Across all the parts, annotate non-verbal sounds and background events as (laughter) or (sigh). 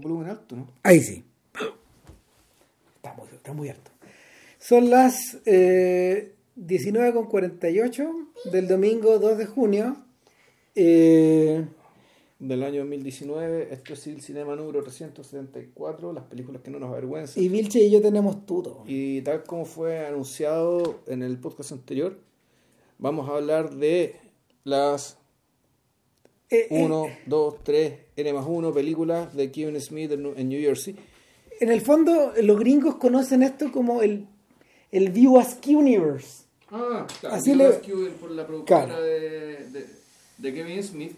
volumen alto, ¿no? Ahí sí. Está muy, está muy alto. Son las eh, 19.48 del domingo 2 de junio. Eh, Del año 2019, esto es el cinema número 374, las películas que no nos avergüenzan. y Vilche y yo tenemos todo. Y tal como fue anunciado en el podcast anterior, vamos a hablar de las Eh, eh, 1, 2, 3, N más 1 películas de Kevin Smith en en New Jersey. en el fondo, los gringos conocen esto como el, el View Askew Universe. Ah, claro. Así Así le- por la productora Claro. de, de, de Kevin Smith,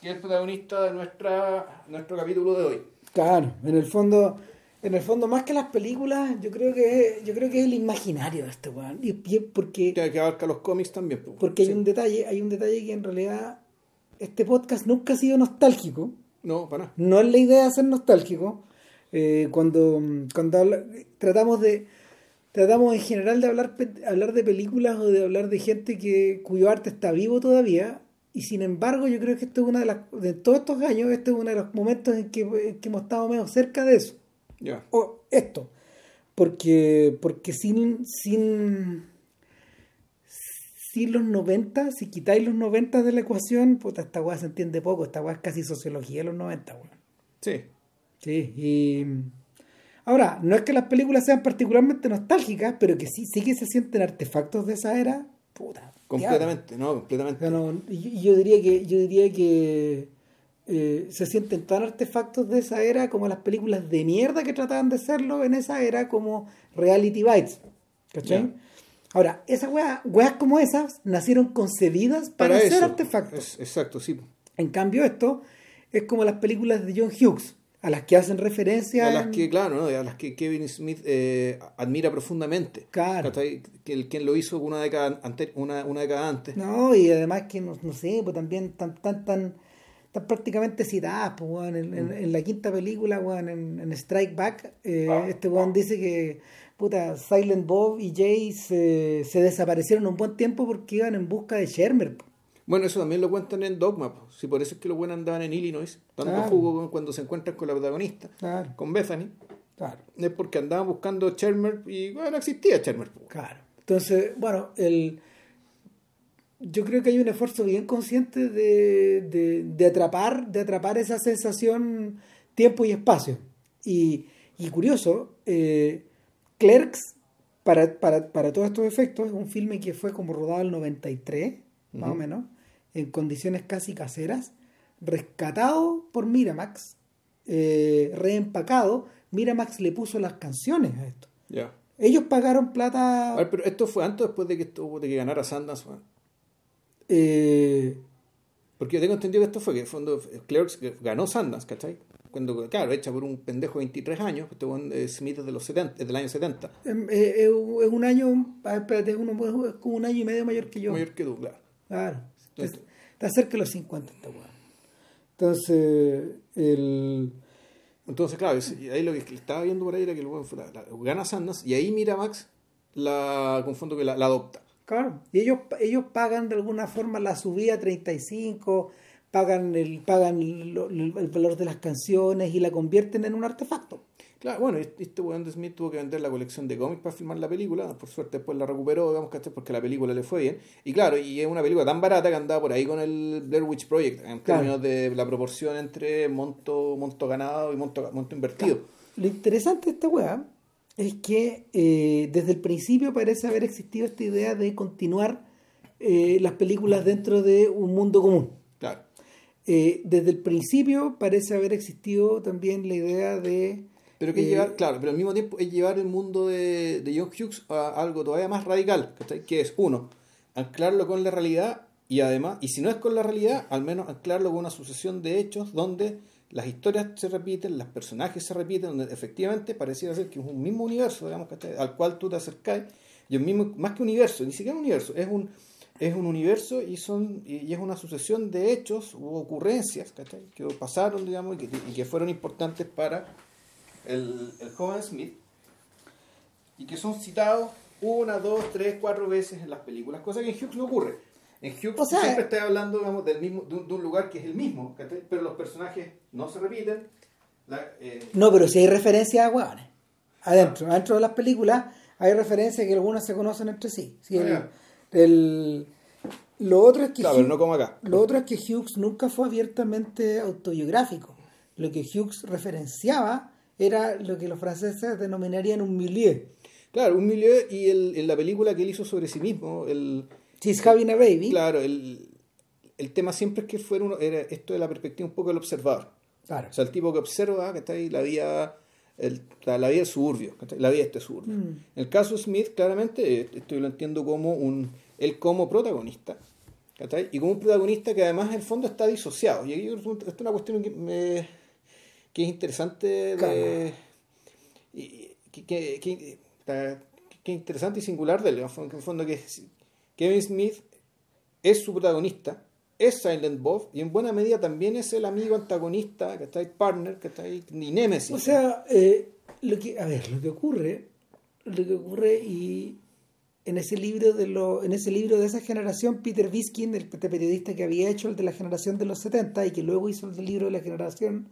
que es el protagonista de nuestra, nuestro capítulo de hoy. Claro, en el fondo, en el fondo más que las películas, yo creo que yo creo que es el imaginario de este weón. Y, y es porque, Que, que abarca los cómics también. pues. porque hay Sí. un detalle, hay un detalle que en realidad este podcast nunca ha sido nostálgico. No, para nada. No es la idea de ser nostálgico. Eh, cuando cuando habla- tratamos de tratamos en general de hablar hablar de películas o de hablar de gente que cuyo arte está vivo todavía y sin embargo yo creo que esto es una de las de todos estos años este es uno de los momentos en que, en que hemos estado menos cerca de eso Ya. o esto porque porque sin sin sin los 90 si quitáis los 90 de la ecuación puta esta weá se entiende poco esta weá es casi sociología de los 90 weón. Sí. Sí, y ahora, no es que las películas sean particularmente nostálgicas, pero que sí, sí que se sienten artefactos de esa era, puta. Completamente, no, completamente. O sea, no, y- yo diría que, yo diría que eh, se sienten tan artefactos de esa era como las películas de mierda que trataban de serlo en esa era como Reality Bites. ¿Cachai? Ahora, esas weas, weas como esas nacieron concebidas para, ser eso. artefactos. Es- exacto, sí. En cambio, esto es como las películas de John Hughes, a las que hacen referencia. A las que, claro, ¿no? a las que Kevin Smith eh, admira profundamente. Claro. Que quien lo hizo una década, ante, una, una década antes. No, y además que no, no sé, pues también tan, tan, tan, tan prácticamente citadas, pues, weón, en, en- en la quinta película, weón, en, Strike Back, eh, este weón dice que puta, Silent Bob y Jay se, se desaparecieron un buen tiempo porque iban en busca de Shermer. po. Bueno, eso también lo cuentan en Dogma. po. Si por eso es que los buenos andaban en Illinois, dando Claro. jugo cuando se encuentran con la protagonista, Claro, con Bethany. claro, Es porque andaban buscando Chermer y bueno, no existía Chermer. po. claro. Entonces, bueno, el yo creo que hay un esfuerzo bien consciente de, de, de atrapar, de atrapar esa sensación tiempo y espacio. Y, y curioso, eh, Clerks, para, para, para todos estos efectos, es un filme que fue como rodado en el 93, más o menos, en condiciones casi caseras, rescatado por Miramax, eh, reempacado. Miramax le puso las canciones a esto. Ya. Ellos pagaron plata. A ver, pero esto fue antes o después de que, esto, de que ganara Sundance. weón? eh, Porque yo tengo entendido que esto fue que fondo Clerks ganó Sundance, ¿cachai? Cuando, claro, hecha por un pendejo de 23 años, este weón, eh, Smith es de los 70, es del año 70, em, eh, es un es un año, espérate, es, como un año y medio mayor que yo. mayor que tú, claro. Claro. Entonces- Está, cerca de los 50 esta weá. Entonces, el. Entonces, claro, es- ahí lo que estaba viendo por ahí era que el weón gana Sundance y ahí Miramax la confundo que la, la adopta. Claro. Y ellos, ellos pagan de alguna forma la subida a 35, pagan el, pagan el, el valor de las canciones y la convierten en un artefacto. Claro, bueno, este este weón de Smith tuvo que vender la colección de cómics para filmar la película. Por suerte después la recuperó, digamos, ¿cachai? Porque la película le fue bien. Y claro, y es una película tan barata que andaba por ahí con el Blair Witch Project, en Claro. términos de la proporción entre monto, monto ganado y monto, monto invertido. Lo interesante de esta weá es que eh, desde el principio parece haber existido esta idea de continuar eh, las películas dentro de un mundo común. Eh, desde el principio parece haber existido también la idea de... Pero que eh, llevar, claro, pero al mismo tiempo es llevar el mundo de, de John Hughes a algo todavía más radical, que es uno, anclarlo con la realidad y además, y si no es con la realidad, al menos anclarlo con una sucesión de hechos donde las historias se repiten, los personajes se repiten, donde efectivamente pareciera ser que es un mismo universo, digamos, ¿cachai? al cual tú te acercás, y un mismo, más que universo, ni siquiera un universo, es un, es un universo y son y y es una sucesión de hechos u ocurrencias ¿cachai? que pasaron, digamos, y que, y que fueron importantes para el, el joven Smith y que son citados una, dos, tres, cuatro veces en las películas, cosa que en Hughes no ocurre. En Hughes O sea, siempre está hablando digamos, del mismo, de, un, de un lugar que es el mismo, ¿cachai? pero los personajes no se repiten, eh, No, pero si hay referencias a hueones. Adentro, adentro de las películas hay referencias que algunas se conocen entre sí. El- Ah, el- lo otro es que Claro, Hughes- pero no como acá. lo otro es que Hughes nunca fue abiertamente autobiográfico. Lo que Hughes referenciaba era lo que los franceses denominarían un milieu. Claro, un milieu y el, en la película que él hizo sobre sí mismo, el, She's having a baby. claro, el, el tema siempre es que fuera uno, era esto de la perspectiva un poco del observador. Claro. O sea, el tipo que observa que está ahí la vida, el- la, vida del suburbio, la vida de este suburbio. Mm. En el caso de Smith, claramente, eh, esto yo lo entiendo como un, él como protagonista, ¿cachai? y como un protagonista que además en el fondo está disociado. Y aquí esta es una cuestión que, me- que es interesante de... Y- que, que- que- que- que es interesante y singular de él, en el fondo- que Kevin Smith es su protagonista, es Silent Bob y en buena medida también es el amigo antagonista, que está ahí, partner, que está ahí, y Nemesis. O sea, eh, lo que, a ver, lo que ocurre, lo que ocurre y en ese libro de lo, en ese libro de esa generación, Peter Biskin, el periodista que había hecho el de la generación de los 70 y que luego hizo el libro de la generación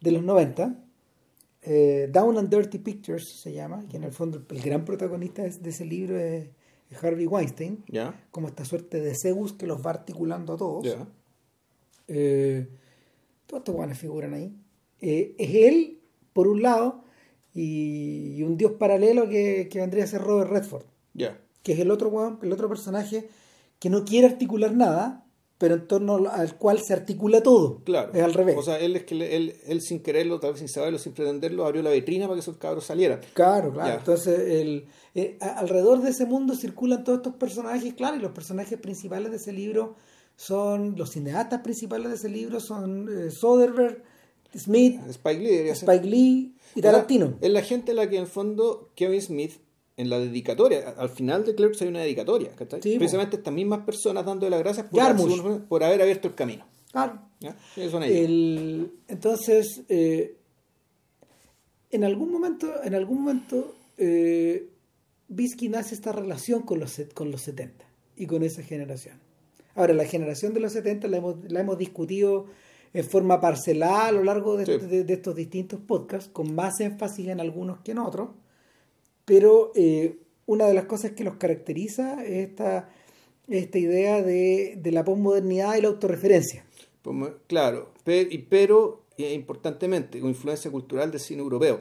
de los 90, eh, Down and Dirty Pictures se llama, que en el fondo el gran protagonista de ese libro es, es Harvey Weinstein, ya, como esta suerte de Zeus que los va articulando a todos. ya. Eh, todos estos guanes figuran ahí. Eh, es él, por un lado, y, y un dios paralelo que, que vendría a ser Robert Redford, Ya. Que es el otro el otro personaje que no quiere articular nada, pero en torno al cual se articula todo. Claro. Es al revés. O sea, él es que él, él sin quererlo, tal vez sin saberlo, sin pretenderlo, abrió la vitrina para que esos cabros salieran. Claro, claro. Ya. Entonces, el, eh, alrededor de ese mundo circulan todos estos personajes, claro, y los personajes principales de ese libro son, los cineastas principales de ese libro son eh, Soderbergh, Smith, Spike Lee. Spike Lee y O sea, Tarantino. es la gente la que en el fondo Kevin Smith en la dedicatoria, al final de Clerks hay una dedicatoria, ¿cachai? Sí. Precisamente estas mismas personas dándole las gracias por, haber- por haber abierto el camino. Claro. ¿ya? Sí, son ellos. El- entonces, eh, en algún momento, en algún momento, eh, Biskin hace esta relación con los, con los 70 y con esa generación. Ahora, la generación de los 70 la hemos, la hemos discutido en forma parcelada a lo largo de, Sí. de- de estos distintos podcasts, con más énfasis en algunos que en otros, pero eh, una de las cosas que los caracteriza es esta, esta idea de, de la posmodernidad y la autorreferencia. Pues, claro, pero, eh, importantemente, con influencia cultural del cine europeo.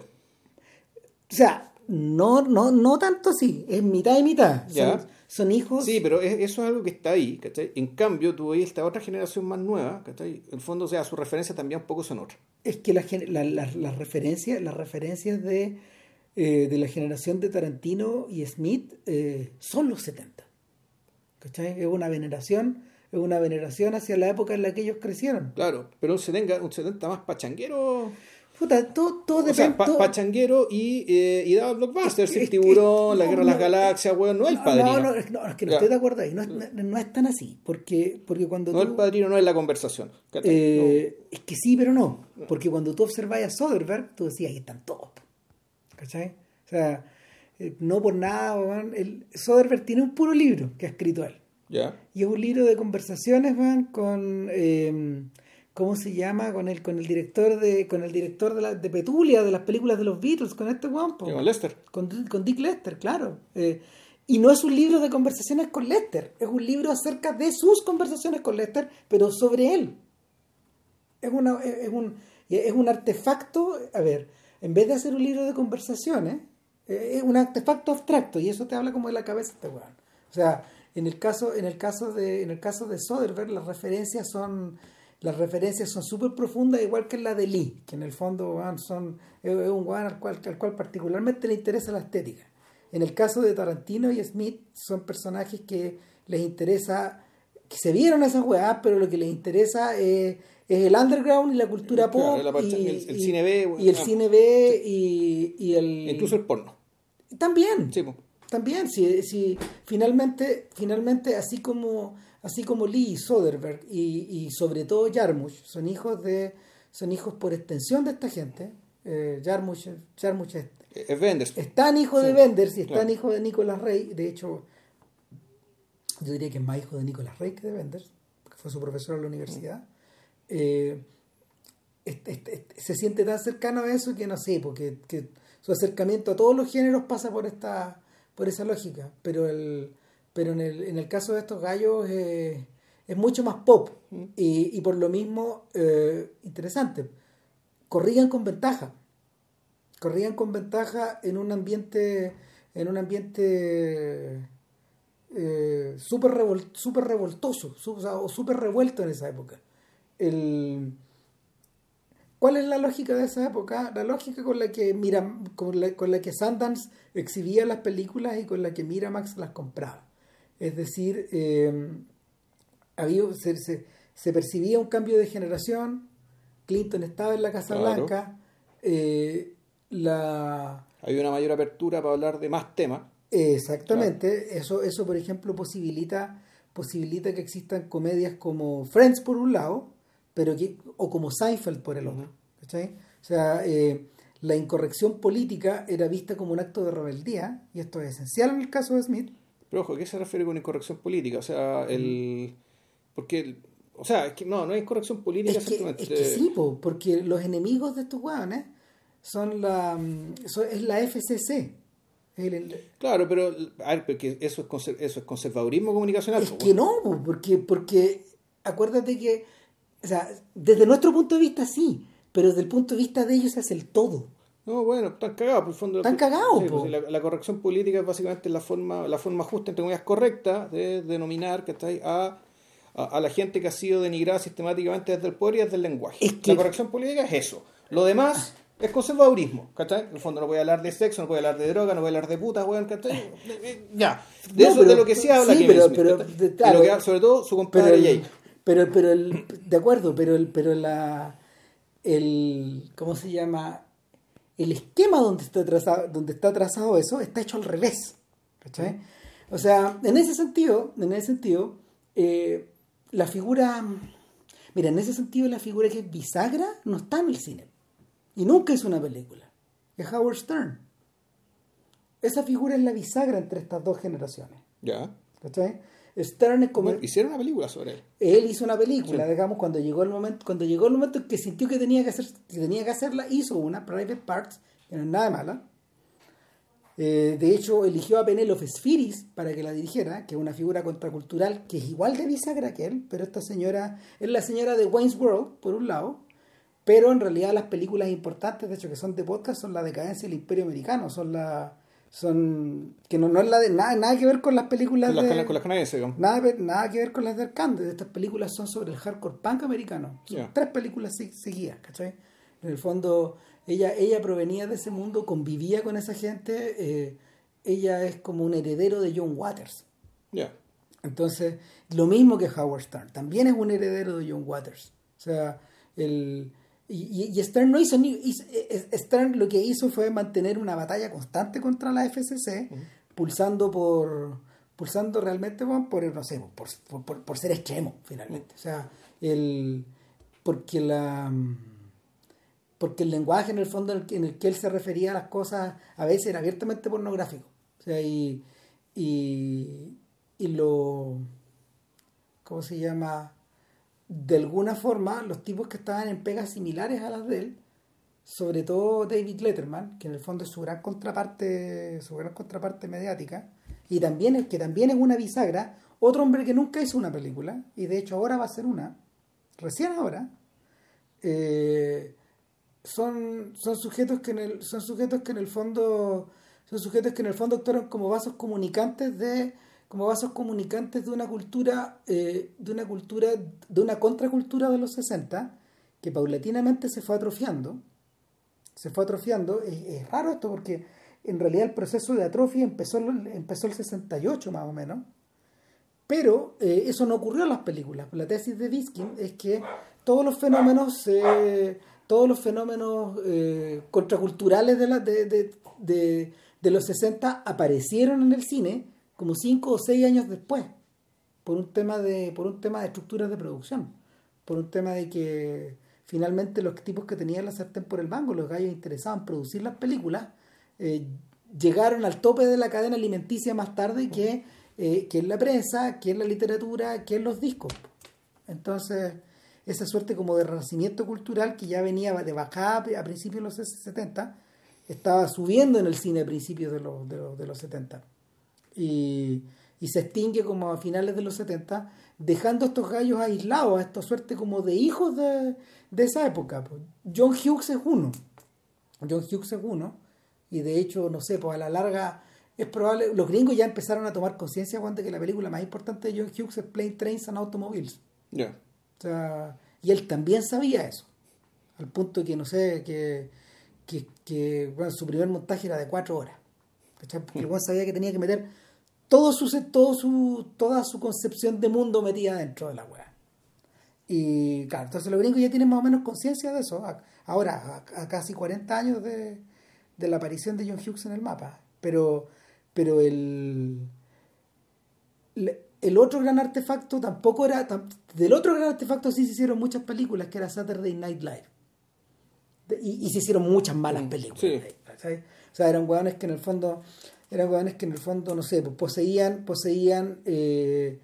O sea, no, no, no tanto así, es mitad y mitad. Ya. Son, son hijos. Sí, pero es- eso es algo que está ahí, ¿cachai? En cambio, tú ves esta otra generación más nueva, ¿cachai? En el fondo, o sea, sus referencias también un poco son otras. Es que la- la- las referencias, las referencias de, eh, de la generación de Tarantino y Smith eh, son los 70. ¿Cachai? Es una veneración, es una veneración hacia la época en la que ellos crecieron. Claro, pero un 70, un 70 más pachanguero. Puta, todo, todo O sea, depende. pa- todo- pachanguero y, eh, y blockbusters, (laughs) Es el tiburón, es la guerra de las galaxias, weón, no el No, padrino. No, no, es, no, es que no estoy de acuerdo ahí. No es, no, es tan así. Porque, porque cuando No tú. el padrino, no es la conversación. Eh, Es que sí, pero no. Porque cuando tú observas a Soderbergh, tú decías, ahí están todos. ¿Cachai? O sea, eh, no por nada, weón, el Soderbergh tiene un puro libro que ha escrito él. Ya. Y es un libro de conversaciones, weón, con. eh, ¿Cómo se llama? Con el, con el director de con el director de, la, de Petulia, de las películas de los Beatles, con este weón. po. Con Lester. Con, con Dick Lester, claro. Eh, y no es un libro de conversaciones con Lester, es un libro acerca de sus conversaciones con Lester, pero sobre él. Es, una, es un, es un artefacto, a ver, en vez de hacer un libro de conversaciones, eh, es un artefacto abstracto y eso te habla como de la cabeza este weón. O sea, en el caso, en el caso de, en el caso de Soderbergh, las referencias son las referencias son súper profundas, igual que la de Lee, que en el fondo son, es un weón al cual, al cual particularmente le interesa la estética. En el caso de Tarantino y Smith, son personajes que les interesa, que se vieron esas weas, pero lo que les interesa es, es el underground y la cultura pop. y, el- el cine B, Y el ah, cine B y, y el. Incluso el porno. También. Sí. También, si, si finalmente, finalmente así como así como Lee y Soderbergh y, y sobre todo Jarmusch son hijos de son hijos por extensión de esta gente. Eh, Jarmusch, Jarmusch es, Es Benders. es tan hijo de Sí, Benders y es claro. tan hijo de Nicolas Rey. De hecho, yo diría que es más hijo de Nicolas Rey que de Benders, porque fue su profesor en la universidad. Eh, se siente tan cercano a eso que no sé, porque que su acercamiento a todos los géneros pasa por esta por esa lógica, pero el pero en el, en el caso de estos gallos eh, es mucho más pop y, por lo mismo eh, interesante. Corrían con ventaja, corrían con ventaja en un ambiente en un ambiente súper revol- súper revoltoso o súper revuelto en esa época. El, ¿Cuál es la lógica de esa época? La lógica con la que Mira, con la, con la que Sundance exhibía las películas y con la que Miramax las compraba. Es decir, eh, había, se, se- se percibía un cambio de generación, Clinton estaba en la Casa Claro. Blanca, eh, la, Hay una mayor apertura para hablar de más temas. Exactamente, eso, eso por ejemplo posibilita, posibilita que existan comedias como Friends por un lado, pero que, o como Seinfeld por el otro. ¿cachai? O sea, eh, la incorrección política era vista como un acto de rebeldía, y esto es esencial en el caso de Smith. Pero ojo, ¿a qué se refiere con incorrección política? O sea, el. Porque. el- o sea, es que no, no es incorrección política Es que, simplemente. es que sí, po, porque los enemigos de estos hueones son la, mm, son- es la FCC. El- el- Claro, pero. A ver, porque eso es, eso es conservadurismo comunicacional. Es po, que no, po, porque, porque acuérdate que, o sea, desde nuestro punto de vista sí, pero desde el punto de vista de ellos es el todo. No, bueno, están cagados, por el fondo. Están cagados, Sí, pues, la, la corrección política es básicamente la forma, la forma justa, entre comillas, correcta de denominar que a, a, a la gente que ha sido denigrada sistemáticamente desde el poder y desde el lenguaje. Es que- La corrección política es eso. Lo demás es conservadurismo, ¿cachai? En el fondo no voy a hablar de sexo, no voy a hablar de droga, no voy a hablar de putas, weón, ¿cachai? (laughs) Ya. De No, eso pero- de lo que sí habla sí, pero- Y lo que, sobre todo su compadre Jake. Pero, pero el, de acuerdo, pero el, pero la, el, ¿cómo se llama? El esquema donde está trazado, donde está trazado eso está hecho al revés. ¿cachai? O sea, en ese sentido, en ese sentido, eh, la figura, mira, en ese sentido la figura que es bisagra no está en el cine. Y nunca es una película. Es Howard Stern. Esa figura es la bisagra entre estas dos generaciones. Ya. ¿Cachai? Stern como... Bueno, hicieron una película sobre él. Él hizo una película, digamos, cuando llegó el momento, cuando llegó el momento en que sintió que tenía que hacer, que tenía que hacerla, hizo una Private Parts, que no es nada mala. Eh, de hecho, eligió a Penélope Spheris para que la dirigiera, que es una figura contracultural que es igual de bisagra que él, pero esta señora es la señora de Wayne's World, por un lado, pero en realidad las películas importantes, de hecho, que son de podcast, son la decadencia del Imperio Americano, son la son que no, no es la de nada, nada que ver con las películas las, de, con las- canadienses. Nada, nada que ver con las de Arcandez. Estas películas son sobre el hardcore punk americano. Son tres películas se- seguidas, ¿cachai? En el fondo, ella, ella provenía de ese mundo, convivía con esa gente. eh, ella es como un heredero de John Waters. Ya. Entonces, lo mismo que Howard Stern. También es un heredero de John Waters. O sea, el... Y, y- y Stern no hizo ni... hizo- eh, eh, Stern lo que hizo fue mantener una batalla constante contra la FCC, pulsando por... Pulsando realmente por, no sé, por, por, por- por ser extremo, finalmente. O sea, el... Porque la... Porque el lenguaje, en el fondo, en el, que- en el que él se refería a las cosas, a veces era abiertamente pornográfico. O sea, y... Y, y lo... ¿Cómo se llama? De alguna forma los tipos que estaban en pegas similares a las de él, sobre todo David Letterman, que en el fondo es su gran contraparte, su gran contraparte mediática, y también que también es una bisagra, otro hombre que nunca hizo una película, y de hecho ahora va a ser una, recién ahora, eh, son, son sujetos que en el, son sujetos que en el fondo son sujetos que en el fondo actuaron como vasos comunicantes de como vasos comunicantes de una cultura eh, de una cultura de una contracultura de los 60 que paulatinamente se fue atrofiando. Se fue atrofiando. Es, raro esto porque en realidad el proceso de atrofia empezó empezó el 68 más o menos. Pero eh, eso no ocurrió en las películas. La tesis de Biskin es que todos los fenómenos, eh, todos los fenómenos contraculturales de, la, de, de, de, de los 60 aparecieron en el cine como cinco o seis años después, por un tema de, por un tema de estructuras de producción, por un tema de que finalmente los tipos que tenían la sartén por el mango, los gallos interesados en producir las películas, eh, llegaron al tope de la cadena alimenticia más tarde que, eh, que en la prensa, que en la literatura, que en los discos. Entonces, esa suerte como de renacimiento cultural que ya venía de bajada a principios de los 70, estaba subiendo en el cine a principios de los, de los, de los 70. Y, y se extingue como a finales de los 70, dejando a estos gallos aislados, a esta suerte como de hijos de, de esa época. John Hughes es uno. John Hughes es uno. Y de hecho, no sé, pues a la larga es probable, los gringos ya empezaron a tomar conciencia cuando que la película más importante de John Hughes es Plane, Trains and Automobiles. Ya. O sea, y él también sabía eso. Al punto que, no sé, que, que, que, bueno, su primer montaje era de cuatro horas. ¿Cachai? Porque el weón sabía que tenía que meter todo su, todo su, toda su concepción de mundo metida dentro de la weá. Y claro, entonces los gringos ya tienen más o menos conciencia de eso. Ahora, a, a casi 40 años de, de la aparición de John Hughes en el mapa. Pero, pero el, el otro gran artefacto tampoco era. del otro gran artefacto sí se hicieron muchas películas, que era Saturday Night Live. Y, y se hicieron muchas malas películas. sí. O sea, eran hueones que en el fondo. Eran hueones que en el fondo, no sé, pues poseían, poseían, eh,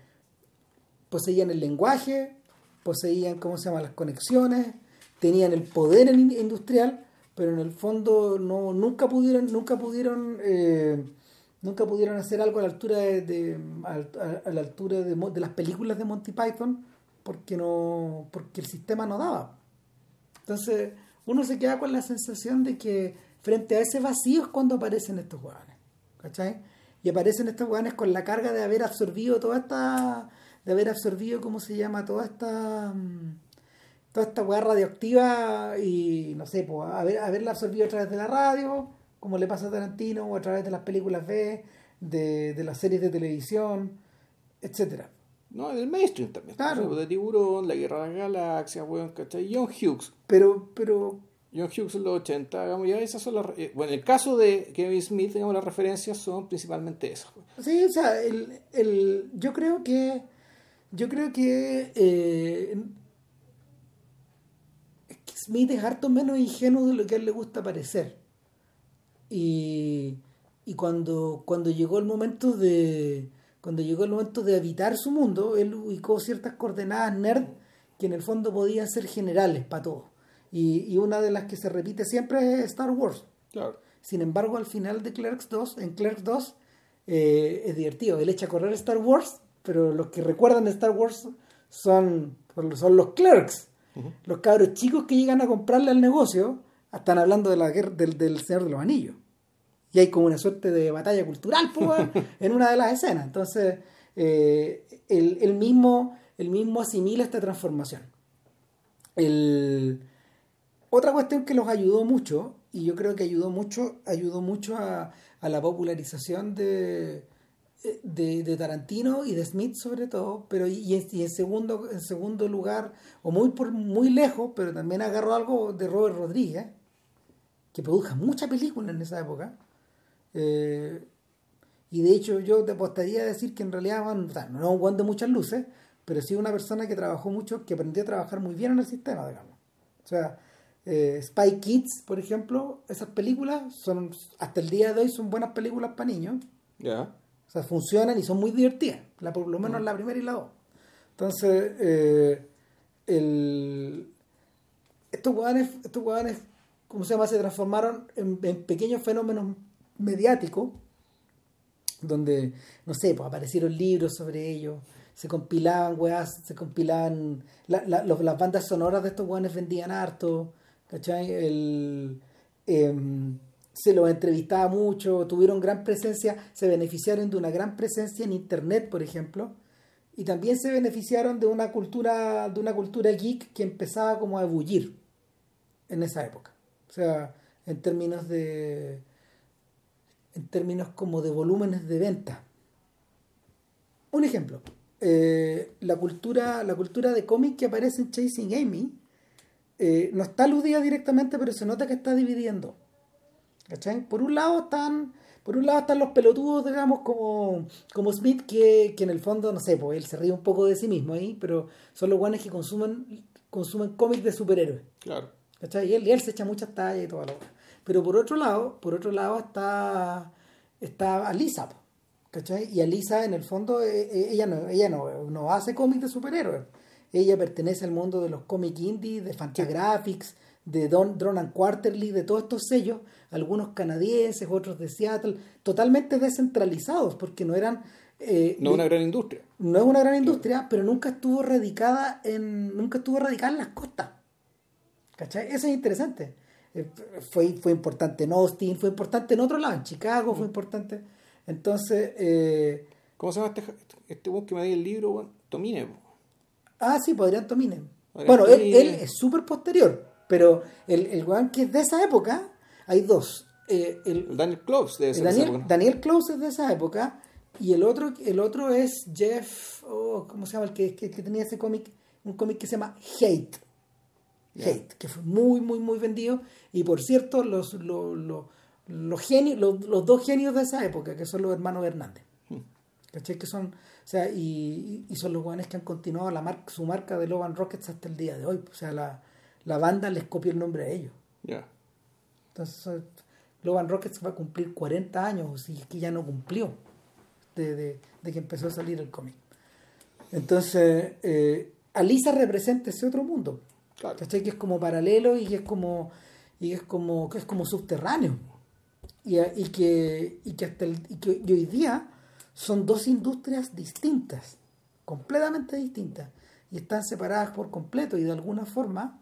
poseían el lenguaje, poseían, ¿cómo se llama?, las conexiones, tenían el poder in- industrial, pero en el fondo no, nunca pudieron, nunca pudieron, eh, nunca pudieron hacer algo a la altura de, a, la altura de las películas de Monty Python, porque no, porque el sistema no daba. Entonces, uno se queda con la sensación de que frente a ese vacío es cuando aparecen estos hueones. ¿Cachai? Y aparecen estos hueones con la carga de haber absorbido toda esta. de haber absorbido, ¿cómo se llama? Toda esta. mm, toda esta hueá radioactiva y no sé, pues, haber, haberla absorbido a través de la radio, como le pasa a Tarantino, o a través de las películas B, de, de las series de televisión, etcétera. No, del mainstream también. Claro. De Tiburón, La Guerra de las Galaxias, weón, ¿cachai? John Hughes. Pero, pero John Hughes en los 80, digamos, ya esas son las... eh, Bueno, en el caso de Kevin Smith, digamos, las referencias son principalmente esas. weón. Sí, o sea, el, el, yo creo que yo creo que eh, Smith es harto menos ingenuo de lo que a él le gusta parecer. Y, y cuando, cuando llegó el momento de cuando llegó el momento de habitar su mundo, él ubicó ciertas coordenadas nerd que en el fondo podían ser generales para todos. Y, y una de las que se repite siempre es Star Wars. Claro. Sin embargo, al final de Clerks 2, en Clerks 2, eh, es divertido. Él echa a correr Star Wars, pero los que recuerdan de Star Wars son, son los Clerks. Los cabros chicos que llegan a comprarle al negocio están hablando de la guerra, del, del Señor de los Anillos. Y hay como una suerte de batalla cultural pues, (laughs) en una de las escenas. Entonces, eh, él, él mismo, él mismo asimila esta transformación. El, otra cuestión que los ayudó mucho, y yo creo que ayudó mucho, ayudó mucho a, a la popularización de, de, de Tarantino y de Smith sobre todo, pero y, y en segundo, en segundo lugar, o muy por muy lejos, pero también agarró algo de Robert Rodríguez, que produjo mucha película en esa época. Eh, y de hecho yo te apostaría a decir que en realidad bueno, no es un guante de muchas luces, pero sí una persona que trabajó mucho, que aprendió a trabajar muy bien en el sistema, digamos. O sea, eh, Spy Kids, por ejemplo, esas películas son, hasta el día de hoy son buenas películas para niños. Ya. O sea, funcionan y son muy divertidas. La, por lo menos la primera y la dos. Entonces, eh, el, estos hueones, estos hueones, ¿cómo se llama? Se transformaron en, en pequeños fenómenos mediáticos donde, no sé, pues aparecieron libros sobre ellos, se compilaban, weas, se compilaban, la, la, los- las bandas sonoras de estos weones vendían harto, ¿cachai? El, em, se los entrevistaba mucho, tuvieron gran presencia, se beneficiaron de una gran presencia en internet, por ejemplo, y también se beneficiaron de una cultura, de una cultura geek que empezaba como a ebullir en esa época. O sea, en términos de en términos como de volúmenes de venta. Un ejemplo, eh, la cultura la cultura de cómic que aparece en Chasing Amy eh, no está aludida directamente, pero se nota que está dividiendo. ¿Cachai? Por un lado están por un lado están los pelotudos, digamos, como, como Smith, que, que en el fondo, no sé, pues él se ríe un poco de sí mismo ahí, pero son los guanes que consumen, consumen cómics de superhéroes. Claro. ¿cachai? Y él, y él se echa muchas tallas y toda la cosa. Pero por otro lado, por otro lado está, está Alisa, ¿cachai? Y Alisa en el fondo, eh, eh, ella no, ella no, no hace cómics de superhéroes. Ella pertenece al mundo de los cómic indie, de Fantagraphics, de Don, Drone and Quarterly, de todos estos sellos, algunos canadienses, otros de Seattle, totalmente descentralizados, porque no eran... Eh, no una gran industria. No es una gran industria, pero nunca estuvo radicada en, nunca estuvo radicada en las costas. ¿Cachai? Eso es interesante. Eh, fue, fue importante en Austin, fue importante en otro lado, en Chicago, fue mm. importante. Entonces... Eh, ¿Cómo se llama este, este que me dio el libro? Tomine. Ah, sí, podrían Tomine. Bueno, él, él es súper posterior. Pero el, el weón que es de esa época, hay dos. Eh, el, Daniel Close de esa Daniel, época. Daniel Close es de esa época. Y el otro, el otro es Jeff, oh, ¿cómo se llama? El que, que, tenía ese cómic, un cómic que se llama Hate. Hate, que fue muy, muy, muy vendido. Y por cierto, los, los, los, genios, los, los, dos genios de esa época, que son los hermanos Hernández. ¿Cachai? Que son, o sea, y, y son los guanes que han continuado la marca, su marca de Loban Rockets hasta el día de hoy. O sea, la, la banda les copió el nombre a ellos. Ya. Entonces, Loban Rockets va a cumplir 40 años, y es que ya no cumplió de, que empezó a salir el cómic. Entonces, eh, Alisa representa ese otro mundo. Claro. Que es como paralelo y que es como, y es como, que es como subterráneo. Y, que, y que hasta el, y que hoy día son dos industrias distintas, completamente distintas, y están separadas por completo y de alguna forma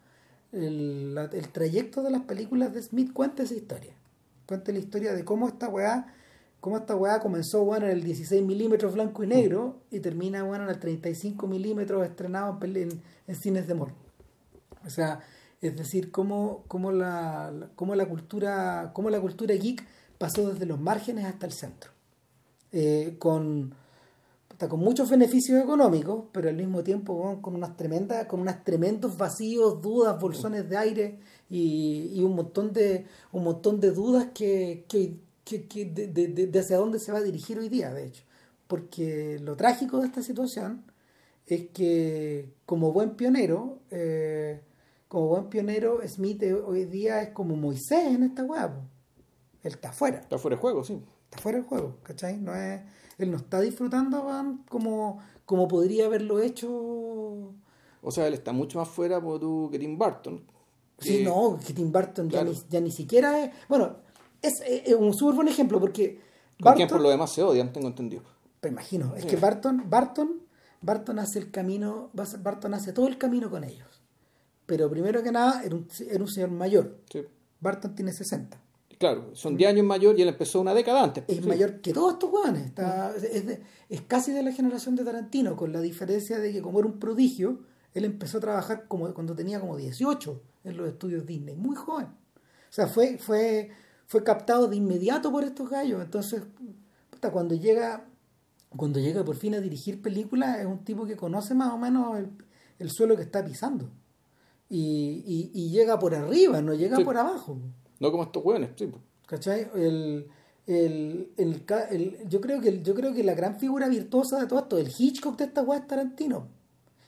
el, el, trayecto de las películas de Smith cuenta esa historia. Cuenta la historia de cómo esta weá, cómo esta weá comenzó bueno, en el 16 milímetros blanco y negro y termina bueno, en el 35 milímetros estrenado en, en, cines de morro. O sea, es decir, cómo, cómo, la, cómo, la cultura, cómo la cultura geek pasó desde los márgenes hasta el centro. Eh, con con muchos beneficios económicos, pero al mismo tiempo con unas tremendas, con unos tremendos vacíos, dudas, bolsones de aire y, un montón de un montón de dudas que, que, que, de, de, hacia dónde se va a dirigir hoy día, de hecho. Porque lo trágico de esta situación es que como buen pionero, eh, como buen pionero, Smith hoy día es como Moisés en esta web. Él está fuera. Está fuera de juego, sí. Está fuera del juego, ¿cachai? No es él no está disfrutando como, como podría haberlo hecho. O sea, él está mucho más fuera por tú que Tim Burton. Sí, no, que Tim Burton ya, ni, ya ni siquiera es. Bueno, es, un súper buen ejemplo porque. Quien por lo demás se odian, tengo entendido. Pero imagino, es que Barton, Barton, Barton hace el camino, Barton hace todo el camino con ellos. Pero primero que nada, era un, era un señor mayor. Sí. Barton tiene 60. Claro, son 10 años mayor y él empezó una década antes. Es mayor que todos estos guanes. Está, es, es, casi de la generación de Tarantino, con la diferencia de que como era un prodigio, él empezó a trabajar como cuando tenía como 18 en los estudios Disney, muy joven. O sea, fue, fue, fue captado de inmediato por estos gallos. Entonces, puta, cuando llega cuando llega por fin a dirigir películas, es un tipo que conoce más o menos el, suelo que está pisando. Y, y, llega por arriba, no llega por abajo. No como estos hueones, sí. ¿Cachai? El, el, el, yo, creo que, yo creo que la gran figura virtuosa de todo esto, el Hitchcock de esta weá es Tarantino.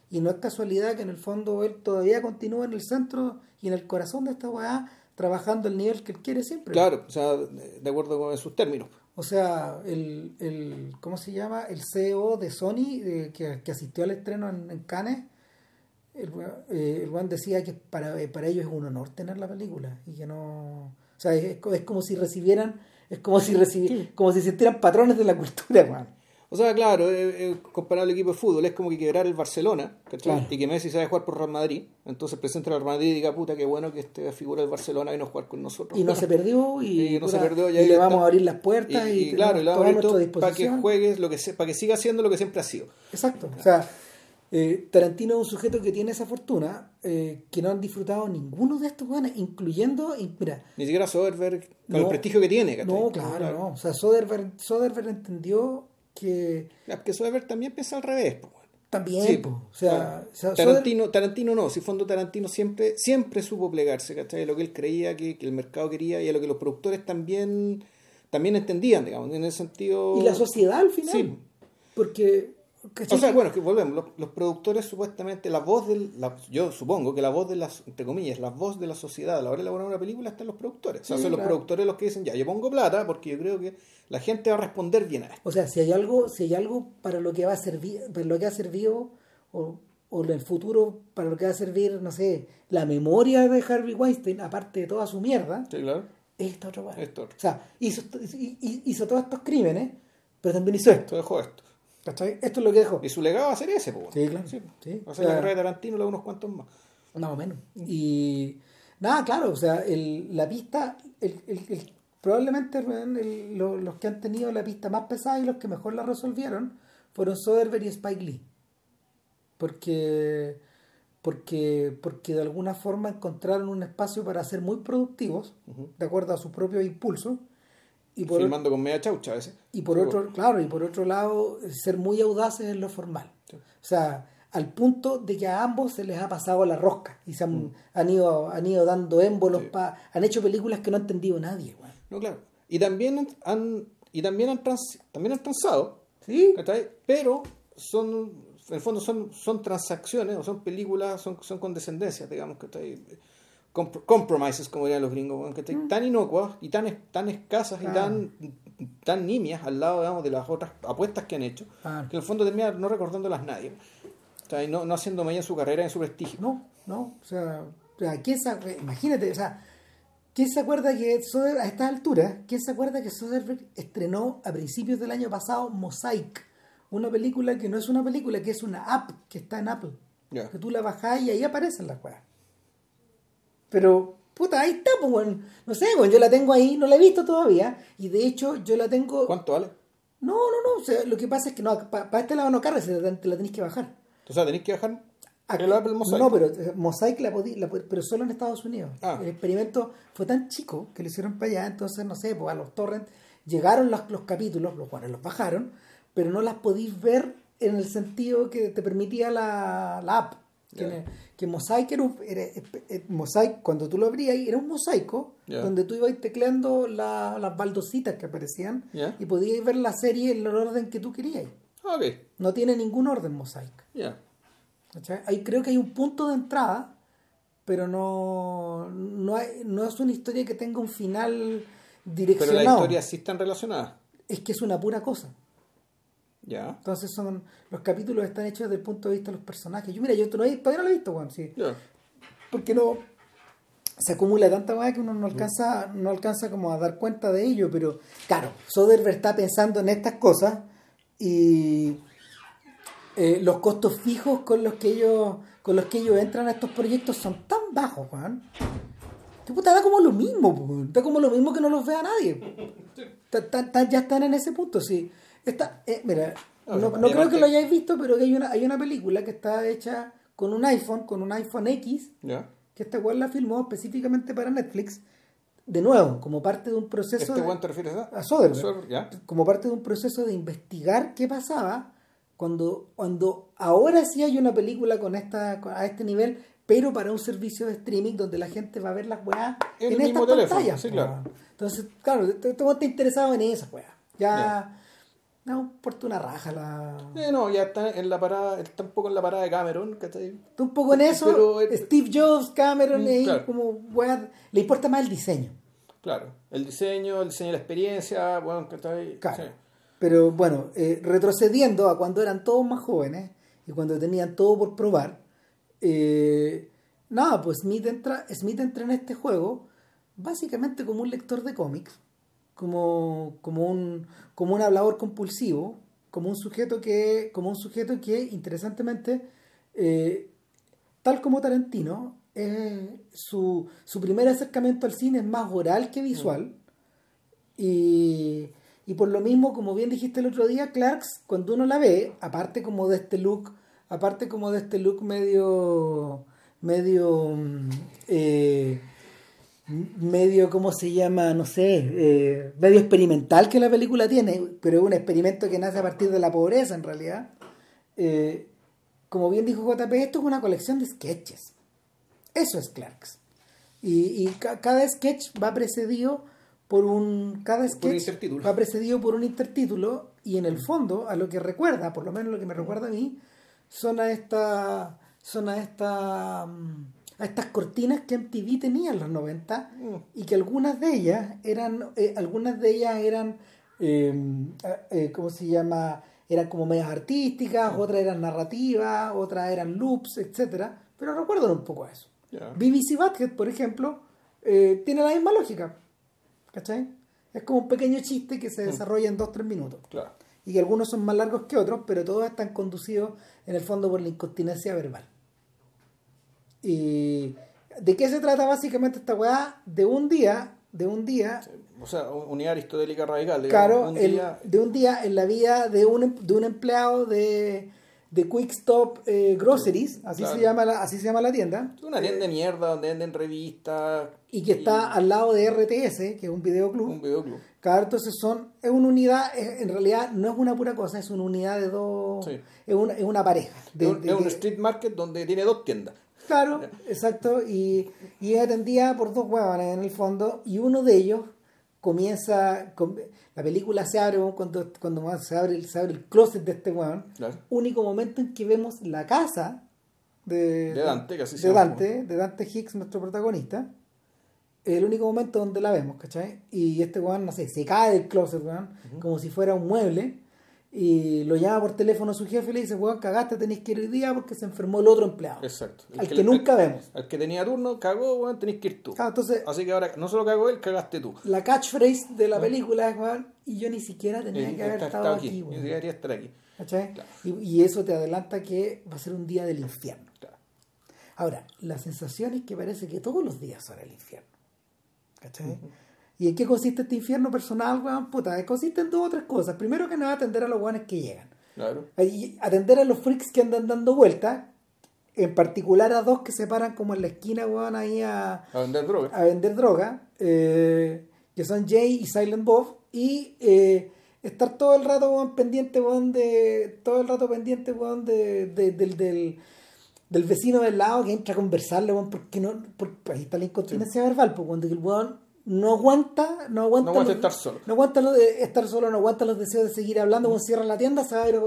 Y no es casualidad que en el fondo él todavía continúa en el centro y en el corazón de esta weá, trabajando el nivel que él quiere siempre. Claro, o sea, de acuerdo con sus términos. O sea, el, el ¿cómo se llama? El CEO de Sony, eh, que, que, asistió al estreno en, en Cannes, el, eh, el decía que para, eh, para ellos es un honor tener la película y que no... O sea, es, es como si recibieran, es como si recibi, como si sintieran patrones de la cultura, man. O sea, claro, eh, comparar el equipo de fútbol es como que quebrar el Barcelona, ¿cachai? Y que Messi sabe jugar por Real Madrid. Entonces presenta al Real Madrid y diga, puta, qué bueno que este figura del Barcelona y no jugar con nosotros. Y no se perdió y, (laughs) no se perdió, y le vamos a abrir las puertas y, y claro, le vamos a abrir para que juegues lo que para que siga haciendo lo que siempre ha sido. Exacto. O sea, eh, Tarantino es un sujeto que tiene esa fortuna, eh, que no han disfrutado ninguno de estos guanes, incluyendo. Mira, Ni siquiera Soderbergh, con el prestigio que tiene. No, claro, no. O sea, Soderbergh, Soderbergh entendió que. que Soderbergh también piensa al revés. también, o, sea, Tarantino, Tarantino no, si fondo Tarantino siempre, siempre supo plegarse, ¿cachai? A lo que él creía que, el mercado quería y a lo que los productores también, también entendían, digamos, en ese sentido. Y la sociedad al final. Sí. Porque o sea, bueno, que volvemos, los, productores supuestamente, la voz del, yo supongo que la voz de las, entre comillas, la voz de la sociedad a la hora de elaborar una película están los productores. o sea, son los productores los que dicen, ya, yo pongo plata porque yo creo que la gente va a responder bien a esto. O sea, si hay algo, si hay algo para lo que va a servir, para lo que ha servido o, o el futuro para lo que va a servir, no sé, la memoria de Harvey Weinstein, aparte de toda su mierda, Sí, claro. es esta otra. Esto. O sea, hizo, hizo, hizo todos estos crímenes, pero también hizo. Esto dejó esto. ¿Cachai? Esto es lo que dejó. Y su legado va a ser ese, pues. Sí, claro. Sí. Sí. Va a O ser la carrera de Tarantino, luego unos cuantos más. Más o menos. Y nada, claro, o sea, el, la pista, el, el, el- probablemente lo- los que han tenido la pista más pesada y los que mejor la resolvieron fueron Soderbergh y Spike Lee. Porque, porque, porque de alguna forma encontraron un espacio para ser muy productivos, de acuerdo a sus propios impulsos. Y por, Filmando con media chaucha a veces. y por otro, claro, y por otro lado, ser muy audaces en lo formal. Sí. O sea, al punto de que a ambos se les ha pasado la rosca y se han, han ido, han ido dando émbolos, Mm. Sí. pa- han hecho películas que no ha entendido nadie, weón. No, claro. Y también han, y también han, trans- también han transado, ¿Sí? Pero son, en el fondo son, son transacciones o son películas, son, son condescendencias, digamos, ¿cachai? Compr- compromises, como dirían los gringos, weón, ¿cachai? Tan inocuas y tan, tan escasas y Mm. Tan, tan nimias al lado, digamos, de las otras apuestas que han hecho, que en el fondo termina no recordándolas nadie. ¿cachai? No, no haciendo mella en su carrera, en su prestigio. No, no, o sea, o sea, ¿quién se, imagínate, o sea, ¿quién se acuerda que Soderbergh, a estas alturas, quién se acuerda que Soderbergh estrenó a principios del año pasado Mosaic, una película que no es una película, que es una app que está en Apple, Ya. que tú la bajás y ahí aparecen las weas. Pero, puta, ahí está, pues, weón. no sé, weón, yo la tengo ahí, no la he visto todavía, y de hecho yo la tengo... ¿Cuánto vale? No, no, no, o sea, lo que pasa es que no, para este lado no carga, se la, te la tenés que bajar. O sea, tenéis que bajar Aquí- el Apple Mosaic. No, pero eh, Mosaic la podí, la pero solo en Estados Unidos. Ah. El experimento fue tan chico que lo hicieron para allá, entonces no sé, pues a los torrents llegaron los, los capítulos, los cuales los bajaron, pero no las podís ver en el sentido que te permitía la, la app. Que, Mosaic era, un- era- eh, Mosaic, cuando tú lo abrías, era un mosaico donde tú ibas tecleando la- las baldositas que aparecían y podías ver la serie en el orden que tú querías. No tiene ningún orden Mosaic. Ahí creo que hay un punto de entrada, pero no, no, hay- no es una historia que tenga un final Pero direccionado. las historias sí están relacionadas. Es que es una pura cosa. Entonces son los capítulos están hechos desde el punto de vista de los personajes. Yo mira, yo todavía no lo he visto, Juan, sí. Ya. Porque no se acumula tanta weá que uno no alcanza, no alcanza como a dar cuenta de ello, pero claro, Soderbergh está pensando en estas cosas y eh, los costos fijos con los que ellos con los que ellos entran a estos proyectos son tan bajos, Juan. Que puta, da como lo mismo, da como lo mismo que no los vea nadie. Ta- ta- ta- ya están en ese punto, sí. Esta, eh, mira, No, no, creo que lo hayáis visto, pero que hay una, hay una película que está hecha con un iPhone, con un iPhone X, que esta weá la filmó específicamente para Netflix, de nuevo, como parte de un proceso ¿Este de- te refieres a? a Soderbergh, como parte de un proceso de investigar qué pasaba cuando, cuando ahora sí hay una película con esta a este nivel, pero para un servicio de streaming donde la gente va a ver las weas En en, el estas mismo teléfono, pantallas. sí, claro. Entonces, claro, te, te, te interesado en esas weas. Ya, no importa una raja la... Eh, no, ya está en la parada, está un poco en la parada de Cameron, ¿cachai? Está un poco en eso, Pero, Steve Jobs, Cameron, Mm, ahí claro. como weas, le importa más el diseño. Claro. El diseño, el diseño de la experiencia, bueno, ¿cachai? Claro. Sí. Pero bueno, eh, retrocediendo a cuando eran todos más jóvenes y cuando tenían todo por probar, eh, nada, pues Smith entra, Smith entra en este juego básicamente como un lector de cómics, como, como, un, como un hablador compulsivo, como un sujeto que, como un sujeto que interesantemente, eh, tal como Tarantino, eh, su, su primer acercamiento al cine es más oral que visual. Y, y por lo mismo, como bien dijiste el otro día, Clarks, cuando uno la ve, aparte como de este look, aparte como de este look medio, medio, mm, eh, medio, ¿cómo se llama? No sé, eh, medio experimental que la película tiene, pero es un experimento que nace a partir de la pobreza en realidad. Eh, como bien dijo JP, esto es una colección de sketches. Eso es Clarks. Y, y ca- cada sketch va precedido por un. Cada sketch intertítulo. va precedido por un intertítulo. Y en el fondo, a lo que recuerda, por lo menos lo que me recuerda a mí, son a esta. Son a esta. mm, a estas cortinas que MTV tenía en los 90 Mm. y que algunas de ellas eran. eh, algunas de ellas eran. eh, eh, ¿Cómo se llama? eran como medias artísticas, otras eran narrativas, otras eran loops, etcétera, pero recuerdan un poco a eso. Ya. BBC Badhead, por ejemplo, eh, tiene la misma lógica. ¿Cachai? Es como un pequeño chiste que se desarrolla en 2-3 minutos. Claro. Y que algunos son más largos que otros, pero todos están conducidos en el fondo por la incontinencia verbal. ¿Y de qué se trata básicamente esta weá? De un día, de un día, O sea, un- unidad aristotélica radical. digamos, claro, un el- día- de un día en la vida de un, em- de un empleado de, de Quick Stop eh, Groceries, así, Claro. se llama la, así se llama la tienda, una tienda de mierda donde venden revistas. y que está al lado de RTS, que es un videoclub. Un videoclub. Claro, entonces son, es una unidad, en realidad no es una pura cosa, es una unidad de dos, Sí. es, una, es una pareja. de- es un, de- es un de- street market donde tiene dos tiendas. Claro, exacto, y, y es atendida por dos huevones en el fondo, y uno de ellos comienza, com- la película se abre cuando, cuando se abre, el- se abre el closet de este huevón, Claro. único momento en que vemos la casa de, De Dante, se de. Dante, de Dante Hicks, nuestro protagonista, el único momento donde la vemos, ¿cachai? Y este weón, no sé, se cae del closet, weón, como si fuera un mueble, y lo llama por teléfono a su jefe y le dice, weón, cagaste, tenéis que ir hoy día porque se enfermó el otro empleado. Exacto. El Al que, le- nunca vemos. Al que tenía turno, cagó, bueno, tenés que ir tú. Entonces, Así que ahora no solo cagó él, cagaste tú. la catchphrase de la película es, weón, y yo ni siquiera tenía Eh, que haber estado estaba aquí, Ni weón. siquiera estar aquí. ¿Cachai? Claro. Y, y eso te adelanta que va a ser un día del infierno. Claro. Ahora, la sensación es que parece que todos los días son el infierno. ¿Cachai? ¿Y en qué consiste este infierno personal, weón? Puta, consiste en dos o tres cosas. Primero que nada, atender a los weones que llegan. Claro. Y atender a los freaks que andan dando vueltas. En particular a dos que se paran como en la esquina, weón, ahí a, A vender droga. a vender droga, eh, que son Jay y Silent Bob, y eh, estar todo el rato weón, pendiente, weón, de, todo el rato pendiente, weón, de, de- del, del, del vecino del lado que entra a conversarle, weón, porque no, porque ahí está la incontinencia verbal, pues cuando el weón no aguanta, no aguanta, No aguanta los- estar solo. no aguanta lo de estar solo, no aguanta los deseos de seguir hablando, weón, cierra la tienda, se va a ir,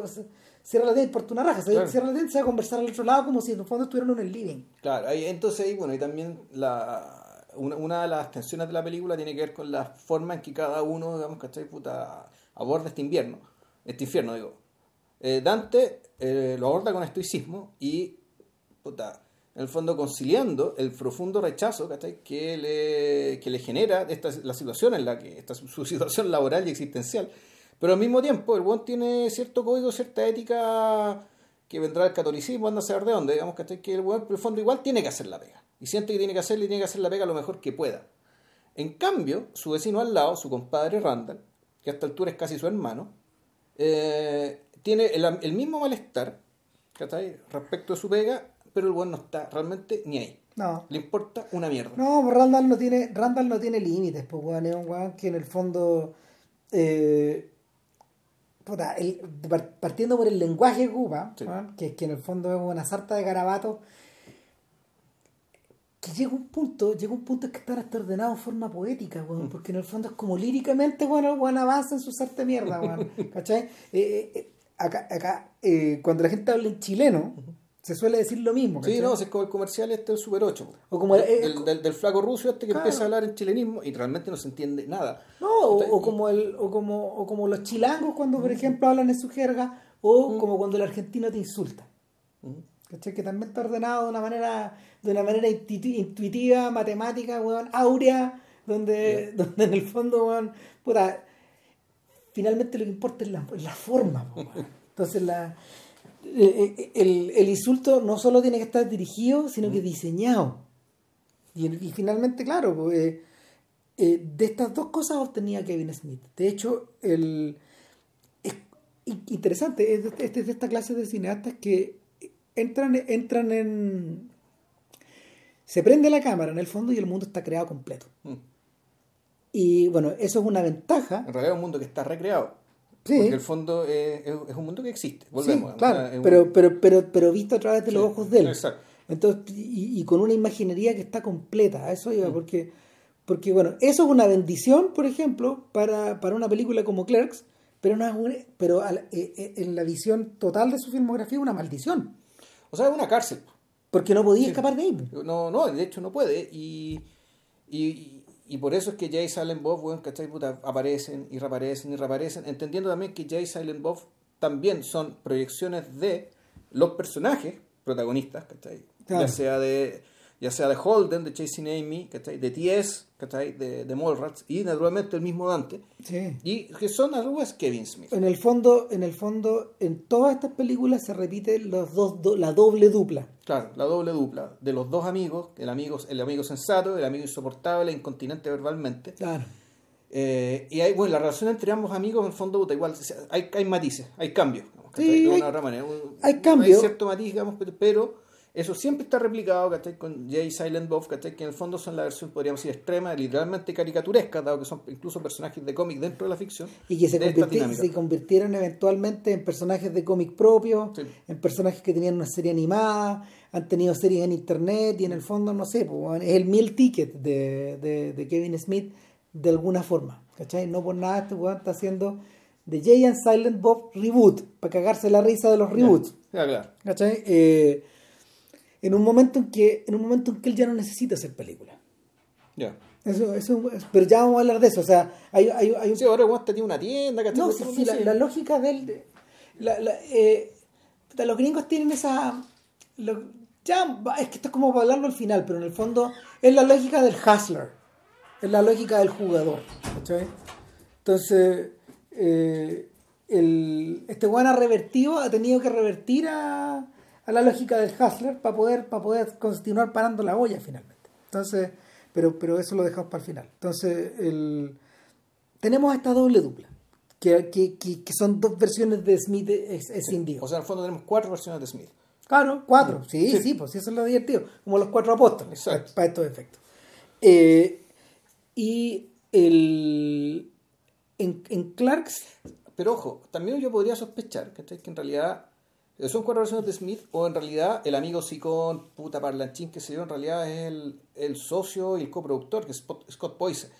cierra la tienda por una raja, se Claro. cierra la tienda se va a conversar al otro lado como si en el fondo estuvieran en el living. Claro, ahí, entonces ahí, bueno, y también la, una, una de las tensiones de la película tiene que ver con la forma en que cada uno, digamos, ¿cachai? Puta, aborda este invierno, este infierno, digo. Eh, Dante eh, lo aborda con estoicismo y, puta, en el fondo conciliando el profundo rechazo. Que le, que le genera esta, la situación en la que, esta, su situación laboral y existencial. Pero al mismo tiempo, el buen tiene cierto código, cierta ética que vendrá del catolicismo, anda a saber de dónde, digamos que el buen, por el fondo, igual tiene que hacer la pega. Y siente que tiene que hacerle y tiene que hacer la pega lo mejor que pueda. En cambio, su vecino al lado, su compadre Randall, que a esta altura es casi su hermano, eh, tiene el, mismo malestar respecto de su pega, pero el buen no está realmente ni ahí. No. Le importa una mierda. No, pues Randall no tiene, Randall no tiene límites, pues weón, es un weón que en el fondo eh, puta, el- partiendo por el lenguaje que ocupa, Sí. weón, que, que en el fondo es una sarta de garabatos, que llega un punto, llega un punto que está hasta ordenado en forma poética, weón, Mm. porque en el fondo es como líricamente, weón, el weón avanza en su sarta de mierda, weón, (laughs) ¿cachai? Eh, eh, eh, acá, acá eh, cuando la gente habla en chileno, se suele decir lo mismo, Sí, no, es como el comercial este del Super 8. po. O como el- eh, del, del, del flaco ruso este que Claro. empieza a hablar en chilenismo y realmente no se entiende nada. No, o, como el, o como, o como los chilangos cuando por ejemplo hablan en su jerga, o como cuando el argentino te insulta. ¿Cachai? Que también está ordenado de una manera, de una manera intuiti- intuitiva, matemática, weón, áurea, donde, donde en el fondo, weón, puta, finalmente lo que importa es la, la forma, weón. Entonces la el, el insulto no solo tiene que estar dirigido, sino que diseñado. Y, y finalmente, claro, pues, eh, eh, de estas dos cosas obtenía Kevin Smith. De hecho, el, es in- interesante, es de, este es de esta clase de cineastas que entran, entran en... Se prende la cámara en el fondo y el mundo está creado completo. Mm. Y bueno, eso es una ventaja. En realidad es un mundo que está recreado. Sí. Porque el fondo es, es- un mundo que existe. Volvemos. Sí, claro, sea, es un- pero, pero, pero, pero visto a través de los Sí, ojos de él. exacto. Entonces, y, y con una imaginería que está completa, a eso Mm. iba, porque, porque bueno, eso es una bendición, por ejemplo, para, para una película como Clerks, pero, no es una- pero eh, eh, en la visión total de su filmografía es una maldición, O sea, es una cárcel. porque no podía escapar de ahí. No, no, de hecho no puede. Y, y, y por eso es que Jay Silent Bob, weón, ¿cachai? Puta, aparecen y reaparecen y reaparecen. Entendiendo también que Jay Silent Bob también son proyecciones de los personajes protagonistas, ¿cachai? Claro. Ya sea de ya sea de Holden, de Chasing Amy, ¿cachai? de T.S., de, de Mallrats y naturalmente el mismo Dante, Sí. y que son algo es Kevin Smith. En el fondo, en el fondo, en todas estas películas se repite los dos, do- la doble dupla. Claro, la doble dupla de los dos amigos, el amigo, el amigo sensato, el amigo insoportable, incontinente verbalmente. Claro. Eh, y hay, bueno, la relación entre ambos amigos, en el fondo, igual, hay, hay matices, hay cambios. digamos, Sí, ¿cachai? de hay- una otra manera. Hay cambio. Hay cierto matiz, digamos, pero eso siempre está replicado, ¿cachai? Con Jay Silent Bob, ¿cachai? Que en el fondo son la versión, podríamos decir, extrema, literalmente caricaturesca, dado que son incluso personajes de cómic dentro de la ficción. Y que se, de convirti- convirtieron eventualmente en personajes de cómic propios, Sí. en personajes que tenían una serie animada, han tenido series en internet y en el fondo, no sé, pues, es el meal ticket de, de, de Kevin Smith de alguna forma. ¿Cachai? No por nada este weón está haciendo The Jay and Silent Bob reboot, para cagarse la risa de los reboots. Ya, claro. ¿Cachai? Eh, en un momento en que en un momento en que él ya no necesita hacer películas. Ya. Eso, eso, pero ya vamos a hablar de eso. O sea, hay, hay, hay un Sí, ahora igual tiene una tienda, ¿cachai? no, sí, sí, la, la lógica del. de- La, la, eh, los gringos tienen esa. lo- ya, es que esto es como para hablarlo al final, pero en el fondo es la lógica del hustler. Es la lógica del jugador. ¿cachai? Entonces, eh, el, este weón ha revertido, ha tenido que revertir a, a la lógica del hustler para poder, para poder continuar parando la olla finalmente. Entonces, pero, pero eso lo dejamos para el final. Entonces, el tenemos esta doble dupla, que, que, que, que son dos versiones de Smith es, es indio. O sea, en el fondo tenemos cuatro versiones de Smith. claro, cuatro, sí, sí, Sí. pues eso es lo divertido, como los cuatro apóstoles, para, estos efectos. Eh, y el, en, en Clarks, Pero ojo, también yo podría sospechar que en realidad son cuatro versiones de Smith o en realidad el amigo sicón, puta parlanchín que se dio, en realidad es el, el socio y el coproductor, que es Scott Poise.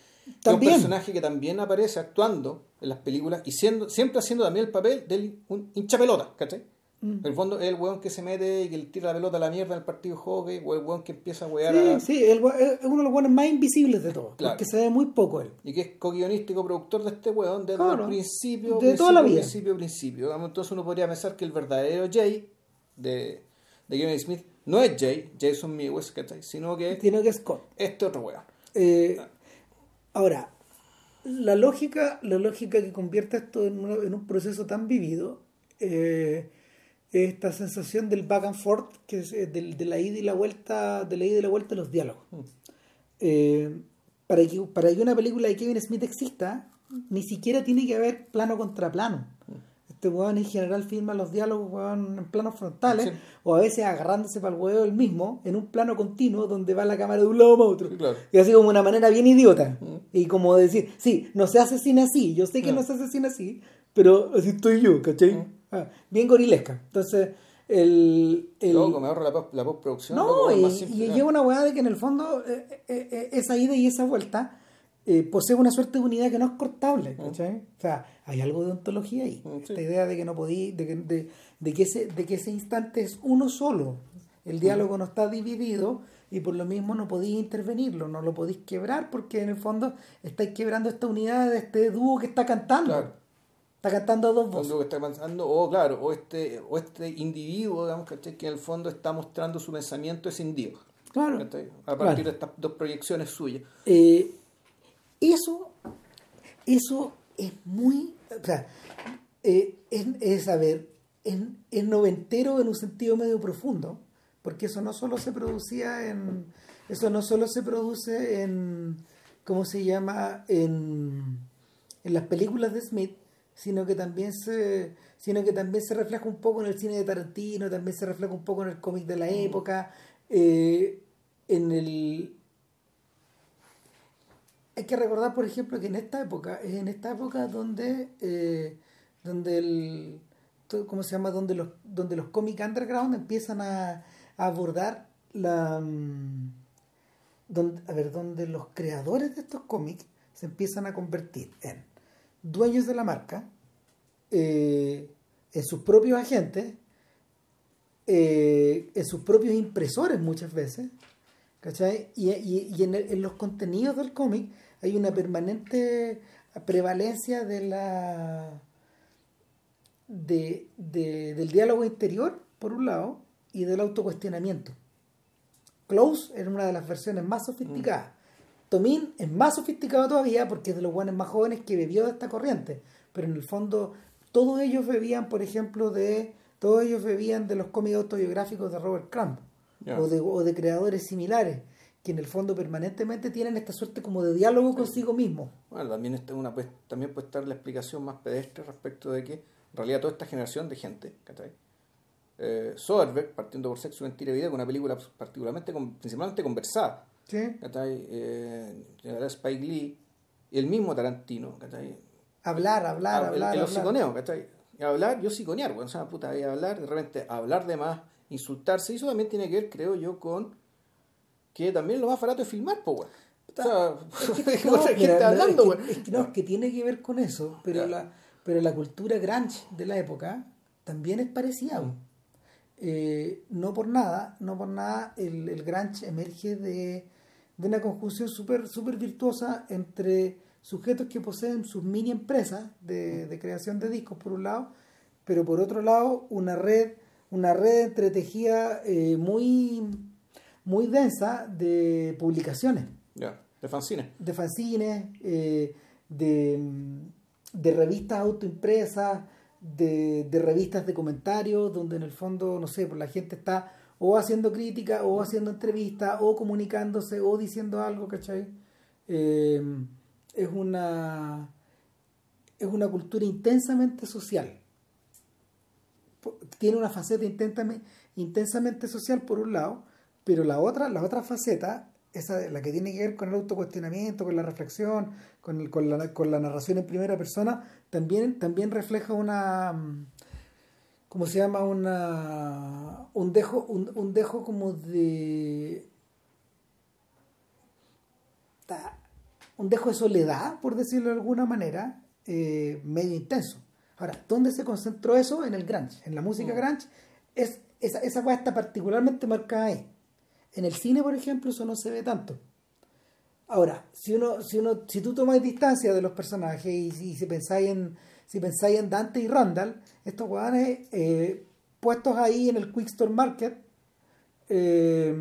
Es un personaje que también aparece actuando en las películas y siendo, siempre haciendo también el papel del un hincha pelota, ¿cachai? Mm. En el fondo es el weón que se mete y que le tira la pelota a la mierda en el partido de hockey o el weón que empieza a wear a... sí, sí, el es uno de los buenos más invisibles de todos, Claro. porque se ve muy poco él. Y que es co-guionista y coproductor de este weón desde Claro. el principio, De principio, toda la vida. principio, principio. Entonces uno podría pensar que el verdadero Jay de, de Kevin Smith no es Jay, Jason Mewes, ¿cachai? Sino que Sino que es Scott. este otro weón. Eh, ahora, la lógica, la lógica que convierte esto en, una- en un proceso tan vivido eh, esta sensación del back and forth, que es eh, del- de, la ida y la vuelta, de la ida y la vuelta de los diálogos. Eh, para, que, para que una película de Kevin Smith exista, ni siquiera tiene que haber plano contra plano. Este weón en general filma los diálogos weón, en planos frontales Sí. o a veces agarrándose para el huevo el mismo en un plano continuo donde va la cámara de un lado para otro. Sí, claro. Y así como una manera bien idiota. Mm. Y como decir, sí, no se asesina así, yo sé que Mm. no se asesina así, pero así estoy yo, ¿cachai? Mm. Ah, bien gorilesca. Entonces, el... el Luego me ahorro la, la postproducción. no, y, y lleva una weá de que en el fondo eh, eh, eh, esa ida y esa vuelta eh, posee una suerte de unidad que no es cortable, ¿cachai? O sea, hay algo de ontología ahí. Mm, sí. Esta idea de que no podí, de que, de, de que ese, de que ese instante es uno solo. El diálogo no está dividido y por lo mismo no podéis intervenirlo, no lo podéis quebrar porque en el fondo estáis quebrando esta unidad de este dúo que está cantando. Claro. Está cantando a dos voces. está pensando, o claro, o este, o este individuo, digamos, ¿cachai? que en el fondo está mostrando su pensamiento escindido. Claro. ¿cachai? A partir Claro. de estas dos proyecciones suyas. Eh, eso, eso es muy, o sea, eh, es, es, a ver, es, es noventero en un sentido medio profundo, porque eso no solo se producía en, eso no solo se produce en, ¿cómo se llama? En, en las películas de Smith, sino que también se sino que también se refleja un poco en el cine de Tarantino, también se refleja un poco en el cómic de la época, eh, en el hay que recordar, por ejemplo, que en esta época, es en esta época donde, eh, donde el, ¿cómo se llama? Donde los, donde los cómics underground empiezan a, a abordar la, mm, donde, a ver, donde los creadores de estos cómics se empiezan a convertir en dueños de la marca, eh, en sus propios agentes, eh, en sus propios impresores muchas veces, ¿cachai? Y, y- y en, los contenidos del cómic hay una permanente prevalencia de la de, de- del diálogo interior, por un lado, y del autocuestionamiento. Close era una de las versiones más sofisticadas. Tomín es más sofisticado todavía porque es de los buenos más jóvenes que bebió de esta corriente. Pero en el fondo, todos ellos bebían, por ejemplo, de. Todos ellos bebían de los cómics autobiográficos de Robert Crumb. O, de, o de creadores similares. Que en el fondo permanentemente tienen esta suerte como de diálogo consigo mismo. Bueno, también, está una, pues, también puede estar la explicación más pedestre respecto de que en realidad toda esta generación de gente, ¿cachai? Eh, Soderbergh, partiendo por Sexo, Mentira y Vida, con una película particularmente, con- principalmente conversada, ¿sí? ¿cachai? Eh, Spike Lee el mismo Tarantino, ¿cachai? Hablar, hablar, Ah, hablar. el, hablar. hociconeo, ¿cachai? Hablar, yo siconear, bueno, o sea, puta, y hablar, de repente hablar de más, insultarse, y eso también tiene que ver, creo yo, con que también lo más barato es filmar, pues, weón. O sea, No, es que, (laughs) es que no, es que tiene que ver con eso, pero la, pero la cultura grunge de la época también es parecida. Mm. Eh, no por nada, no por nada el, el grunge emerge de, de una conjunción súper super virtuosa entre sujetos que poseen sus mini empresas de, de creación de discos por un lado, pero por otro lado una red, una red entretejida eh, muy, muy densa de publicaciones de fanzines. de fanzines, eh, de, de revistas autoimpresas, de, de revistas de comentarios, donde en el fondo, no sé, pues la gente está o haciendo crítica, o haciendo entrevistas, o comunicándose, o diciendo algo, ¿cachai? Eh, es una es una cultura intensamente social. Tiene una faceta intensamente, social por un lado, pero la otra, la otra faceta, esa la que tiene que ver con el autocuestionamiento, con la reflexión, con, el- con, la, con la narración en primera persona, también, también refleja una ¿cómo se llama? una un dejo, un, un dejo como de un dejo de soledad, por decirlo de alguna manera, eh, medio intenso. Ahora, ¿dónde se concentró eso? En el grunge, en la música Mm. grunge. Es, esa, esa cosa está particularmente marcada ahí. En el cine, por ejemplo, eso no se ve tanto. Ahora, si uno, si uno, si tú tomas distancia de los personajes y, y si pensáis en, si pensáis en Dante y Randall, estos hueones eh, puestos ahí en el Quick Store Market, eh,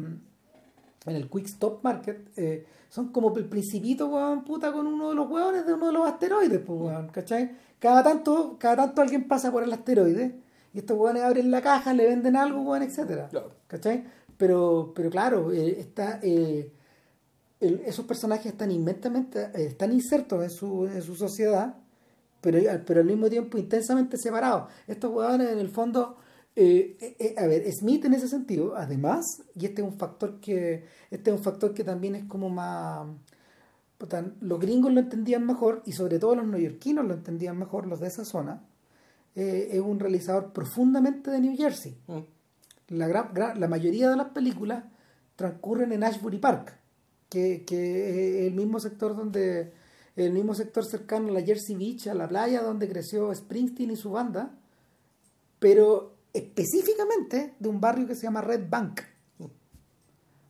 en el Quick Stop Market, eh, son como el principito, weón, puta, con uno de los hueones de uno de los asteroides, pues, weón, ¿cachai? Cada tanto, cada tanto alguien pasa por el asteroide y estos hueones abren la caja, le venden algo, weón, etcétera. Claro. ¿Cachai? Pero, pero claro, está, el- esos personajes están inmensamente, están insertos en su, en su sociedad, pero, pero al mismo tiempo intensamente separados. Estos huevones en el fondo, eh, eh, eh, a ver, Smith en ese sentido, además, y este es un factor que, este es un factor que también es como más los gringos lo entendían mejor y sobre todo los neoyorquinos lo entendían mejor, los de esa zona, eh, es un realizador profundamente de New Jersey Mm. la, gran, gran- la mayoría de las películas transcurren en Ashbury Park, que, que es el mismo sector donde el mismo sector cercano a la Jersey Beach, a la playa donde creció Springsteen y su banda, pero específicamente de un barrio que se llama Red Bank.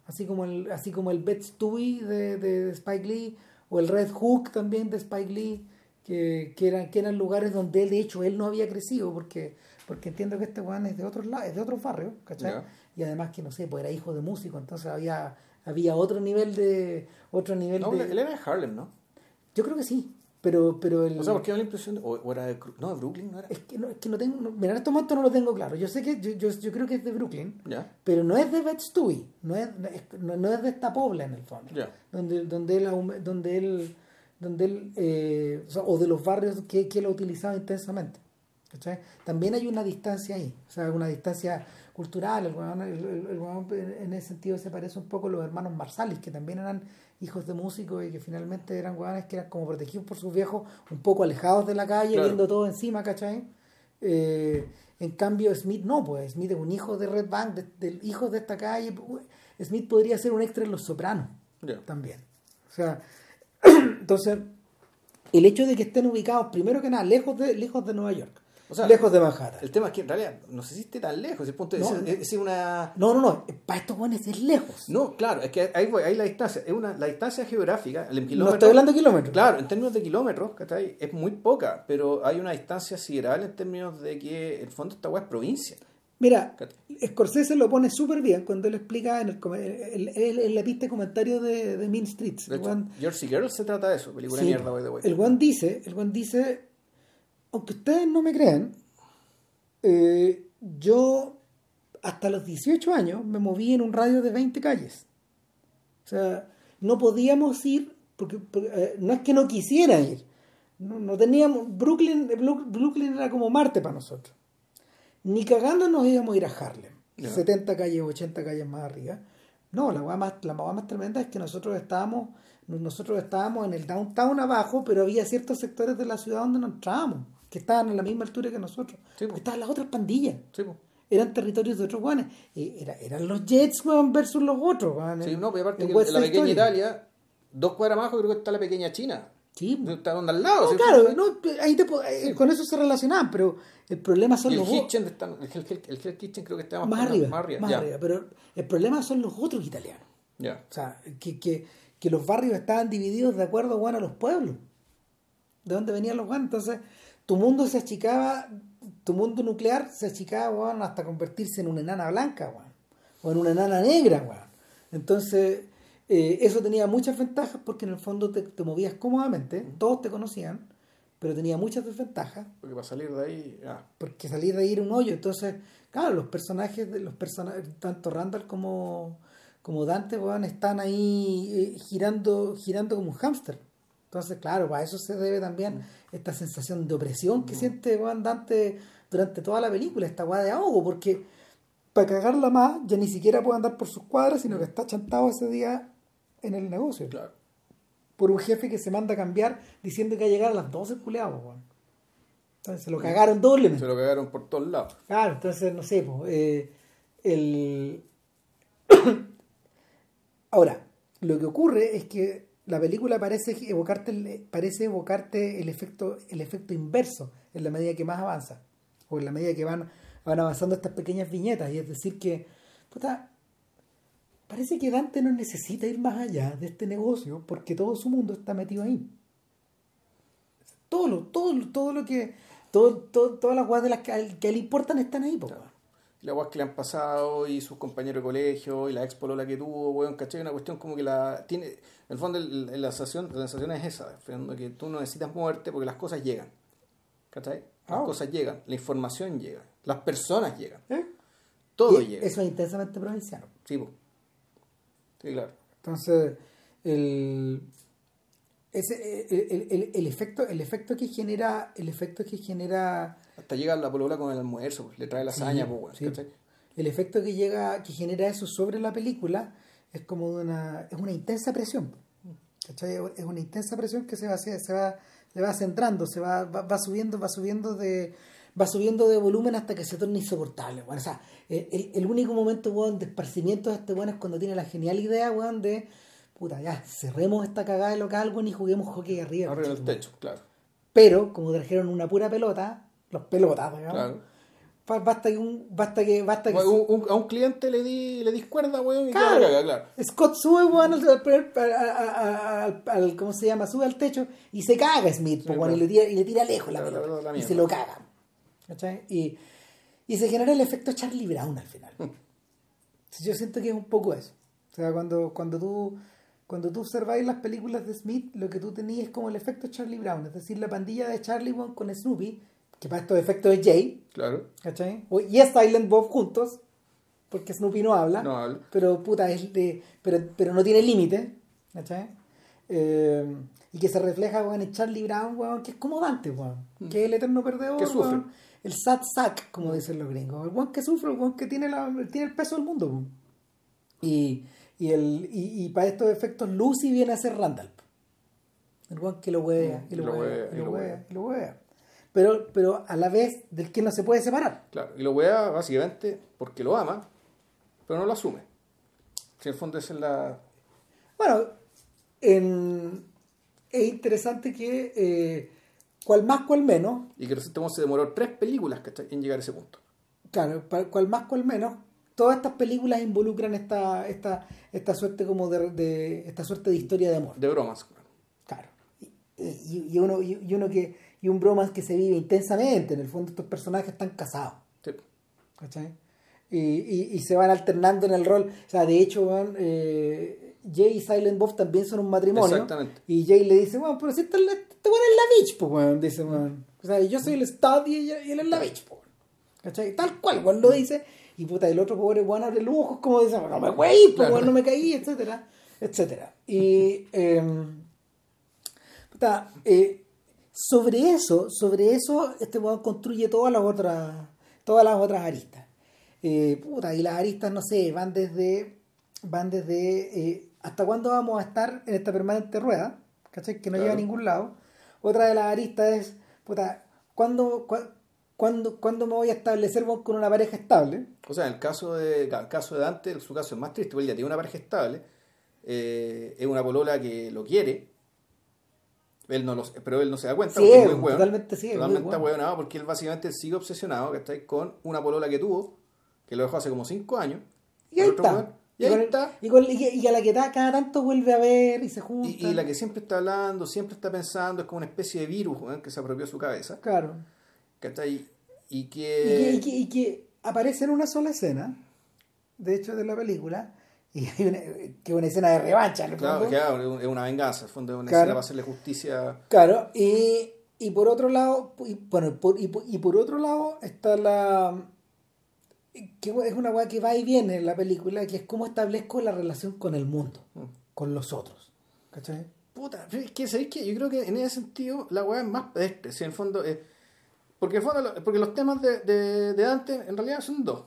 Así como el, así como el Stewie de, de Spike Lee, o el Red Hook también de Spike Lee, que, que, eran, que eran lugares donde él, de hecho, él no había crecido, porque, porque entiendo que este weón es de otros lados, es de otros barrios, ¿cachai? Ya. Y además que no sé, pues era hijo de músico, entonces había, había otro nivel de, otro nivel No, de. él era de Harlem, ¿no? Yo creo que sí, pero, pero el. O sea, porque da la impresión, de- o, o era de, no, de Brooklyn, ¿no era? es que no, es que no tengo, no- mira, en estos momentos no lo tengo claro. Yo sé que, yo, yo, yo creo que es de Brooklyn, Ya, pero no es de Bet Stewie, no es, no no- es de esta pobla en el fondo. ya. donde, donde él, donde él, donde él eh, o, sea, o de los barrios que, que él ha utilizado intensamente. ¿cachai? También hay una distancia ahí, o sea, una distancia cultural. El weón, el- weón en ese sentido se parece un poco a los hermanos Marsalis, que también eran hijos de músicos y que finalmente eran weones que eran como protegidos por sus viejos, un poco alejados de la calle, Claro. viendo todo encima, ¿cachai? Eh, en cambio, Smith no, pues Smith es un hijo de Red Bank, de, del hijo de esta calle. Smith podría ser un extra en Los Sopranos también. O sea, (clears throat) entonces, el hecho de que estén ubicados, primero que nada, lejos de, lejos de Nueva York, O sea, lejos de Manhattan. El tema es que en realidad no se existe tan lejos. El punto No, es, no. es- una. No, no, no. Para estos buenos es lejos. No, claro, es que ahí, voy, ahí la distancia. Es una, la distancia geográfica, el No kilómetro. estoy hablando de kilómetros. Claro, en términos de kilómetros, ¿cachai? Es muy poca, pero hay una distancia sideral en términos de que, el fondo, esta weá es provincia. Mira. Scorsese lo pone súper bien cuando él explica en, el, en, en- la pista de comentarios de, de Mean Streets. De hecho, weón- Jersey Girl se trata de eso, película Sí, de mierda, by the way. El Juan dice, el Juan dice, aunque ustedes no me crean, eh, yo hasta los 18 años me moví en un radio de 20 calles. O sea, no podíamos ir, porque, porque, eh, no es que no quisiera ir, no, no teníamos, Brooklyn, Bru- Brooklyn era como Marte para nosotros. Ni cagando nos íbamos a ir a Harlem, Ya. 70 calles, 80 calles más arriba. No, la más, la más tremenda es que nosotros estábamos, nosotros estábamos en el downtown abajo, pero había ciertos sectores de la ciudad donde no entrábamos, que estaban a la misma altura que nosotros. Sí, po. porque estaban las otras pandillas. Sí. Eran territorios de otros guanes. Era- eran los Jets, weón, versus los otros, weón. Sí, no, pero aparte en que en la pequeña Story. Italia, dos cuadras abajo creo que está la pequeña China. Sí, donde al lado. No, ¿sí? claro, no, ahí te eh, con eso se relacionaban, pero el problema son Y el los otros. El, Hell- el Hell Kitchen creo que está Más arriba, Más arriba, más arriba, pero el problema son los otros italianos. Ya. O sea, que, que, que los barrios estaban divididos de acuerdo bueno, a los pueblos. De dónde venían los guanes. Entonces, tu mundo se achicaba, tu mundo nuclear se achicaba weón, hasta convertirse en una enana blanca, weón. O en una enana negra, weón. Entonces, eh, eso tenía muchas ventajas porque en el fondo te, te movías cómodamente, todos te conocían, pero tenía muchas desventajas Porque para salir de ahí, porque salir de ahí era un hoyo. Entonces, claro, los personajes, de los personajes, tanto Randall como, como Dante, weón, están ahí eh, girando, girando como un hámster. Entonces, claro, para eso se debe también esta sensación de opresión que siente weón, Dante durante toda la película, esta weá de ahogo, porque para cagarla más, ya ni siquiera puede andar por sus cuadras, sino que está chantado ese día en el negocio. Claro. Por un jefe que se manda a cambiar diciendo que va a llegar a las 12 culeados. Entonces se lo cagaron doblemente. Se lo cagaron por todos lados. Claro, entonces no sé, pues, eh, el... (coughs) Ahora, lo que ocurre es que la película parece evocarte parece evocarte el efecto, el efecto inverso en la medida que más avanza, o en la medida que van, van avanzando estas pequeñas viñetas, y es decir que, puta, parece que Dante no necesita ir más allá de este negocio porque todo su mundo está metido ahí. Todo lo, todo, todo lo que, todo, todo- todas las cosas de las que, le importan están ahí, po. Las guas que le han pasado y sus compañeros de colegio y la expo la que tuvo, weón, ¿cachai? Una cuestión como que la tiene, en el fondo el- el- la sensación, la sensación es esa, que tú no necesitas moverte porque las cosas llegan, ¿cachai? Las Ah. cosas llegan, la información llega, las personas llegan, ¿Eh? todo Y llega. Eso es intensamente provinciano. Sí, po. sí, claro. Entonces, el, ese, el, el- el- el efecto, el efecto que genera, el efecto que genera, Hasta llega la polola con el almuerzo, pues, le trae lasaña, Sí, pues, weón, sí. el efecto que llega, que genera eso sobre la película es como una, es una intensa presión. ¿cachai? Es una intensa presión que se va, se va, se va centrando, se va, va, va subiendo, va subiendo de, va subiendo de volumen hasta que se torna insoportable. weón. O sea, el, el- único momento de esparcimiento de este weón es cuando tiene la genial idea, weón, de puta, ya, cerremos esta cagada de local, weón, y juguemos hockey arriba. Arriba del techo, claro. Pero, como trajeron una pura pelota, los pelotas, digamos, claro. ba- basta que un, basta que, basta que Un- un- a un cliente le di, le discuerda, weón, y Claro. caga, claro. Scott sube, weón, al, al- al- al- al- ¿cómo se llama? Sube al techo y se caga Smith, Sí, weón, y, le tira, y le tira lejos la La- la- pelota. la- la y se lo caga. ¿Cachai? Y, y se genera el efecto Charlie Brown al final. Sí, Yo siento que es un poco eso. O sea, cuando, cuando tú cuando tú observáis las películas de Smith, lo que tú tenías es como el efecto Charlie Brown, es decir, la pandilla de Charlie weón, con Snoopy, que para estos efectos es Jay, Claro. ¿cachai? Y es Silent Bob juntos, porque Snoopy no habla, No habla. pero puta, es de, pero, pero no tiene límite, ¿cachai? Eh, y que se refleja weón, en Charlie Brown, weón, que es como Dante, weón, que es el eterno perdedor, Mm. Que sufre. weón, el sad sack, como dicen los gringos, el weón que sufre, el weón que tiene, la, tiene el peso del mundo. weón. Y, y, el, y, y para estos efectos, Lucy viene a ser Randall. El weón que lo huevea, y lo Mm, huevea, y lo huevea. y lo huevea. Pero, pero a la vez del que no se puede separar. Claro, y lo wea básicamente porque lo ama, pero no lo asume. Si en el fondo es la. Bueno, en- es interesante que eh, cual más, cual menos, Y que recientemente se demoró tres películas en llegar a ese punto. claro, cual más, cual menos, todas estas películas involucran esta, esta, esta suerte como de, de- esta suerte de historia de amor. De bromas. Claro. Y, y- y uno, y, y uno que, y un bromance que se vive intensamente, en el fondo estos personajes están casados. Sí. ¿cachai? Y, y, y se van alternando en el rol. O sea, de hecho, weón, eh, Jay y Silent Bob también son un matrimonio. Exactamente. Y Jay le dice, bueno, pero si este, este weón es la bitch, pues, weón, dice, weón. O sea, yo soy el stud y, ella- y él es la bitch, pues. ¿Cachai? Tal cual, weón, lo dice. Y puta, el otro pobre weón abre los ojos como dice, no me güey, pues, Claro. no me caí, etcétera, etcétera. Y, em, puta, eh, sobre eso, sobre eso, este weón construye todas las otras, todas las otras aristas. Eh, puta, y las aristas, no sé, van desde, van desde, eh, ¿hasta cuándo vamos a estar en esta permanente rueda? ¿Cachai? Que no Claro. lleva a ningún lado. Otra de las aristas es, puta, ¿cuándo, cua- cuándo, cuándo me voy a establecer con una pareja estable? O sea, en el caso de, el caso de Dante, su caso es más triste, porque él ya tiene una pareja estable, eh, es una polola que lo quiere, él no lo, pero él no se da cuenta, Sí, porque es muy totalmente sí, totalmente ahueonado, porque él básicamente sigue obsesionado ¿cachai? con una polola que tuvo, que lo dejó hace como 5 años, Y ahí está. y ahí el- está, Y, con- y- y a la que ta- cada tanto vuelve a ver y se junta. y, la que siempre está hablando, siempre está pensando, es como una especie de virus que se apropió su cabeza, Claro. que, que... y que- y que aparece en una sola escena, de hecho, de la película, y hay una, que es una escena de revancha. Claro, claro, es una venganza, al fondo es una Claro. escena para hacerle justicia. Claro, y, y por otro lado, y, bueno, por, y, y por otro lado está la que es una weá que va y viene en la película, que es cómo establezco la relación con el mundo, Mm. con los otros. ¿Cachai? Puta, es que, ¿sabéis qué? Yo creo que en ese sentido la weá es más pedestre, si en el fondo. Porque, en el fondo, porque los temas de, de, de Dante en realidad son dos.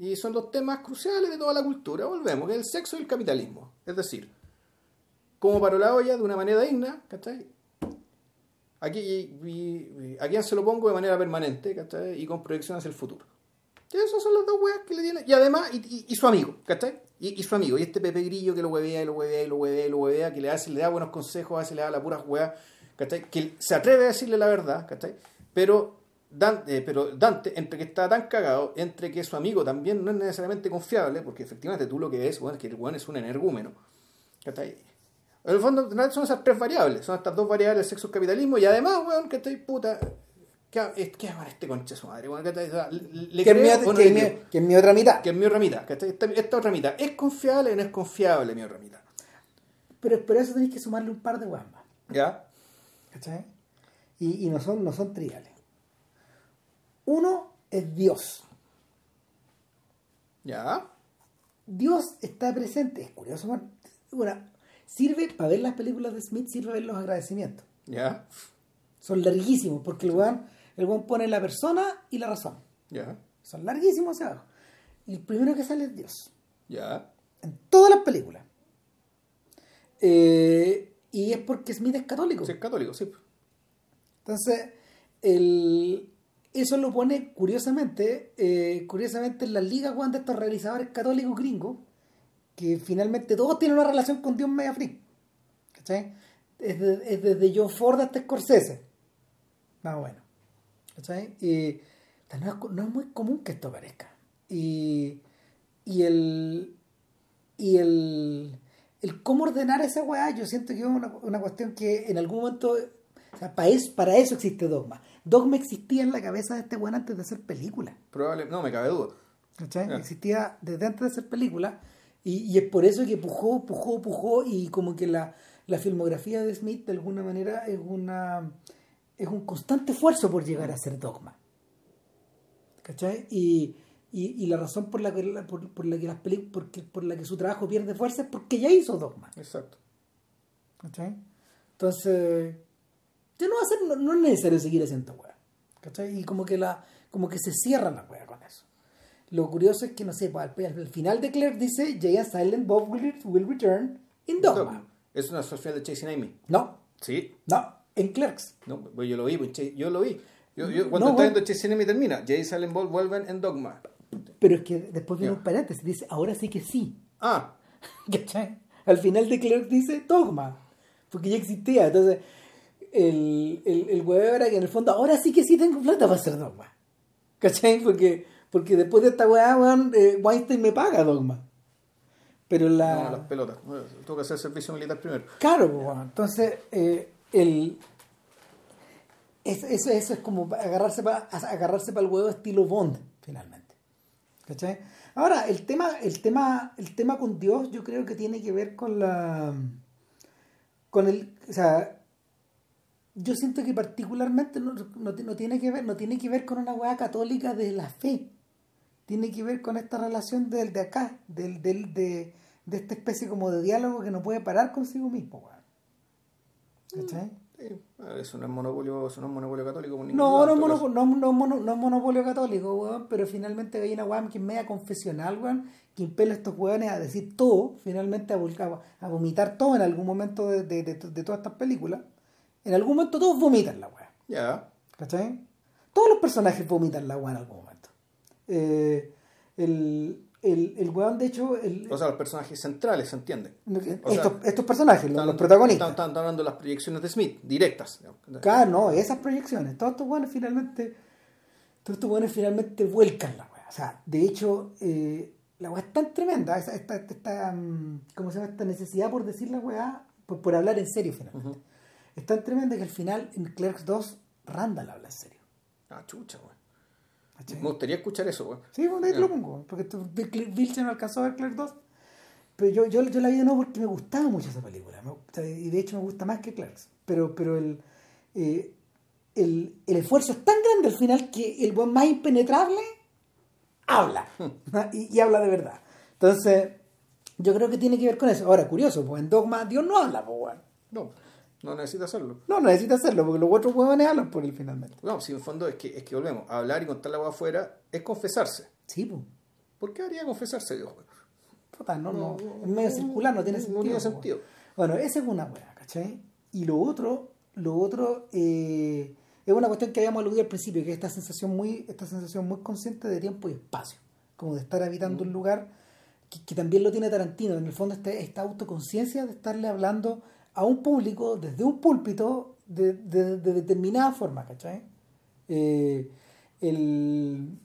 Y son los temas cruciales de toda la cultura. Volvemos, que es el sexo y el capitalismo. Es decir, como para la olla de una manera digna, ¿cachai? Aquí, y, se lo pongo de manera permanente, ¿cachai? Y con proyección hacia el futuro. Y esas son las dos weas que le tiene. Y además, y, y- su amigo, ¿cachai? Y, su amigo, y este Pepe Grillo que lo huevea, y lo huevea, y lo huevea, lo huevea, que le hace, le da buenos consejos, veces le da la pura weá, ¿cachai? Que se atreve a decirle la verdad, ¿cachai? Pero Dante, eh, pero Dante, entre que está tan cagado, entre que su amigo también no es necesariamente confiable, porque efectivamente tú lo que ves, weón, es que el weón es un energúmeno, ¿cachai? En el fondo, son esas tres variables, son estas dos variables, sexo y capitalismo, y además, weón, que estoy puta. ¿Qué, qué con este concha su madre? weón? ¿Cachai? O sea, ¿Le Que es, mi, creo o no que le mi- que es mi otra mitad. Que es mi otra mitad, ¿cachai? Esta, esta otra mitad, ¿es confiable o no es confiable mi otra mitad? Pero, pero eso tenéis que sumarle un par de weas más. ¿Ya? ¿Cachai? Y, y no, son, no son triviales. Uno es Dios. ¿Ya? Dios está presente. Es curioso, man. Bueno, sirve para ver las películas de Smith, sirve ver los agradecimientos. ¿Ya? Son larguísimos porque el weón, el weón pone la persona y la razón. ¿Ya? Son larguísimos hacia abajo. Y el primero que sale es Dios. ¿Ya? En todas las películas. Eh, y es porque Smith es católico. Sí, es católico, sí. Entonces, el, eso lo pone curiosamente, eh, curiosamente en las ligas weón, de estos realizadores católicos gringos, que finalmente todos tienen una relación con Dios media free. ¿Cachai? Es, de- es desde John Ford hasta Scorsese. Más o menos. ¿Cachai? Y no es muy común que esto aparezca. Y, y el. Y el. El cómo ordenar esa weá, yo siento que es una, una cuestión que en algún momento. O sea, para eso, para eso existe Dogma. Dogma existía en la cabeza de este weón antes de hacer película. Probable, no, me cabe duda. Ya. Existía desde antes de hacer película. Y, y es por eso que pujó, pujó, pujó. Y como que la, la filmografía de Smith, de alguna manera, es una es un constante esfuerzo por llegar a ser Dogma. ¿Cachai? Y, y, y la razón por la que, la- por, por la que las peli- porque, por la que su trabajo pierde fuerza es porque ya hizo Dogma. Exacto. ¿Cachai? Entonces, ya no va a ser, no, no es necesario seguir haciendo weá. ¿Cachai? Y como que la, como que se cierra la weá con eso. Lo curioso es que, no sé, pues, al, al final de Claire dice, Jay Silent Bob will, will return in Dogma. Es una social de Chasing Amy. No, Sí. no, en Clerks. No, pues yo lo vi, pues, yo lo vi. Yo, yo- cuando No, está bueno. viendo Chasing Amy termina, Jay Silent Bob vuelven en Dogma. Pero es que después viene Ya. un paréntesis, dice, ahora sí que sí. Ah, (laughs) ¿Cachai? Al final de Clerks dice Dogma, porque ya existía. Entonces, el, el, el huevo era que en el fondo ahora sí que sí tengo plata para hacer dogma. ¿Cachai? Porque, porque después de esta weá, weón, eh, Weinstein me paga dogma. Pero la. No, las pelotas. Tengo que hacer servicio militar primero. Claro, pues, bueno, entonces eh, el, es- eso, eso es como agarrarse para agarrarse para el huevo estilo Bond, finalmente. ¿Cachai? Ahora, el tema, el tema, el tema con Dios, yo creo que tiene que ver con la. con el. O sea. Yo siento que particularmente no, no, no tiene que ver, no tiene que ver con una hueá católica de la fe. Tiene que ver con esta relación del de acá, del, del, de, de esta especie como de diálogo que no puede parar consigo mismo, weón. ¿Cachai? Sí, eso no es monopolio, eso no es monopolio católico. por No, no, caso. no, no, mono- no es monopolio católico, weón, pero finalmente hay una weón que es media confesional, weón, que impele a estos weones a decir todo, finalmente a, volcar- a vomitar todo en algún momento de, de, de- de todas estas películas. En algún momento todos vomitan la weón. Ya. ¿Cachai? Todos los personajes vomitan la weá en algún momento. Eh, el, el, el weón, de hecho, el, O sea, los personajes centrales, ¿se entiende? Sea, estos, estos personajes, los, Están- los protagonistas. Están, están hablando de las proyecciones de Smith, directas. Claro, no, esas proyecciones. Todos estos weones finalmente. Todos estos weones finalmente vuelcan la weá. O sea, de hecho, eh, la weá es tan tremenda, esta, esta, esta, mm, ¿cómo se llama? Esta necesidad por decir la weá, por, por hablar en serio finalmente. Es tan tremenda que al final en Clerks 2, Randall habla en serio. Ah, chucha, güey. ¿cachai? Me gustaría escuchar eso, güey. Sí, bueno, ahí te lo pongo. Porque Vilche no alcanzó a ver Clerks 2. Pero yo, yo, yo la vi de nuevo porque me gustaba mucho esa película. me y de hecho me gusta más que Clerks. Pero, pero el, eh, el, el esfuerzo es tan grande al final que el buen más impenetrable habla. y, y habla de verdad. Entonces, yo creo que tiene que ver con eso. Ahora, curioso, pues en Dogma Dios no habla, pues, weón. No, no necesita hacerlo. No, no necesita hacerlo porque los otros huevones hablan por él finalmente. No, si en fondo es que, es que volvemos. A hablar y contar la agua afuera es confesarse. Sí, pues. ¿Por qué haría confesarse güey? Puta, no, no, No, es medio circular, no tiene no sentido. tiene sentido. Bueno, esa es una weá, ¿cachai? Y lo otro, lo otro eh, es una cuestión que habíamos aludido al principio, que es esta sensación muy, esta sensación muy consciente de tiempo y espacio, como de estar habitando un lugar que, que también lo tiene Tarantino, en el fondo esta, esta autoconciencia de estarle hablando a un público desde un púlpito de, de- de determinada forma, ¿cachai? Eh, el,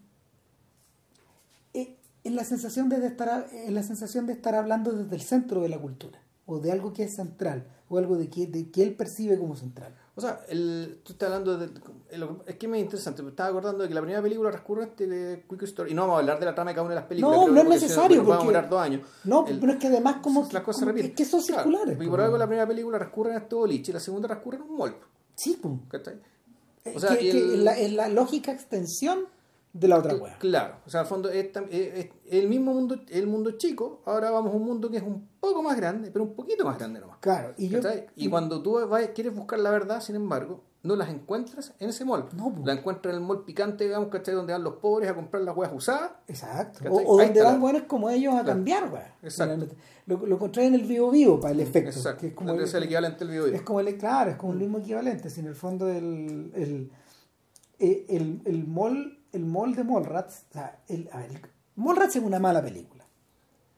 eh, la sensación de estar es la sensación de estar hablando desde el centro de la cultura o de algo que es central o algo de que, de que él percibe como central O sea, el, tú estás hablando de... el- es que me interesante, me estaba acordando de que la primera película transcurre este de Quick Story. Y no vamos a hablar de la trama de cada una de las películas. No, no es porque necesario, nos vamos a porque- demorar dos años. no El- pero es que además como las cosas se repiten. es que son Claro, circulares y po, por algo la primera película transcurre en este boliche y la segunda transcurre en un mall. sí. ¿Cachai? Es O sea, que, es la, es la lógica extensión de la otra weá Claro, o sea, al fondo es, tam- es- es el mismo mundo, el mundo chico, ahora vamos a un mundo que es un poco más grande, pero un poquito más grande nomás. claro y yo. Y cuando tú vas- quieres buscar la verdad, sin embargo, no las encuentras en ese mall. No, po. la encuentras en el mall picante, digamos, ¿cachai? Donde van los pobres a comprar las huevas usadas. Exacto. ¿Cachai? O, o donde van buenos como ellos a Claro. cambiar, weá. Exacto. Lo, lo encontré en el vivo vivo para el efecto. Exacto. Que es como es el equivalente al video. Es como el, claro, es como el mismo equivalente, si en el fondo el, el, el, el mall, el mall de Mallrats, o sea, el, a ver, el- Mallrats es una mala película.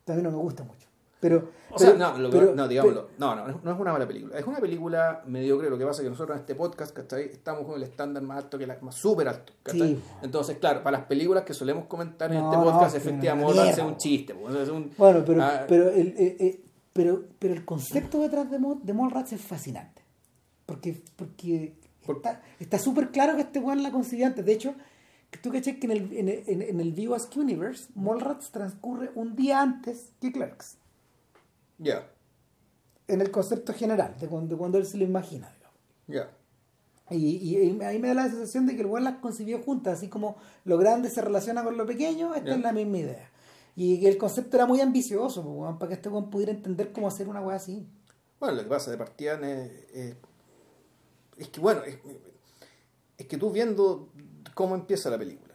También no me gusta mucho. Pero, O sea, no, lo- pero- no, digámoslo. No, no, no es una mala película. Es una película mediocre. Lo que pasa es que nosotros en este podcast, ¿cachai? Estamos con el estándar más alto que la, más súper alto. Entonces, claro, para las películas que solemos comentar en No, este no, podcast, que efectivamente, es un chiste. es un- Bueno, pero, Ah, pero, el, eh, eh, pero, pero el concepto detrás de, Mo- de Mallrats es fascinante. Porque, porque Por- está está súper claro que este weón la concibió antes. De hecho, tú caché que en el, en, el- en, en el View Askew Universe, Mallrats transcurre un día antes que Clerks. Ya, En el concepto general, de cuando, de cuando él se lo imagina. ya. Y, y, ahí me da la sensación de que el weón las concibió juntas, así como lo grande se relaciona con lo pequeño, esta es la misma idea. Y que el concepto era muy ambicioso, pues, weón, para que este weón pudiera entender cómo hacer una weá así. Bueno, lo que pasa de partida eh, eh, es que, bueno, es, es que tú viendo cómo empieza la película,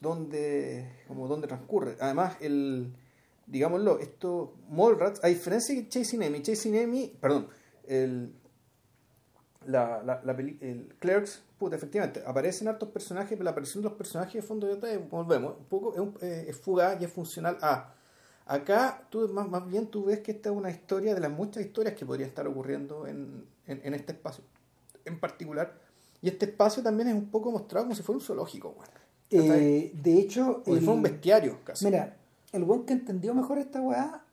dónde, como dónde transcurre. Además, el, digámoslo, esto, Mallrats, a diferencia de Chasing Amy, Chasing Amy, perdón, el, la, la, la peli- el Clerks, puta, efectivamente, aparecen hartos personajes, pero la aparición de los personajes de fondo de batalla, volvemos, un poco, es, un- eh, es fugaz y es funcional a. Acá, tú más, más bien tú ves que esta es una historia de las muchas historias que podrían estar ocurriendo en, en, en este espacio. en particular. Y este espacio también es un poco mostrado como si fuera un zoológico, weón. Eh, de hecho, Como si fuera un bestiario, casi. Mira, el buen que entendió mejor esta weá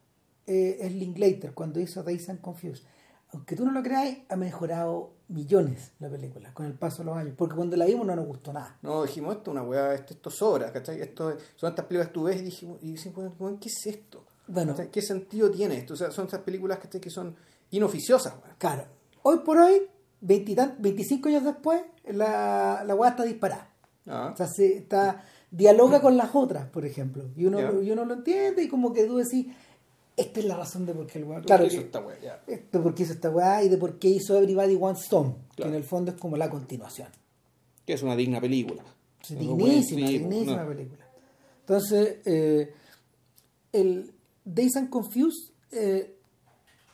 eh, es Linklater cuando hizo Days and Confused. Aunque tú no lo creas, ha mejorado millones la película con el paso de los años. Porque cuando la vimos no nos gustó nada. No, dijimos esto, una weá, esto, esto sobra, ¿cachai? Esto, son estas películas que tú ves y dijimos, y weón, ¿qué es esto? Bueno. ¿Qué sentido tiene esto? O sea, son estas películas ¿cachai? que son inoficiosas, weón. claro. Hoy por hoy, 20 y tan- 25 años después, la, la weá está disparada. Ah. O sea, se está, dialoga con las otras, por ejemplo. Y uno, y uno lo entiende y como que tú decís, esta es la razón de por qué el. ¿Por Claro, hizo esta weá? Ya. de por qué hizo esta weá y de por qué hizo Everybody Wants Some, que en el fondo es como la continuación. Que es una digna película. Dignísima, dignísima no. película. Entonces, eh, el Days and Confused, eh,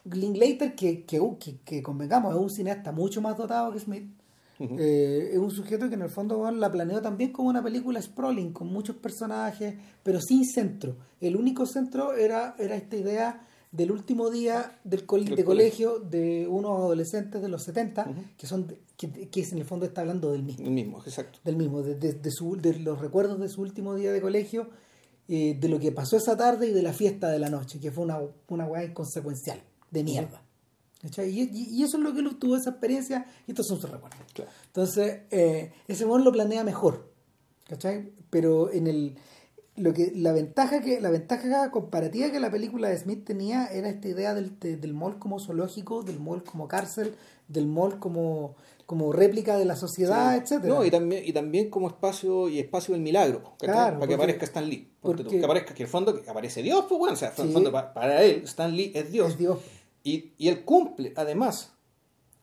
Linklater, que, que, que, que convengamos, es un cineasta mucho más dotado que Smith, eh, es un sujeto que en el fondo bueno, la planeó también como una película sprawling, con muchos personajes, pero sin centro. El único centro era, era esta idea del último día del Del de colegio de unos adolescentes de los 70, Ujú. que son que, que en el fondo está hablando del mismo El mismo, exacto. del mismo, de, de- de su- de los recuerdos de su último día de colegio, eh, de lo que pasó esa tarde y de la fiesta de la noche, que fue una, una weá inconsecuencial, de mierda. ¿Cachai? Y, y- eso es lo que él tuvo esa experiencia y estos son sus recuerdos. Claro. Entonces, eh, ese weón lo planea mejor. ¿Cachai? Pero en el lo que la ventaja que la ventaja comparativa que la película de Smith tenía era esta idea del, de- del mall como zoológico, del mall como cárcel, del mall como, como réplica de la sociedad, Sí. etcétera. No, y también, y también como espacio y espacio del milagro, ¿cachai? Claro, para que aparezca Stan Lee. porque- que aparezca que el fondo que aparece Dios, pues bueno, o sea, el fondo pa- para él Stan Lee es Dios. Es Dios. Y, y él cumple, además,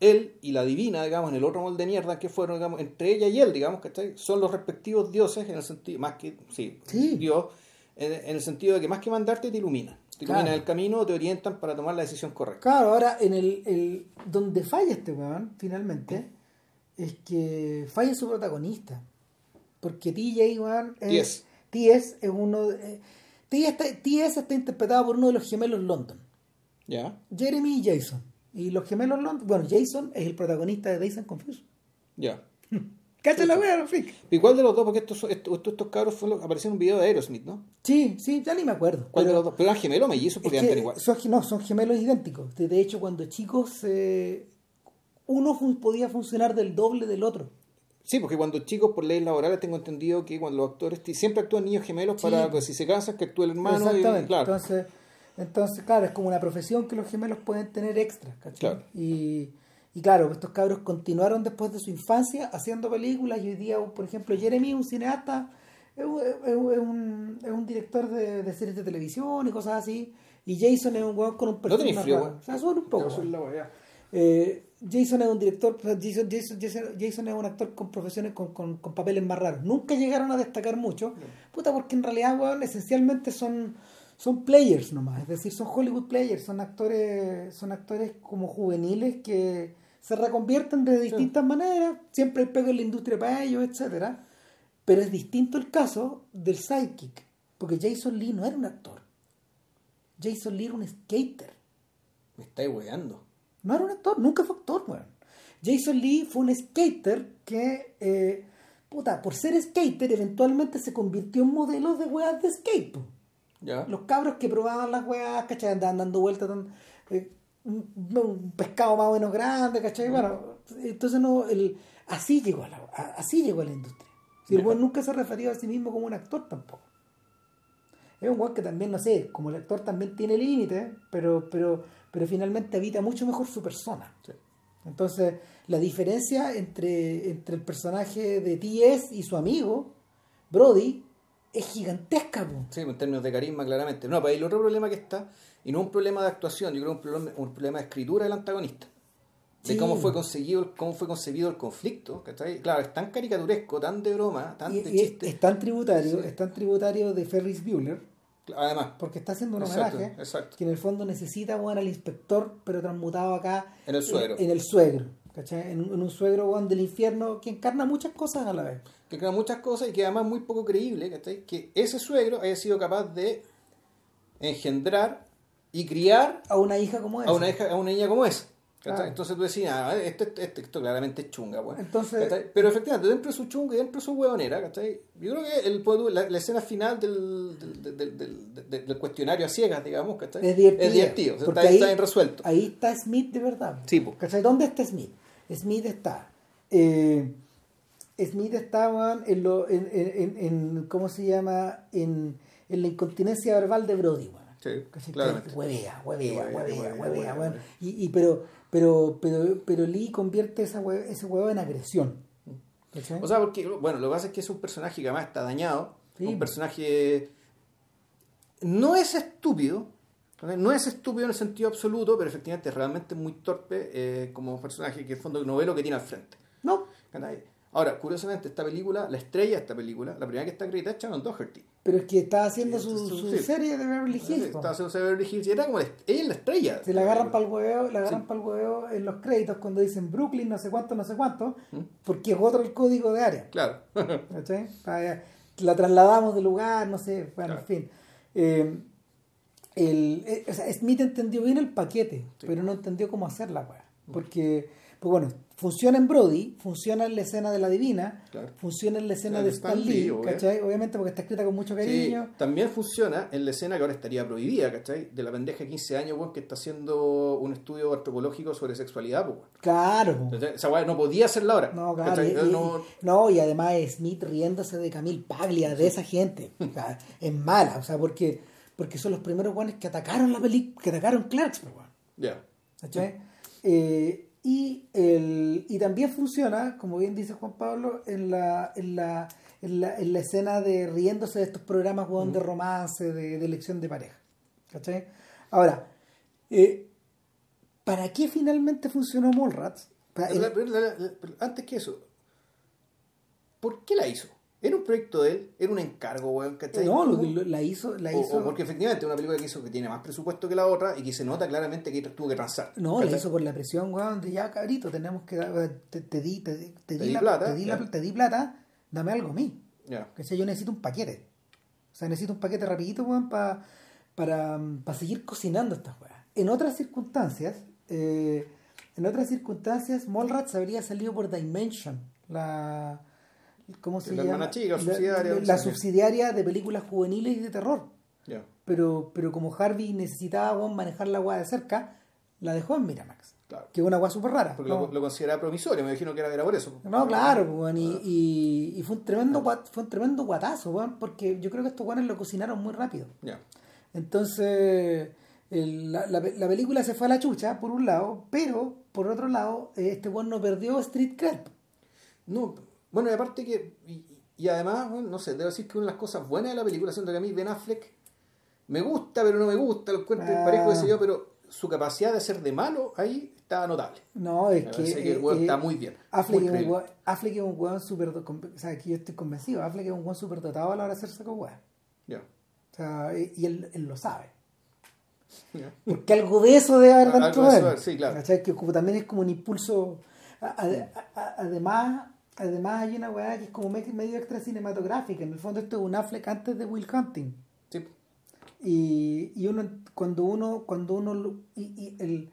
él y la divina, digamos, en el otro molde de mierda que fueron, digamos, entre ella y él, digamos, ¿cachai? Son los respectivos dioses en el sentido, más que, sí, Sí. Dios, en, en el sentido de que más que mandarte te iluminan. Te iluminan Claro. el camino, te orientan para tomar la decisión correcta. Claro, ahora en el, el donde falla este weón, finalmente, es que falla su protagonista. Porque TJ, weón, es, TS es uno de, eh, TS, está, TS está interpretado por uno de los gemelos London, ¿Ya? Jeremy y Jason. Y los gemelos London, bueno, Jason es el protagonista de Days and Confused. Ya. (laughs) Cacha la weá, no freak. Igual de los dos, porque estos, estos, estos, cabros fueron, aparecieron en un video de Aerosmith, ¿no? Sí, sí, ya ni me acuerdo. ¿Cuál de los dos? Pero eran gemelos o mellizos porque Es eran igual. son, no, son gemelos idénticos. De, hecho, cuando chicos, eh, uno fun- podía funcionar del doble del otro. Sí, porque cuando chicos, por leyes laborales, tengo entendido que cuando los actores siempre actúan niños gemelos Sí. para, pues si se casan, que actúe el hermano. y- Exactamente. claro. Entonces, entonces, claro, es como una profesión que los gemelos pueden tener extra. ¿cachai? Claro. Y, y claro, estos cabros continuaron después de su infancia haciendo películas y hoy día, por ejemplo, Jeremy, un cineasta, es un, es un- es un- es un director de, de series de televisión y cosas así. Y Jason es un weón con un perfil tenéis más frío, weón. O sea, sube un poco. Eh, Jason es un director, Jason, Jason, Jason, Jason es un actor con profesiones, con, con, con papeles más raros. Nunca llegaron a destacar mucho, puta, porque en realidad, weón, esencialmente son, son players nomás, es decir, son Hollywood players, son actores, son actores como juveniles que se reconvierten de distintas maneras, siempre hay pego en la industria para ellos, etcétera. Pero es distinto el caso del sidekick, porque Jason Lee no era un actor. Jason Lee era un skater. Me estáis weando. No era un actor, nunca fue actor, weón. Jason Lee fue un skater que, eh, puta, por ser skater, eventualmente se convirtió en modelo de weas de skate. Los cabros que probaban las weas, ¿cachai? Andaban dando vueltas, eh, un, pescado más o menos grande, ¿cachai? Bueno, entonces no, el, así llegó a la, a- así llegó a la industria. Si el weón nunca se refería a sí mismo como un actor tampoco. Es un weón que también, no sé, como el actor también tiene límites, pero, pero, pero finalmente habita mucho mejor su persona. Sí. Entonces, la diferencia entre, entre el personaje de T.S. y su amigo, Brody, es gigantesca. po. Sí, en términos de carisma, claramente. No, pero hay el otro problema que está, y no un problema de actuación, yo creo un problema, un problema de escritura del antagonista. De Sí. cómo fue conseguido, cómo fue concebido el conflicto, ¿cachai? Claro, es tan caricaturesco, tan de broma, tan Y, de y es, chiste. es tan tributario, Sí. es tan tributario de Ferris Bueller, Además, porque está haciendo un Exacto, homenaje exacto. que en el fondo necesita bueno, al inspector, pero transmutado acá En el suegro. En, el suegro, ¿cachai? En, un- en un suegro bueno, del infierno que encarna muchas cosas a la vez. Que crea muchas cosas y que además es muy poco creíble, ¿cachai? Que ese suegro haya sido capaz de engendrar y criar A una hija como esa. a una, hija, a una niña como esa. Entonces tú decías, ah, esto, esto, esto- esto claramente es chunga, weón. Entonces- ¿Cachai? Pero efectivamente, dentro de su chunga y dentro de su huevonera, ¿cachai? Yo creo que el, la, la escena final del, del, del, del- cuestionario a ciegas, digamos, ¿cachai? Es divertido. Es divertido, o sea, porque está, ahí, está bien resuelto. Ahí está Smith de verdad. Sí. ¿Dónde está Smith? Smith está. eh, Smith está weón, en, lo, en, en, en- en- ¿Cómo se llama? En, en la incontinencia verbal de Brody, weón. Sí, claramente. Huevea, huevea, Huevea, huevea, huevea, huevea, huevea, weón. huevea. Y, y pero, pero, pero, pero Lee convierte esa hue- ese huevo en agresión. ¿Cachai? O sea, porque, bueno, lo que pasa es que es un personaje que además está dañado. Sí. Un personaje. No es estúpido. No es estúpido en el sentido absoluto, pero efectivamente es realmente muy torpe eh, como personaje que en el fondo no ve lo que tiene al frente. no, ¿cachai? Ahora, curiosamente, esta película, la estrella de esta película, la primera que está acreditada es Shannon Doherty. pero es que está haciendo su, Sí, su sí. serie de Beverly Hills. po. Estaba haciendo Beverly Hills y era como la, ella es la estrella. Se la agarran para el hueveo, la agarran Sí. para el hueveo en los créditos cuando dicen Brooklyn, no sé cuánto, no sé cuánto, ¿Mm? porque es otro el código de área. Claro. (laughs) ¿cachai? La trasladamos de lugar, no sé, bueno, Claro. en fin. Eh, el, eh, o sea, Smith entendió bien el paquete, Sí. pero no entendió cómo hacer la weá. Porque, pues bueno, funciona en Brody, funciona en la escena de la Divina, Claro. funciona en la escena En de Stan Stan Lee. ¿cachai? Obviamente porque está escrita con mucho Sí, cariño. también funciona en la escena que ahora estaría prohibida, ¿cachai? De la pendeja de 15 años, que está haciendo un estudio antropológico sobre sexualidad, pues. Claro. ¿Cachai? Esa weá no podía hacerla ahora. No, claro, No- y además Smith riéndose de Camille Paglia, de esa gente. O sea, es mala, o sea, porque, porque son los primeros guanes que atacaron la película, que atacaron Clarks, pues. Ya. ¿Cachai? Eh, y, el, y también funciona, como bien dice Juan Pablo, en la, en la, en la, en la escena de riéndose de estos programas de romance, de, de elección de pareja. ¿Cachai? Ahora, eh, ¿para qué finalmente funcionó Mallrats? Pero antes que eso, ¿por qué la hizo? ¿Era un proyecto de él? ¿Era un encargo, weón? ¿cachai? no, lo, ¿Cómo? lo- la hizo, la O- hizo, o porque efectivamente es una película que hizo que tiene más presupuesto que la otra y que se nota claramente que tuvo que transar. no, la hizo por la presión, weón, de ya cabrito, tenemos que dar, te, te di, te, te Te di di la, plata, te di la- te di plata, dame algo a mí. Ya. ¿Cachai? Yo necesito un paquete. O sea, necesito un paquete rapidito, weón, pa- para, para seguir cocinando estas weas. En otras circunstancias, eh, en otras circunstancias, Mallrats habría salido por Dimension, la ¿cómo se La llama? hermana chica, La- subsidiaria, la, subsidiaria de películas juveniles y de terror. Pero, pero como Harvey necesitaba weón, manejar la wea de cerca, la dejó en Miramax. Claro. Que es una wea súper rara. Porque ¿no? lo, lo consideraba promisorio, me imagino que era, era por eso. No, claro, weón, y, y, y fue un tremendo guat- fue un tremendo guatazo, weón, porque yo creo que estos guanes lo cocinaron muy rápido. Ya. Entonces, el- la, la- la película se fue a la chucha, por un lado, pero por otro lado, este weón no perdió Street Cred. No, bueno, y aparte que. Y, y además, bueno, no sé, debo decir que una de las cosas buenas de la película, siendo que a mí Ben Affleck me gusta, pero no me gusta, lo encuentro Ah. parejo, qué sé yo, pero su capacidad de ser de malo ahí está notable. No, es que. que el eh, weón eh, está muy bien. Affleck, muy es un weón, Affleck es un weón súper. O sea, aquí yo estoy convencido. Affleck es un weón súper dotado a la hora de hacerse con weón. Ya. O sea, y y él, él lo sabe. Ya. Porque algo de eso debe haber dentro de él. sí, claro. ¿Cachai? Que como también es como un impulso. a- a- a- además, además hay una weá que es como me- medio extra cinematográfica. En el fondo esto es un Affleck antes de Will Hunting. Sí. Y, y uno cuando uno, cuando uno y, y el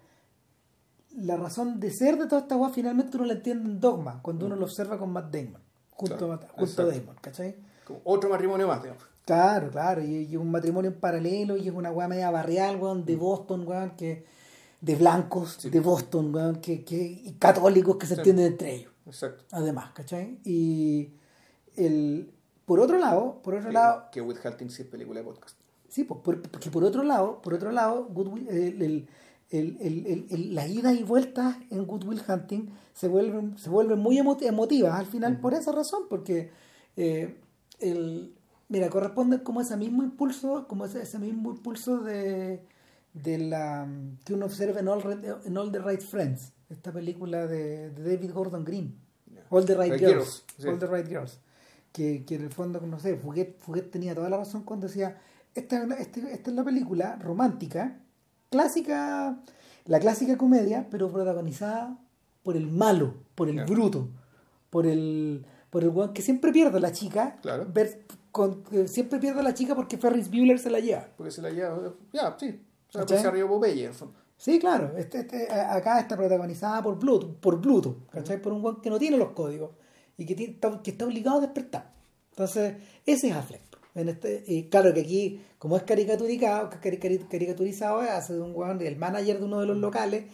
la razón de ser de toda esta weá finalmente uno la entiende en dogma, cuando uno lo observa con Matt Damon, junto, Claro, a, junto a. Damon, ¿cachai? Como otro matrimonio más, digamos. Claro, claro, y, y un matrimonio en paralelo, y es una weá media barrial, weón, de Boston, weón, que, de blancos, Mm. Sí. de Boston, weón, que, que, y católicos que se Sí. entienden entre ellos, Exacto. además, ¿cachai? Y el, por otro lado, por otro lado, Que With Hunting sí es película de podcast. sí, pues, por- porque por otro lado, por otro lado, Good Will- el, el, el, el, el- el- las idas y vueltas en Good Will Hunting se vuelven, se vuelven muy emo- emotivas al final por esa razón, porque eh, el, mira, corresponden como ese mismo impulso, como ese, ese mismo impulso de, de la que uno observa en All, en All the Right Friends, esta película de, de David Gordon Green. All the Right Girls. Girls, sí. All the Right Girls. Que, que en el fondo, no sé, Fuguet, Fuguet tenía toda la razón cuando decía, esta, este- esta es la película romántica, clásica, la clásica comedia, pero protagonizada por el malo, por el bruto, por el por el que siempre pierde a la chica, Claro. ver- con- siempre pierde a la chica porque Ferris Bueller se la lleva. Porque se la lleva. Ya, sí. O sea, se arriba Popeye. en fondo. Sí, claro. Este, este, acá está protagonizada por Bluetooth, por Bluetooth, ¿cachai? Por un weón que no tiene los códigos y que, tiene, que está obligado a despertar. Entonces, ese es Affleck. En este, y claro que aquí, como es caricaturizado, caricaturizado, hace de un weón, el manager de uno de los locales.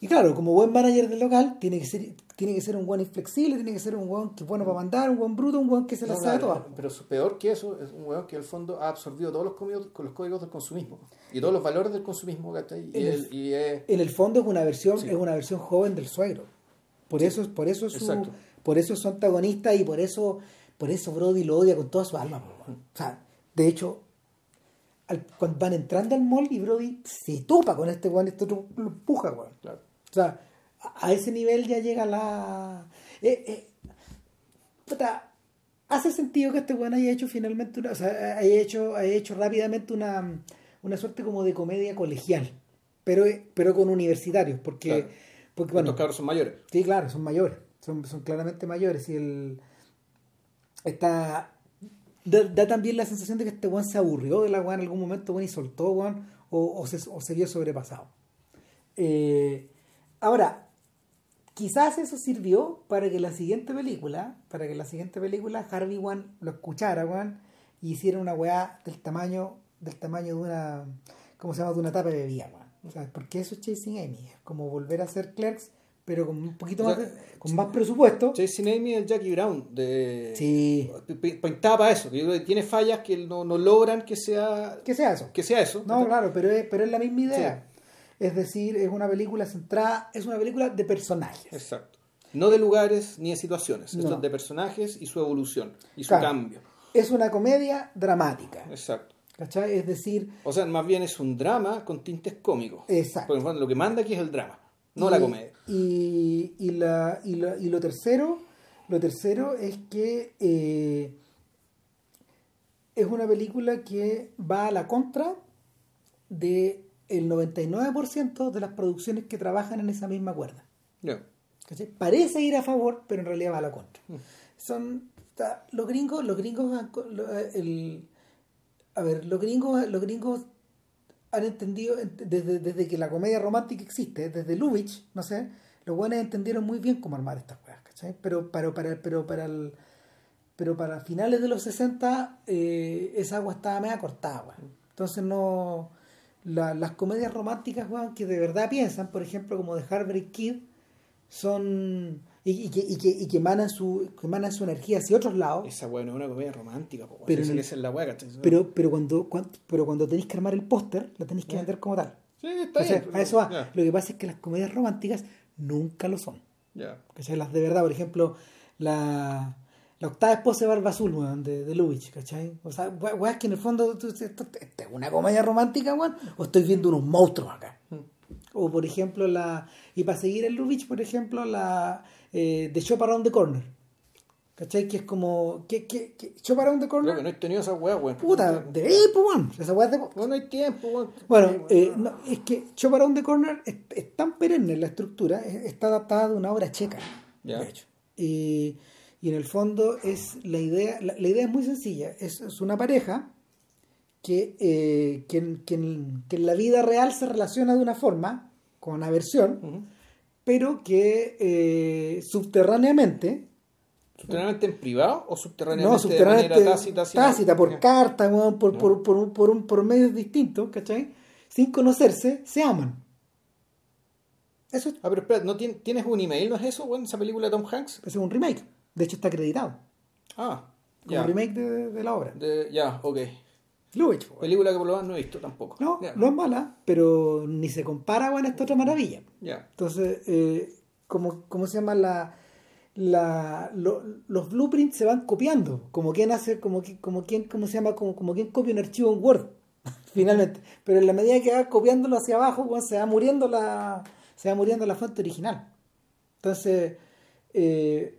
Y claro, como buen manager del local, tiene que ser, tiene que ser un buen inflexible, tiene que ser un weón que es bueno para mandar, un buen bruto, un weón que se la sabe todas. Pero peor que eso, es un weón que al fondo ha absorbido todos los códigos, los códigos del consumismo y todos los valores del consumismo. En, y el, y en el fondo es una versión, es una versión joven del suegro. Por eso, por eso es su, por eso es su antagonista y por eso por eso Brody lo odia con toda su alma. O sea, de hecho, cuando van entrando al mall y Brody se topa con este weón, este otro lo empuja, weón. Claro. O sea, a, ese nivel ya llega la... Eh, eh, hace sentido que este weón haya hecho finalmente una... O sea, haya hecho, haya hecho rápidamente una, una suerte como de comedia colegial, pero, pero con universitarios, porque... Porque, bueno, cabros son mayores. Sí, claro, son mayores. Son, son claramente mayores. Y el, está da, también la sensación de que este weón se aburrió de la weón en algún momento y soltó weón o, se, o se vio sobrepasado eh, ahora quizás eso sirvió para que la siguiente película para que la siguiente película Harvey One lo escuchara weón y hiciera una weá del tamaño del tamaño de una ¿cómo se llama? de una tapa de bebida weón o sea, porque eso es Chasing Amy es como volver a ser Clerks pero con un poquito más, con más presupuesto. Jason Amy el Jackie Brown de sí. pintaba para eso, que tiene fallas que no, no, logran que sea que sea eso. Que sea eso. No, claro, pero es, pero es la misma idea. Es decir, es una película centrada, es una película de personajes. Exacto. No de lugares ni de situaciones, es de personajes y su evolución y su cambio. Es una comedia dramática. Exacto. ¿Cachai? Es decir... O sea, más bien es un drama con tintes cómicos. Exacto. Porque lo que manda aquí es el drama no la comedia. Y, y, la, y, y, lo tercero, lo tercero es que eh, es una película que va a la contra de el 99% de las producciones que trabajan en esa misma cuerda. Parece ir a favor, pero en realidad va a la contra. Mm. Son los gringos, los gringos, el, a ver, los gringos, los gringos han entendido, desde, desde que la comedia romántica existe, desde Lubitsch, no sé, los buenos entendieron muy bien cómo armar estas cosas, ¿cachai? Pero, para, para, pero para el, pero para finales de los 60 eh, esa agua estaba media cortada, Entonces no... las comedias románticas, que de verdad piensan, por ejemplo, como de Harvard Kid, son y, que, y, que, y que emanan su que emanan su energía hacia otros lados. Esa weá no es una comedia romántica pero, es la pero, pero cuando, pero cuando tenéis que armar el póster la tenéis que vender como tal. Sí, está bien, a eso va. lo que pasa es que las comedias románticas nunca lo son. Ya. Las de verdad por ejemplo la la octava esposa de Barba Azul, weón, de, de Lubitsch, ¿cachai? O sea, weón, es que en el fondo, ¿esto, es una comedia romántica, weón? ¿O estoy viendo unos monstruos acá? O, por ejemplo, la... Y para seguir en Lubitsch, por ejemplo, la eh, de Shop Around the Corner. ¿Cachai? Que es como. ¿Qué, qué, qué? Shop Around the Corner. Creo que no he tenido esa weá, weón. Puta, de ahí, pues, weón. Esa weá de. No, no hay tiempo, weón. Bueno, eh, no, es que Shop Around the Corner es, es, tan perenne en la estructura, está adaptada de una obra checa, de hecho. Y, y, en el fondo es la idea. La, idea es muy sencilla. Es, es una pareja que, eh, que, que, en, que, en, la vida real se relaciona de una forma, con aversión pero que eh, subterráneamente ¿Subterráneamente en privado o subterráneamente, de manera tácita? Tácita, por carta, por, por, por, por, un, por medios distintos, ¿cachai? Sin conocerse, se aman. Eso Ah, pero espera, ¿no tienes un email, no es eso, bueno, esa película de Tom Hanks? Es un remake. De hecho, está acreditado. Ah. Un remake de, de, la obra. Ya, ok. Lubitsch. Película que por lo menos no he visto tampoco. No, no es mala, pero ni se compara con esta otra maravilla. Ya. Entonces, eh, como, ¿cómo se llama la...? La, los blueprints se van copiando, como quien hace, como, como quien, ¿cómo se llama? Como, como quien copia un archivo en Word, (laughs) finalmente. Pero en la medida que va copiándolo hacia abajo, se va muriendo la, se va muriendo la fuente original. Entonces, eh,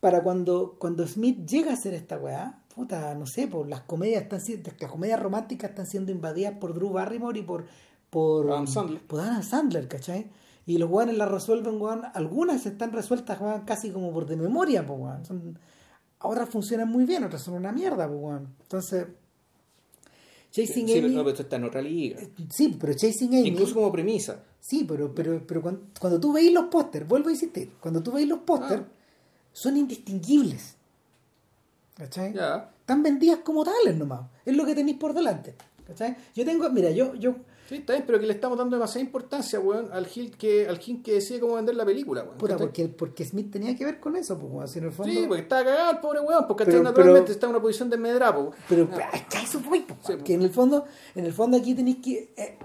para cuando, cuando Smith llega a hacer esta weá, puta, no sé, por las comedias están las comedias románticas están siendo invadidas por Drew Barrymore y por por Adam Sandler, por Adam Sandler ¿cachai? Y los guanes las resuelven, guan, algunas están resueltas casi como por de memoria, pues Son, otras funcionan muy bien, otras son una mierda, pues Entonces, Chasing Sí, Amy. no, pero esto está en otra liga. Sí, pero Chasing Amy. Incluso como premisa. Sí, pero, pero, pero cuando, cuando tú veis los pósters, vuelvo a insistir, cuando tú veis los pósters, Ah. Son indistinguibles. ¿Cachai? Ya. Están vendidas como tales nomás. Es lo que tenéis por delante. ¿Cachai? Yo tengo, mira, yo, yo, Sí, está bien, pero que le estamos dando demasiada importancia, weón, al Gil que, al Gil que decide cómo vender la película, weón. puta, porque, porque Smith tenía que ver con eso, pues, weón, si en el fondo. Sí, porque está cagado el pobre weón, porque Pero- naturalmente pero- está en una posición de medrapo. Pero es que a eso voy, po, Sí, que en el fondo, en el fondo aquí tenéis que. eh,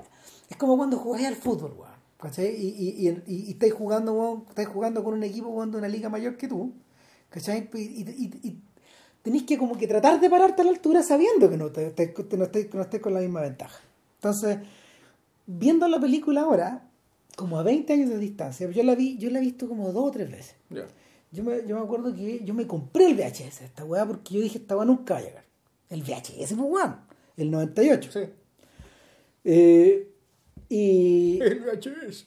es como cuando jugáis al fútbol, weón. ¿Cachai? Y, y, y, y, estáis jugando, weón, estáis jugando con un equipo weón, de una liga mayor que tú. ¿Cachai? Y, y, y- y tenéis que como que tratar de pararte a la altura sabiendo que no te, te- no no estés con la misma ventaja. Entonces, viendo la película ahora, como a 20 años de distancia, yo la vi, yo la he visto como dos o tres veces. Ya. Yo me, yo me acuerdo que yo me compré el VHS, esta weá, porque yo dije, esta weá nunca va a llegar. El VHS, pues weón, el 98. Sí. Eh, y El VHS.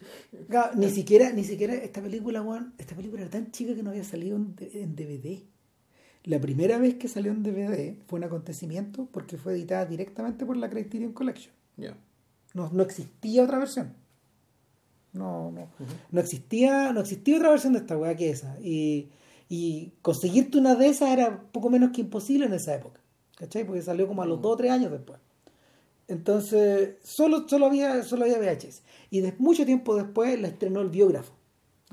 claro, ni siquiera, ni siquiera esta película, weón, esta película era tan chica que no había salido en, DVD. La primera vez que salió en DVD fue un acontecimiento porque fue editada directamente por la Criterion Collection. No, no existía otra versión. No, no, no existía, no existía otra versión de esta weá que esa. Y, y conseguirte una de esas era poco menos que imposible en esa época. ¿Cachai? Porque salió como a los 2 o 3 años después. Entonces, solo, solo había, solo había VHS. Y de, mucho tiempo después la estrenó el biógrafo.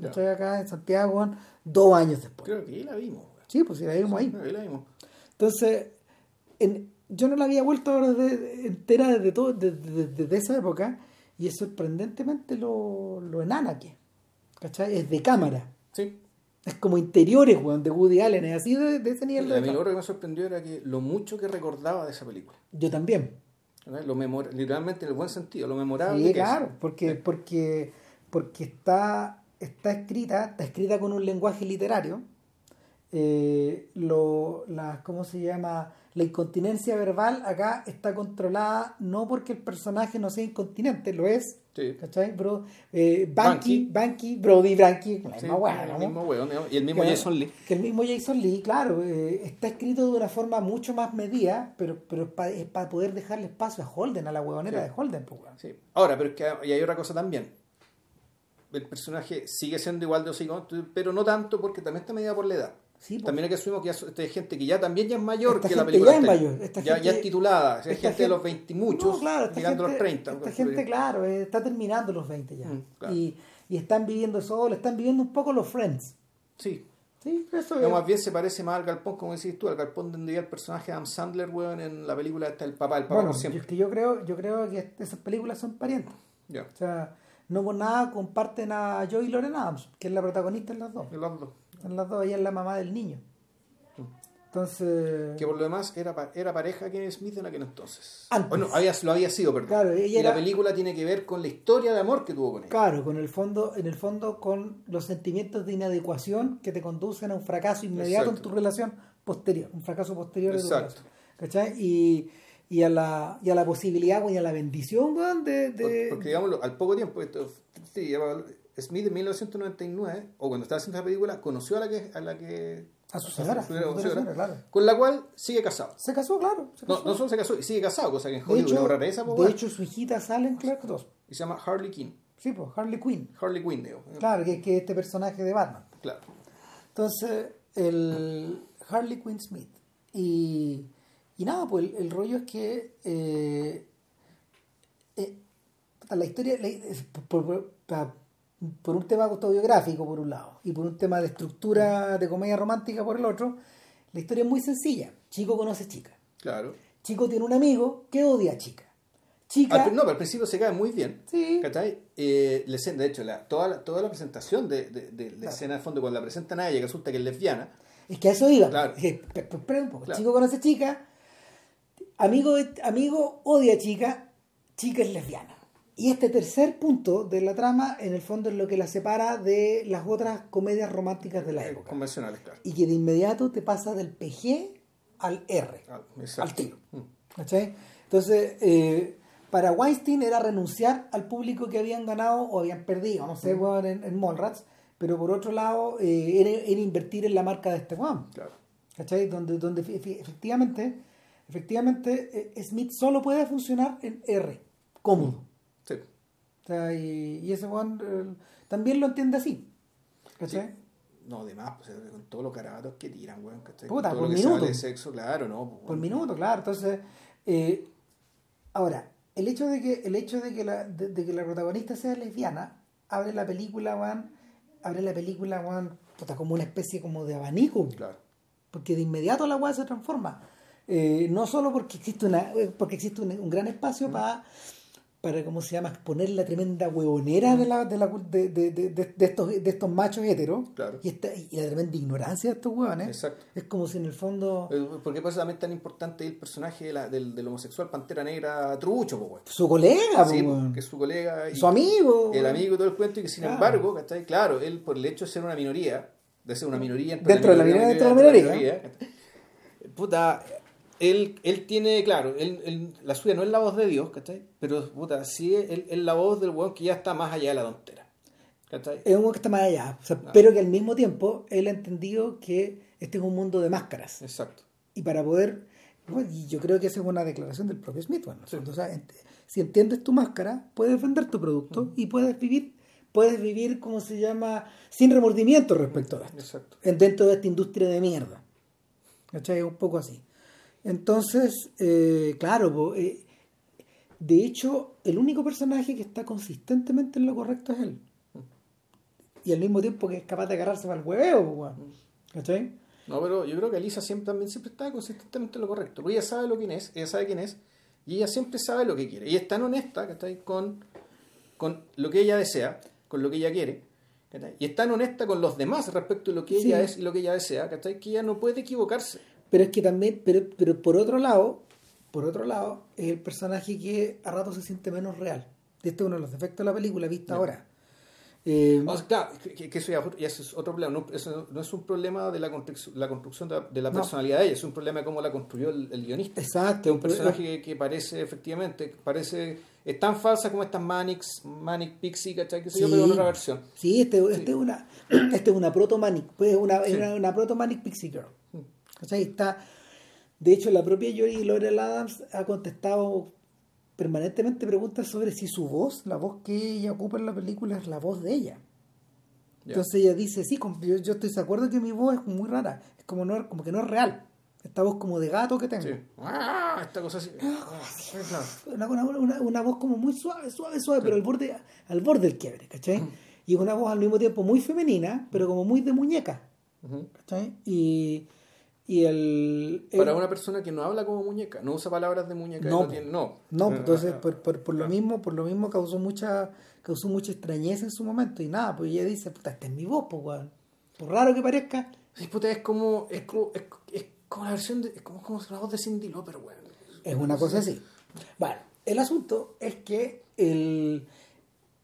Estoy acá en Santiago, dos años después. Creo que ahí la vimos. Sí, pues sí, la vimos ahí. Ahí la vimos. Entonces, en- yo no la había vuelto a ver desde- entera desde, todo, desde, desde- esa época y es sorprendentemente lo, lo enana que. ¿Cachai? Es de cámara. Sí. Es como interiores, weón, de Woody Allen. Es así de, de ese nivel A de lo que me sorprendió era que lo mucho que recordaba de esa película. Yo también. ¿Verdad? Lo memor literalmente en el buen sentido, lo memorable Sí, que es. claro, porque, porque, porque está, está escrita, está escrita con un lenguaje literario. Eh, lo, la, ¿Cómo se llama? La incontinencia verbal acá está controlada no porque el personaje no sea incontinente, lo es. Sí. ¿Cachai? Bro, eh, Banky, Brody, Banky, la misma weá, el ¿no? mismo weón, digamos, y el mismo Que- Jason Lee. Que el mismo Jason Lee, claro, eh, está escrito de una forma mucho más medida, pero, pero es para poder dejarle espacio a Holden, a la huevonera de Holden. Pues, weón. Sí. Ahora, pero es que y hay otra cosa también. El personaje sigue siendo igual de hocicón, pero no tanto porque también está medida por la edad. Sí, pues. También hay que asumir que ya es gente que ya también ya es mayor Esta que la película. ya es mayor, esta ya, gente- ya es titulada, es gente de los 20 y muchos, No, claro, llegando gente, a los 30. Esta gente, claro, eh, está terminando los 20 ya. Mm, claro. y, y están viviendo solo, están viviendo un poco los Friends. Sí. Sí, eso No, es. más bien se parece más al galpón, como decís tú, al galpón donde vivía el personaje de Adam Sandler, weón, en la película está el papá, el papá Bueno, por yo, siempre. es que yo creo, yo creo que esas películas son parientes. Ya. O sea, no por nada comparten a Joey Lauren Adams, que es la protagonista en las dos. Los dos. En las dos, ella es la mamá del niño. Entonces, Que por lo demás era, pa- era pareja Kevin Smith en aquel entonces. Antes. Bueno, había, lo había sido, perdón. Claro, ella y era- la película tiene que ver con la historia de amor que tuvo con él. claro, con el fondo, en el fondo, con los sentimientos de inadecuación que te conducen a un fracaso inmediato Exacto. en tu relación posterior, un fracaso posterior de tu Exacto. relación. ¿Cachai? Y, y a la, y a la posibilidad, weón, y a la bendición, weón, de, de- Porque, digámoslo, al poco tiempo, esto, sí, Smith en 1999, o cuando estaba haciendo esa película, conoció a la que. A, la que, a su señora, claro. con la cual sigue casado. Se casó, claro. se No, casó. no solo se casó, sigue casado, cosa que en Hollywood hecho, no rareza, po, de hecho, su hijita sale en Clark 2. y se llama Harley Quinn. Sí, pues, Harley Quinn. Harley Quinn, digo. Claro, que, que este personaje de Batman. Claro. Entonces, el Harley Quinn Smith. Y, y nada, pues el, el rollo es que eh, eh, la historia, la- por, por- por un tema autobiográfico por un lado y por un tema de estructura de comedia romántica por el otro, la historia es muy sencilla. Chico conoce chica. Claro. Chico tiene un amigo que odia a chica. Chica... Al, no, pero al principio se cae muy bien. Sí. ¿Cachai? Eh, la escena- de hecho, la, toda, la, toda la presentación de, de, de la Claro. escena de fondo, cuando la presentan a ella, que resulta que es lesbiana, Es que a eso iba. Claro. Dije, "Pe- pe- espera un poco. Claro. Chico conoce chica, amigo, amigo odia chica, chica es lesbiana. Y este tercer punto de la trama, en el fondo, es lo que la separa de las otras comedias románticas de la eh, época. convencionales, claro. Y que de inmediato te pasa del PG al R, Ah, al tiro. Mm. ¿Cachai? Entonces, eh, para Weinstein era renunciar al público que habían ganado o habían perdido, no sé, weón, en, en Mallrats, pero por otro lado, eh, era, era invertir en la marca de este weón. Claro. ¿Cachai? Donde, donde efe- efe- efectivamente efectivamente eh, Smith solo puede funcionar en R, cómodo. O sea, y, y ese weón eh, también lo entiende así. ¿Cachai? Sí. No, además, pues, con todos los carabatos que tiran, weón. ¿cachai? Puta, Con todo por lo que minuto. habla de sexo, claro, ¿no? pues, Por minuto, claro. Entonces, eh, ahora, el hecho de que, el hecho de que la, de, de que la protagonista sea lesbiana, abre la película, weón, abre la película, weón, puta, como una especie como de abanico. Claro. porque de inmediato la weá se transforma. Eh, no solo porque existe una eh, porque existe un, un gran espacio para para cómo se llama exponer la tremenda huevonera de la de, la, de, de, de, de- estos de estos machos heteros Claro. y, esta, y la tremenda ignorancia de estos huevones Exacto. es como si en el fondo Eh, ¿Por también tan importante el personaje de la- del, del homosexual Pantera Negra Trucho, weón? su colega Sí, po, que es su colega. y- su amigo El amigo y todo el cuento, y que sin Claro. embargo, ¿cachai? Claro, él por el hecho de ser una minoría, de ser una minoría Dentro de la minoría, dentro de la minoría. puta, él, él tiene, claro, él, él- la suya no es la voz de Dios, ¿cachai? Pero, puta, sí es, él- es la voz del weón que ya está más allá de la tontera, ¿cachai? es un weón que está más allá O sea, Claro. pero que al mismo tiempo él ha entendido que este es un mundo de máscaras Exacto. y para poder bueno, y yo creo que esa es una declaración del propio Smith bueno, en el Sí. fondo. O sea, ent- si entiendes tu máscara puedes vender tu producto y puedes vivir puedes vivir como se llama sin remordimiento respecto a esto Exacto. dentro de esta industria de mierda ¿cachai? un poco así entonces eh, claro eh, de hecho el único personaje que está consistentemente en lo correcto es él y al mismo tiempo que es capaz de agarrarse para el hueveo. ¿cachai? No, pero yo creo que Elisa siempre, también siempre está consistentemente en lo correcto. Porque ella sabe lo quién es, ella sabe quién es, y ella siempre sabe lo que quiere. Y es tan honesta ¿cachai? Con, con lo que ella desea, con lo que ella quiere. ¿cachai? Y es tan honesta con los demás respecto a lo que Sí. ella es y lo que ella desea, ¿cachai? que ella no puede equivocarse. Pero es que también, pero, pero por otro lado, por otro lado, es el personaje que a rato se siente menos real. Y este es uno de los defectos de la película vista Ya. ahora. Eh, O sea, claro, que, que eso, ya, ya eso es otro problema. No, eso no es un problema de la construcción, la construcción de, de la No. personalidad de ella, es un problema de cómo la construyó el, el guionista. exacto. un personaje que, que parece efectivamente parece es tan falsa como estas Manix Manic Pixie ¿cachai? que sé yo Sí. pero en otra versión Sí, este, este es una, este es una proto manic, pues una, es Sí. una, una proto manic pixie girl. ¿Cachai? Está, de hecho, la propia Jory Laurel Adams ha contestado permanentemente preguntas sobre si su voz, la voz que ella ocupa en la película, es la voz de ella. Ya. Entonces ella dice, sí, yo, yo estoy de acuerdo que mi voz es muy rara, es como, no, como que no es real. Esta voz como de gato que tengo. Sí. Ah, esta cosa así Ah, claro. Una, una, una- una voz como muy suave, suave, suave, pero al borde, al borde del quiebre, ¿cachai? Y una voz al mismo tiempo muy femenina, pero como muy de muñeca. Y, y el... el- para una persona que no habla como muñeca no usa palabras de muñeca No, no, tiene, no. No, Eh, entonces eh, por, por, por lo ah. mismo, por lo mismo causó mucha, causó mucha extrañeza en su momento. Y nada, pues ella dice, puta, esta es mi voz, pues weón. Por raro que parezca, sí, puta, es como es como, es, es como la versión de es como, como la voz de Cindy Lauper weón. Es una cosa así. Bueno, el asunto es que el,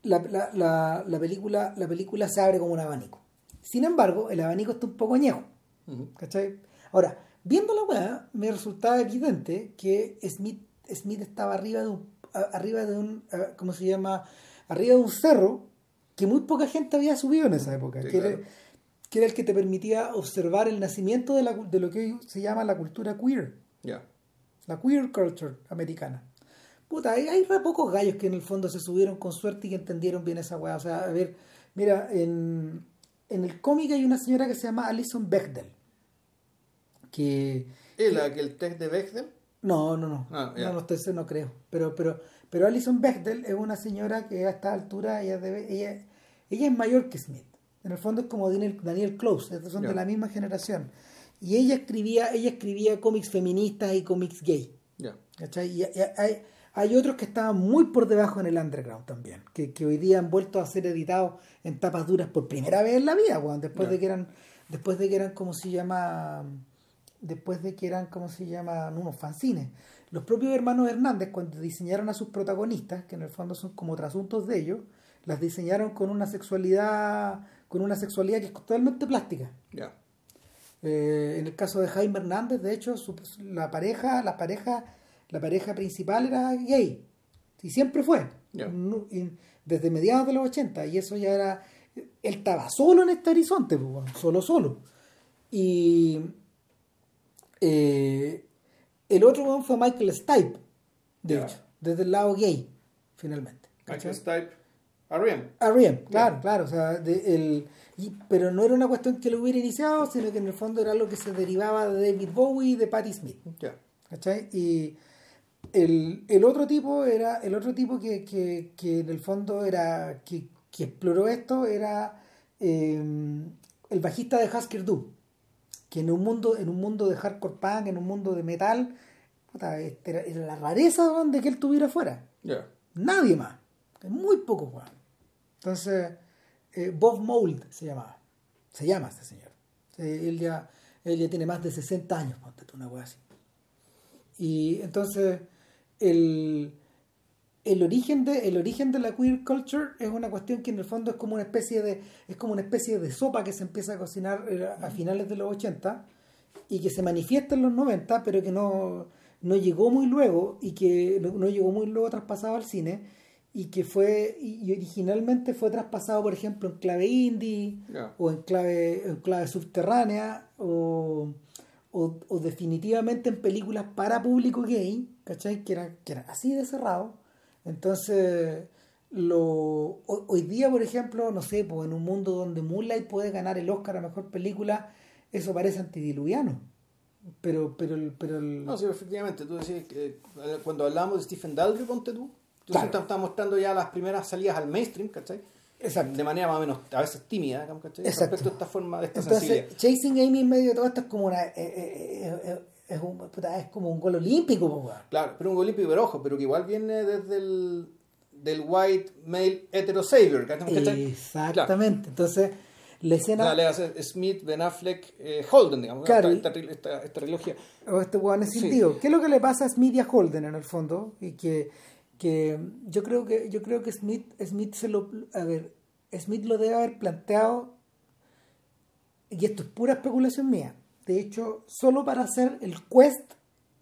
la, la, la, la película, la película se abre como un abanico. Sin embargo, el abanico está un poco añejo. Ujú. ¿Cachai? Ahora, viendo la weá, me resultaba evidente que Smith, Smith estaba arriba de un, arriba de un, a- ¿cómo se llama? Arriba de un cerro que muy poca gente había subido en esa época. Sí, que, era, claro. que era el que te permitía observar el nacimiento de, la, de lo que hoy se llama la cultura queer ya la queer culture americana. Puta, hay, hay re pocos gallos que en el fondo se subieron con suerte y que entendieron bien esa weá. O sea, a ver, mira, en, en el cómic hay una señora que se llama Alison Bechdel. Que. ¿Es la que el test de Bechdel? No, no, no. Ah, ya. no, no, estoy, no creo. Pero, pero, pero Alison Bechdel es una señora que a esta altura ella debe, ella, ella es mayor que Smith. En el fondo es como Daniel, Daniel Close, son Ya. de la misma generación. Y ella escribía, ella escribía cómics feministas y cómics gay. ya ¿Cachai? Y hay, hay, otros que estaban muy por debajo en el underground también, que, que hoy día han vuelto a ser editados en tapas duras por primera vez en la vida, weón, después de que eran, después de que eran como se llama, después de que eran como se llama, unos fanzines. Los propios hermanos Hernández, cuando diseñaron a sus protagonistas, que en el fondo son como trasuntos de ellos, las diseñaron con una sexualidad, con una sexualidad que es totalmente plástica. ya Eh, en el caso de Jaime Hernández, de hecho, su- la pareja, la pareja, la pareja principal era gay. Y siempre fue. Ya. No- y desde mediados de los 80. Y eso ya era. Él estaba solo en este horizonte, pues, solo, solo. Y. eh, El otro fue Michael Stipe, de hecho, desde el lado gay, finalmente. Michael Stipe, R.E.M. R.E.M., claro, claro, o sea, de- el, y- pero no era una cuestión que lo hubiera iniciado, sino que en el fondo era algo que se derivaba de David Bowie y de Patti Smith. ¿Cachai? Y el, el otro tipo era, el otro tipo que, que, que en el fondo era, que, que exploró esto era eh, el bajista de Husker Du, que en un mundo, en un mundo de hardcore punk, en un mundo de metal, puta, este era, era la rareza de que él tuviera fuera. Nadie más. Muy poco, weón. Entonces, eh, Bob Mould se llamaba. Se llama este señor. Eh, él, ya, él ya tiene más de 60 años, ponte tú una weá así. Y entonces, el, el, origen de, el origen de la queer culture es una cuestión que en el fondo es como una especie de, es como una especie de sopa que se empieza a cocinar eh, a finales de los 80 y que se manifiesta en los 90, pero que no, no llegó muy luego y que no, no llegó muy luego traspasado al cine y que fue y originalmente fue traspasado por ejemplo en clave indie o en clave en clave subterránea o, o, o definitivamente en películas para público gay ¿cachai? que era, que era así de cerrado entonces lo ho- hoy día por ejemplo no sé pues en un mundo donde Moonlight puede ganar el Oscar a mejor película eso parece antidiluviano pero pero el- pero el- No, sí, efectivamente. Tú decís que eh, cuando hablamos de Stephen Daldry, ponte tú, tú Claro. estás mostrando ya las primeras salidas al mainstream, ¿cachai? exacto De manera más o menos, a veces tímida, ¿cachai? Exacto. Respecto a esta forma, de esta sensibilidad. Entonces, Chasing Amy en medio de todo esto es como una. eh, eh, eh, eh, es, un, puta, es como un gol olímpico, po. Claro, pero un gol olímpico, pero ojo, pero que igual viene desde el del white male hetero savior. Exactamente. Entonces, la escena. Hace Smith, Ben Affleck, eh, Holden, digamos, Claro, esta, esta, esta, esta trilogía. o este weón es Sí. sentido. ¿Qué es lo que le pasa a Smith y a Holden en el fondo? Y que, que yo creo que yo creo que Smith, Smith se lo. A ver, Smith lo debe haber planteado. Y esto es pura especulación mía. De hecho, solo para hacer el quest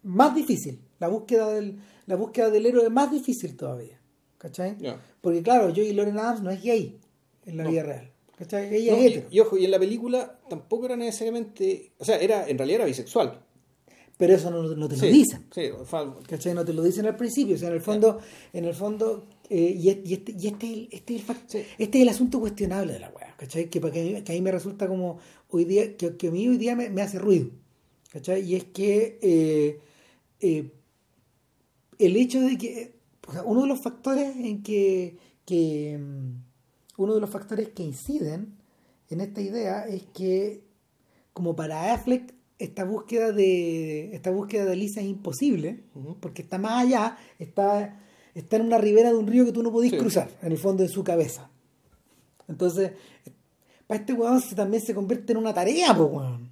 más difícil. La búsqueda del, la búsqueda del héroe más difícil todavía. ¿Cachai? Porque claro, Joey Lauren Adams no es gay en la No. vida real. ¿Cachai? Ella No, es y, hetero. y ojo, y en la película tampoco era necesariamente, o sea, era en realidad era bisexual. Pero eso no, no te lo dicen. Sí, ¿Cachai? No te lo dicen al principio. O sea, en el fondo, en el fondo, eh, y, es- y este, y este, es el- este, es el Sí. este es el asunto cuestionable de la weá, ¿cachai? Que, que, que a mí me resulta como hoy día, que, que a mí hoy día me, me hace ruido. ¿Cachai? Y es que eh, eh, el hecho de que o sea, uno de los factores en que, que mm, uno de los factores que inciden en esta idea es que como para Affleck esta búsqueda de esta búsqueda de Lisa es imposible porque está más allá está está en una ribera de un río que tú no podís Sí. cruzar en el fondo de su cabeza entonces para este weón se- también se convierte en una tarea pues weón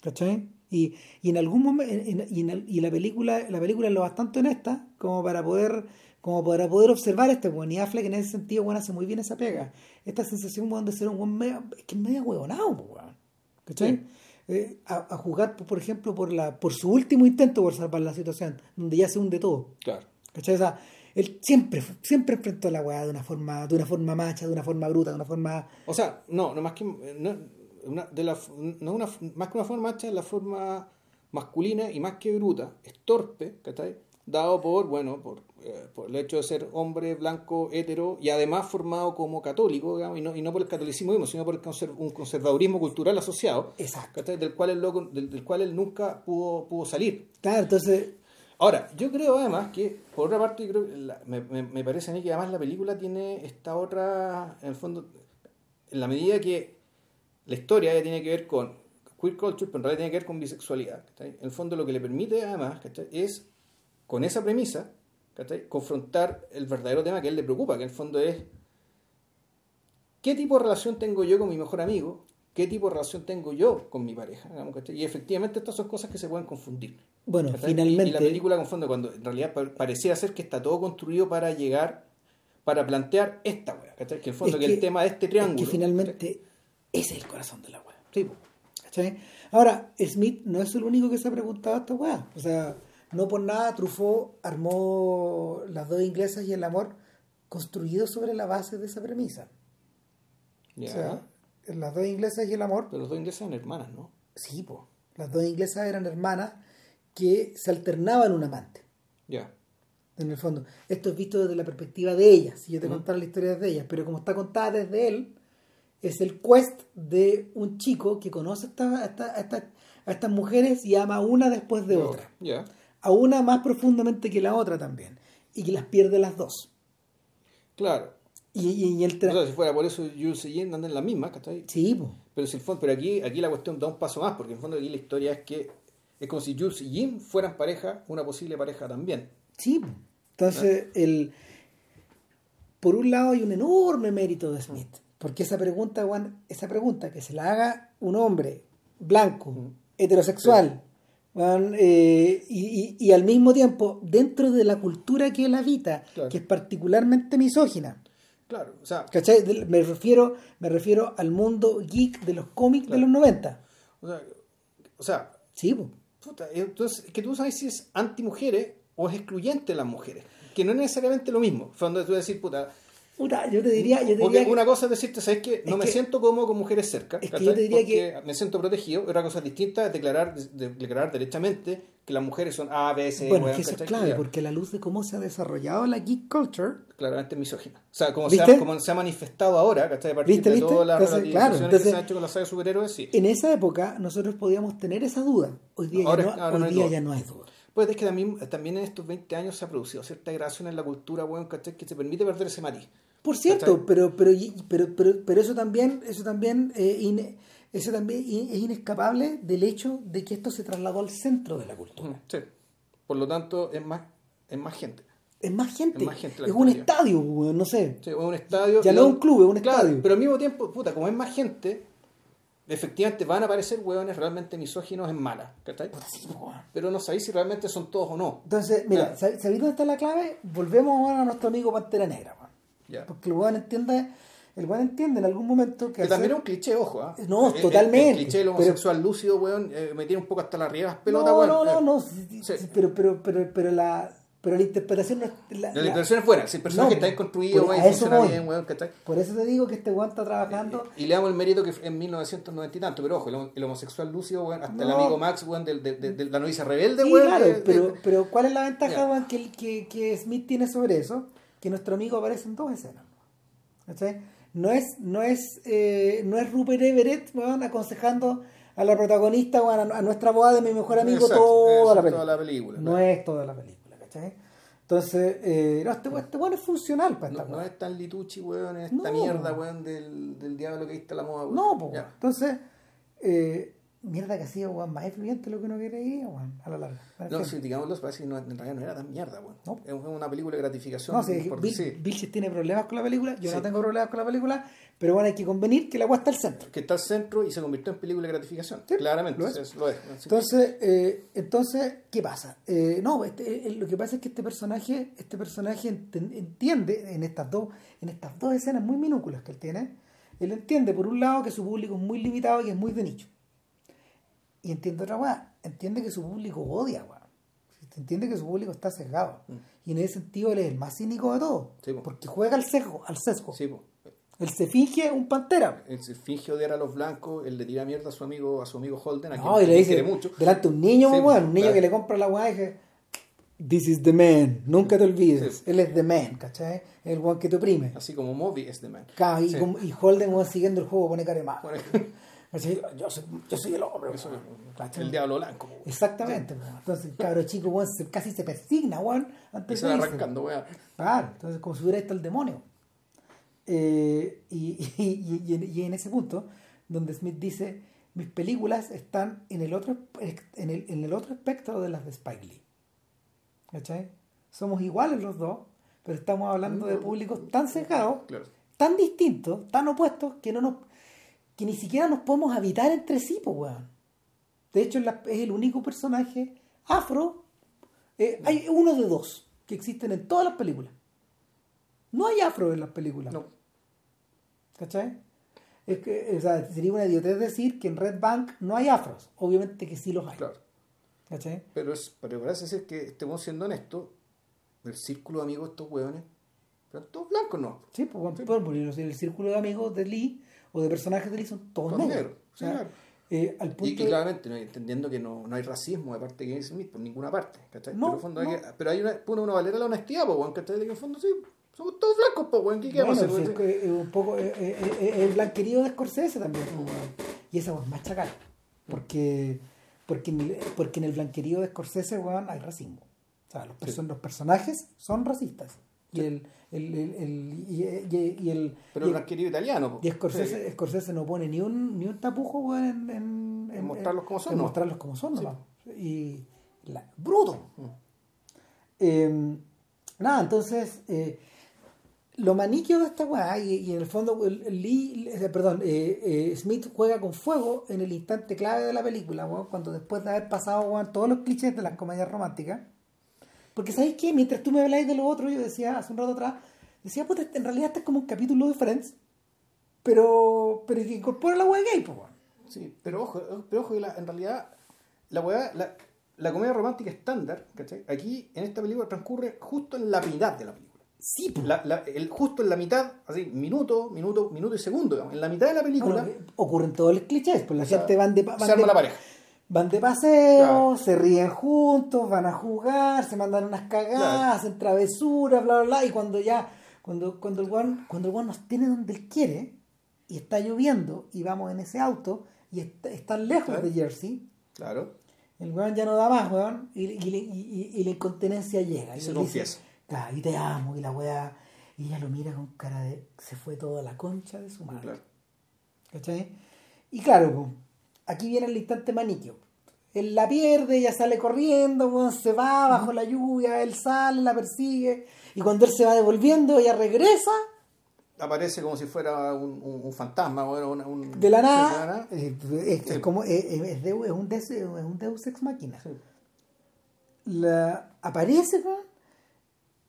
¿cachai? y, y en algún momento y, en y la película la película es lo bastante honesta como para poder como para poder observar este weón y Affleck en ese sentido weón hace muy bien esa pega esta sensación weón de ser un weón medio, es que es medio huevonado pues, weón ¿cachai? Sí. Eh, a, a jugar por ejemplo por la por su último intento por salvar la situación donde ya se hunde todo claro. ¿cachai? O sea, él siempre siempre enfrentó la weá de una forma de una forma macha de una forma bruta de una forma O sea, no, no más que no, una, de la, no una, más que una forma macha, es la forma masculina y más que bruta, es torpe, ¿cachai? Dado por, bueno, por, eh, por el hecho de ser hombre, blanco, hetero y además formado como católico, digamos, y, no, y no por el catolicismo mismo, sino por el conser- un conservadurismo cultural asociado, exacto. Del cual él, loco- del, del cual él nunca pudo, pudo salir. claro entonces Ahora, yo creo además que, por otra parte, creo la- me parece a mí que además la película tiene esta otra, en el fondo, en la medida que la historia ya tiene que ver con queer culture, pero en realidad tiene que ver con bisexualidad. ¿cachai? En el fondo lo que le permite además ¿cachai? es, con esa premisa, ¿cachai? confrontar el verdadero tema que a él le preocupa, que en el fondo es, ¿qué tipo de relación tengo yo con mi mejor amigo? ¿Qué tipo de relación tengo yo con mi pareja? Y efectivamente estas son cosas que se pueden confundir. bueno Y, la película confunde cuando en realidad pa- parecía ser que está todo construido para llegar, para plantear esta ¿cachai? Que en el fondo Es que, que- el tema de este es triángulo. que finalmente ese es el corazón de la weá Sí. ¿cachai? ahora Smith no es el único que se ha preguntado esta weá o sea no por nada Truffaut armó las dos inglesas y el amor construido sobre la base de esa premisa Ya. o sea las dos inglesas y el amor Pero los dos ingleses eran hermanas, ¿no? Sí, po. Las dos inglesas eran hermanas que se alternaban un amante. Ya. En el fondo, esto es visto desde la perspectiva de ellas. Si yo te Ujú. contara la historia de ellas, pero como está contada desde él, es el quest de un chico que conoce a, esta- a esta- a esta- a estas mujeres y ama a una después de otra. Ya. A una más profundamente que la otra también. Y que las pierde las dos. Claro. Y, y, y el tra- O sea, si fuera por eso, Jules y Jane andan en la misma, ¿cachai? Sí, po. Pero, si el fondo, pero aquí, aquí la cuestión da un paso más, porque en el fondo aquí la historia es que es como si Jules y Jim fueran pareja, una posible pareja también. Sí, po. entonces el por un lado hay un enorme mérito de Smith, porque esa pregunta, Juan, esa pregunta que se la haga un hombre blanco, heterosexual, Juan, eh, y, y- y al mismo tiempo dentro de la cultura que él habita, Claro. que es particularmente misógina. Claro, o sea, ¿Cachai? Me refiero, me refiero al mundo geek de los cómics Claro. de los 90. o sea, o sea Sí, po. puta, entonces, que tú sabes si es anti-mujeres o es excluyente de las mujeres. Que no es necesariamente lo mismo. Cuando tú decir, puta, Puta, yo te diría, yo te diría que- una cosa es decirte, ¿sabes qué? No me que- siento cómodo con mujeres cerca. es que yo te diría Porque me siento protegido. Otra cosa distinta es declarar, de- declarar derechamente que las mujeres son A, B, C, bueno, que eso es clave, porque la luz de cómo se ha desarrollado la geek culture, Claramente misógina. O sea, como se, ha, como se ha manifestado ahora, ¿cachai? A partir ¿Viste, de viste? todas las Entonces, claro, relativizaciones que entonces- se han hecho con la saga de superhéroes, sí. En esa época nosotros podíamos tener esa duda. Hoy día, Ahora- ya, no, hoy no día duda. ya no hay duda. Pues es que también, también en estos 20 años se ha producido cierta degradación en la cultura, weón, ¿cachai? Que se permite perder ese matiz. Por cierto, pero, pero, pero, pero, pero eso también, eso también, eh, eso también es inescapable del hecho de que esto se trasladó al centro de la cultura. Sí. Por lo tanto, es más, es más gente. Es más gente. Es más gente la es un estadio, no sé. Sí, es un estadio. Ya no es un club, es un Claro, estadio. Pero al mismo tiempo, puta, como es más gente, efectivamente van a aparecer hueones realmente misóginos en malas, ¿cachai? Pero no sabéis si realmente son todos o no. Entonces, mira, Claro. ¿sab- ¿sabéis dónde está la clave? Volvemos ahora a nuestro amigo Pantera Negra, Ya. Porque el weón entiende, el weón entiende en algún momento que... Que también es un cliché, ojo, ¿ah? No, El- totalmente, El, cliché del pero- homosexual lúcido, weón, eh, me tiene un poco hasta las pelotas, no, weón. no, no, Eh, no, sí, pero, pero, pero, pero la, pero la interpretación no es... la- La la- interpretación es buena, si el personaje No, está bien construido, por- weón, a y eso funciona voy. bien, weón, ¿cachai? Por eso te digo que este weón está trabajando... Y le damos el mérito que en 1990 y tanto, pero ojo, el, hom- el homosexual lúcido, weón, hasta el amigo Max, weón, del- de, de- de la novicia rebelde, Sí, weón. claro, pero, pero ¿cuál es la ventaja weón, que, que, que Smith tiene sobre eso? Que nuestro amigo aparece en dos escenas. ¿Cachai? No es, no es, eh, no es Rupert Everett weón, aconsejando a la protagonista weón, a, nuestra boda de mi mejor amigo Exacto, toda, la película. toda la película, No claro. es toda la película, ¿cachai? Entonces, eh, no, este, weón- este weón es funcional para esta No, no es tan lituchi, weón, en esta No, mierda, weón, del, del diablo que viste la moda, weón. No, weón. Entonces, eh, mierda que ha sido weón, más influyente lo que uno creía, weón, a la larga. No, sí, digámoslo, parece que no, en realidad no era tan mierda, weón. No. Es una película de gratificación. No, sí, por- Bill, sí. Vilches tiene problemas con la película, yo no tengo problemas con la película, pero bueno, hay que convenir que la agua está al centro. Que está al centro y se convirtió en película de gratificación. Sí, Claramente, lo es. es, lo es. Entonces, eh, entonces ¿qué pasa? Eh, no, este, eh, lo que pasa es que este personaje, este personaje entiende en estas dos, en estas dos escenas muy minúsculas que él tiene, él entiende por un lado que su público es muy limitado y que es muy de nicho. Y entiende otra weá, entiende que su público odia, weá. Entiende que su público está sesgado. Y en ese sentido él es el más cínico de todos. Mm. Sí, po. porque juega al sesgo, al sesgo. Sí, po. Él se finge un pantera. Él se finge odiar a los blancos, él le tira mierda a su amigo, a su amigo Holden, a No, quien, y le dice, quiere mucho. delante de un niño, Sí, bueno, un niño claro. que le compra la weá y dice, This is the man, nunca te olvides. Sí. Él es the man, ¿cachai? Es el weón que te oprime. Así como Moby es de man. Claro, y, Sí. como- y Holden, weón, siguiendo el juego, pone cara de Yo soy, yo soy el hombre, el diablo blanco. Exactamente. Entonces, el cabro chico, weón, se- casi se persigna, weón, Y antes se de arrancando, weón. Claro, entonces como si hubiera visto el demonio. Eh, y, (laughs) y- y- y en, y ese punto, donde Smith dice, mis películas están en el otro, en el, en el otro espectro de las de Spike Lee. ¿Cachai? Somos iguales los dos, pero estamos hablando de públicos tan cegados, Claro. tan distintos, tan opuestos, que no nos que ni siquiera nos podemos habitar entre sí, pues, weón. De hecho, es es el único personaje afro. eh, hay uno de dos que existen en todas las películas. No hay afro en las películas. No. ¿Cachai? Es que, o sea, sería una idiotez decir que en Red Bank no hay afros. Obviamente que sí los hay. Claro. ¿Cachai? Pero, es, pero parece ser que estemos siendo honestos, el círculo de amigos de estos hueones, pero todos blancos no. Sí, pues, bueno, por ejemplo, el círculo de amigos de Lee o de personajes de Lee son todos negros. negros, O sea, claro. Eh, al punto Y, y de- claramente, entendiendo que no, no hay racismo de parte de Kevin Smith por ninguna parte. ¿cachai? No, pero, en fondo hay no. que- pero hay una, pone una valera la honestidad, weón, ¿cachai? De que en el fondo sí, somos todos blancos, pues, weón, ¿qué queremos Bueno, hacer? es, es un poco eh, eh, eh, el blanquerío de Scorsese también y esa es más chacal porque porque en, el, porque en el blanquerío de Scorsese weón, hay racismo o sea los, perso- los personajes son racistas y el, el, el, el- y, el Pero el blanquerío italiano, y Scorsese, Sí. Scorsese no pone ni un ni un tapujo weón, en, en, En mostrarlos como son, en ¿no? mostrarlos como son Sí. nomás. y la, bruto Mm. eh, nada, entonces, eh, lo maniquio de esta weá, y, y en el fondo, Lee, eh, perdón, eh, eh, Smith juega con fuego en el instante clave de la película, cuando después de haber pasado todos los clichés de las comedias románticas. Porque, ¿sabéis qué? Mientras tú me habláis de lo otro, yo decía hace un rato atrás, decía, puta, en realidad este es como un capítulo de Friends, pero, pero que incorpora la weá gay, pues. Sí, pero ojo, pero ojo que la- en realidad la weá, la, la comedia romántica estándar, ¿cachai? Aquí en esta película transcurre justo en la mitad de la película. Sí. La- la- el, justo en la mitad, así, minuto, minuto, minuto y segundo, digamos, en la mitad de la película Bueno, ocurren todos los clichés, pues la o sea, gente van de, van se de- arma la pareja. Van de paseo, Claro. se ríen juntos, van a jugar, se mandan unas cagadas, Claro. hacen travesuras, bla, bla, bla. Y cuando ya, cuando, cuando el guan, cuando el guan nos tiene donde él quiere, y está lloviendo, y vamos en ese auto, y está, están lejos Claro. de Jersey, Claro. el weón ya no da más, weón, y, y, y- y- la incontinencia llega. Y se confiesa. "Claro, y te amo, y la weá, y ella lo mira con cara de, se fue toda la concha de su madre. Claro. ¿Cachai? Y claro, po, aquí viene el instante maniquio. Él la pierde, ella sale corriendo, se va bajo la lluvia, él sale, la persigue, y cuando él se va devolviendo, ella regresa Aparece como si fuera un, un- un fantasma, bueno, un, de la nada. es, es Sí. como, es, es de- es un deus, es un deus ex máquina. Sí. La, aparece,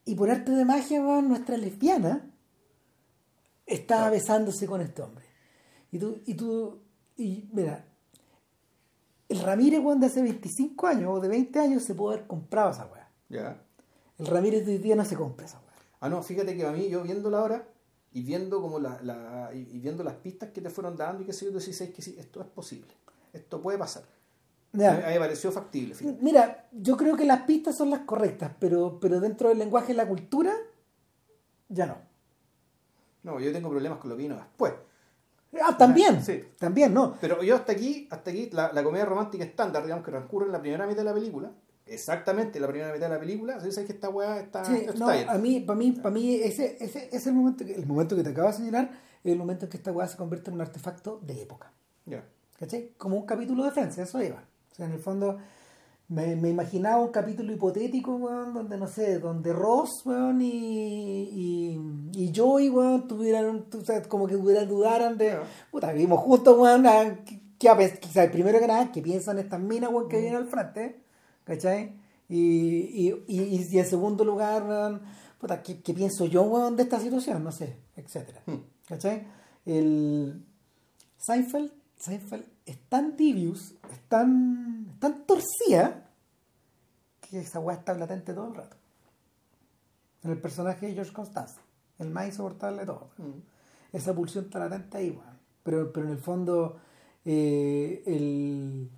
y por arte de magia, nuestra lesbiana estaba Claro. besándose con este hombre. Y tú, y tú, y mira, el Ramírez, weón, de hace 25 años o de 20 años se pudo haber comprado esa weá. Ya. El Ramírez de hoy día no se compra esa weá. Ah, no, fíjate que a mí, yo viéndola ahora y viendo como la, la- y viendo las pistas que te fueron dando y que sé yo, decís, "Es que sí, esto es posible. Esto puede pasar. Ya. A mí- a mí me pareció factible, fíjate. Mira, yo creo que las pistas son las correctas, pero, pero dentro del lenguaje y la cultura, ya no. No, yo tengo problemas con lo que vino después. Ah, también, Sí. también, ¿no? Pero yo hasta aquí, hasta aquí, la, la comedia romántica estándar, digamos, que transcurre en la primera mitad de la película, exactamente la primera mitad de la película, ¿sabes que esta weá está, Sí, no, bien? a mí, para mí, para mí ese, ese, ese es el momento que, el momento que te acabo de señalar, es el momento en que esta weá se convierte en un artefacto de época. Ya. ¿Cachai? Como un capítulo de Francia, eso iba. O sea, en el fondo, me, me imaginaba un capítulo hipotético, weón, donde, no sé, donde Ross, weón, y, y, y Joey, weón, tuvieran, tú sabes, como que dudaran de, puta, vivimos juntos, weón, ah, que, quizás primero que nada, que piensan estas minas, weón, que vienen al frente, ¿cachai? Y, y, y, y en segundo lugar, weón, puta, ¿qué, qué pienso yo, weón, de esta situación? No sé, etcétera. ¿Cachai? El Seinfeld, Seinfeld es tan tibius, es tan, es tan torcida, que esa weá está latente todo el rato. En el personaje de George Constanza, el más insoportable de todo. Mm. Esa pulsión está latente ahí, weón. Pero, pero en el fondo, eh, el,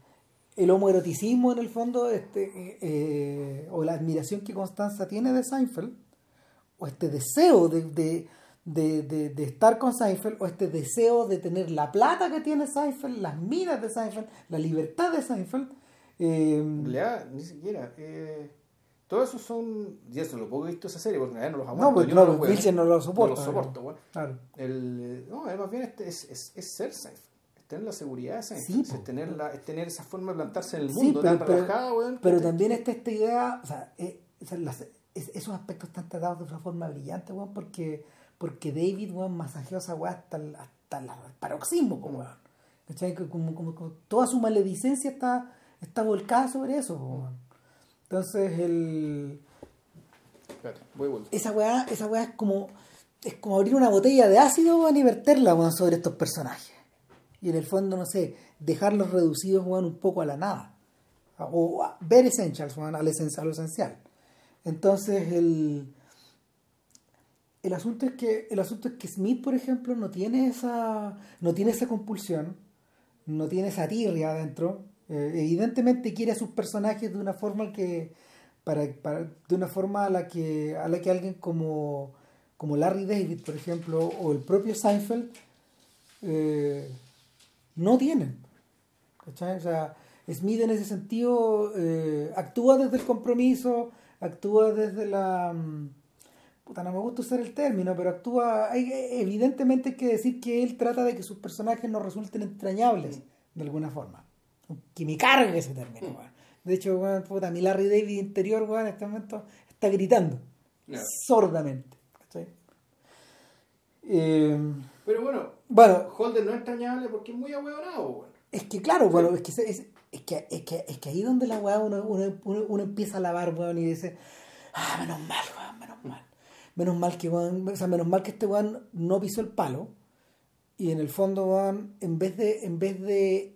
el homoeroticismo, en el fondo, este, eh, eh, o la admiración que Constanza tiene de Seinfeld, o este deseo de, de, de, de- de estar con Seinfeld, o este deseo de tener la plata que tiene Seinfeld, las minas de Seinfeld, la libertad de Seinfeld. eh, En realidad, ni siquiera. Eh, todo eso son. Y eso, lo poco he visto esa serie, porque en no los no, aguanto. pues yo no, los veo. Wilson no lo soporta. No los soporto, weón. Claro. El, eh, no, es más bien este, es, es, es ser Seinfeld. Es tener la seguridad de Seinfeld. Sí, es, tener la, es tener esa forma de plantarse en el Sí, mundo pero- tan pero- relajada, weón. Pero ¿cachai? también está esta idea, o sea, eh, o sea, las- es- esos aspectos están tratados de una forma brillante, weón, porque, porque David, weón, masajeó esa weá hasta el, hasta el paroxismo, weón. ¿Cachai? Que Como, como- como toda su maledicencia está, está volcada sobre eso, weón. Entonces, el, Espérate, voy esa weá, esa weá es como, es como abrir una botella de ácido, weón, y verterla, weón, sobre estos personajes. Y en el fondo, no sé, dejarlos reducidos, weón, un poco a la nada. O a ver essentials, weón, a lo esencial. Entonces, el, el asunto es que, el asunto es que Smith, por ejemplo, no tiene esa, no tiene esa compulsión, no tiene esa tirria adentro. Eh, evidentemente quiere a sus personajes de una forma que para, para- de una forma a la que a la que alguien como como Larry David, por ejemplo, o el propio Seinfeld eh, no tienen. ¿Cachai? O sea, Smith en ese sentido eh, actúa desde el compromiso, actúa desde la... mm, Puta, no me gusta usar el término, pero actúa... hay- evidentemente hay que decir que él trata de que sus personajes no resulten entrañables, de alguna forma. Que me cargue ese término, weón. De hecho, weón, puta, mi Larry David interior, weón, en este momento está gritando. Sordamente. ¿cachai? Eh, Pero bueno, bueno, Holden no es extrañable porque es muy ahueonado, weón. Es que claro, bueno, es que, es, es que, es que, es que ahí donde la weá uno, uno, uno, uno empieza a lavar, weón, y dice, ah, menos mal, weón, menos mal. Menos mal que weón, o sea, menos mal que este weón no pisó el palo. Y en el fondo, weón, en vez de, en vez de,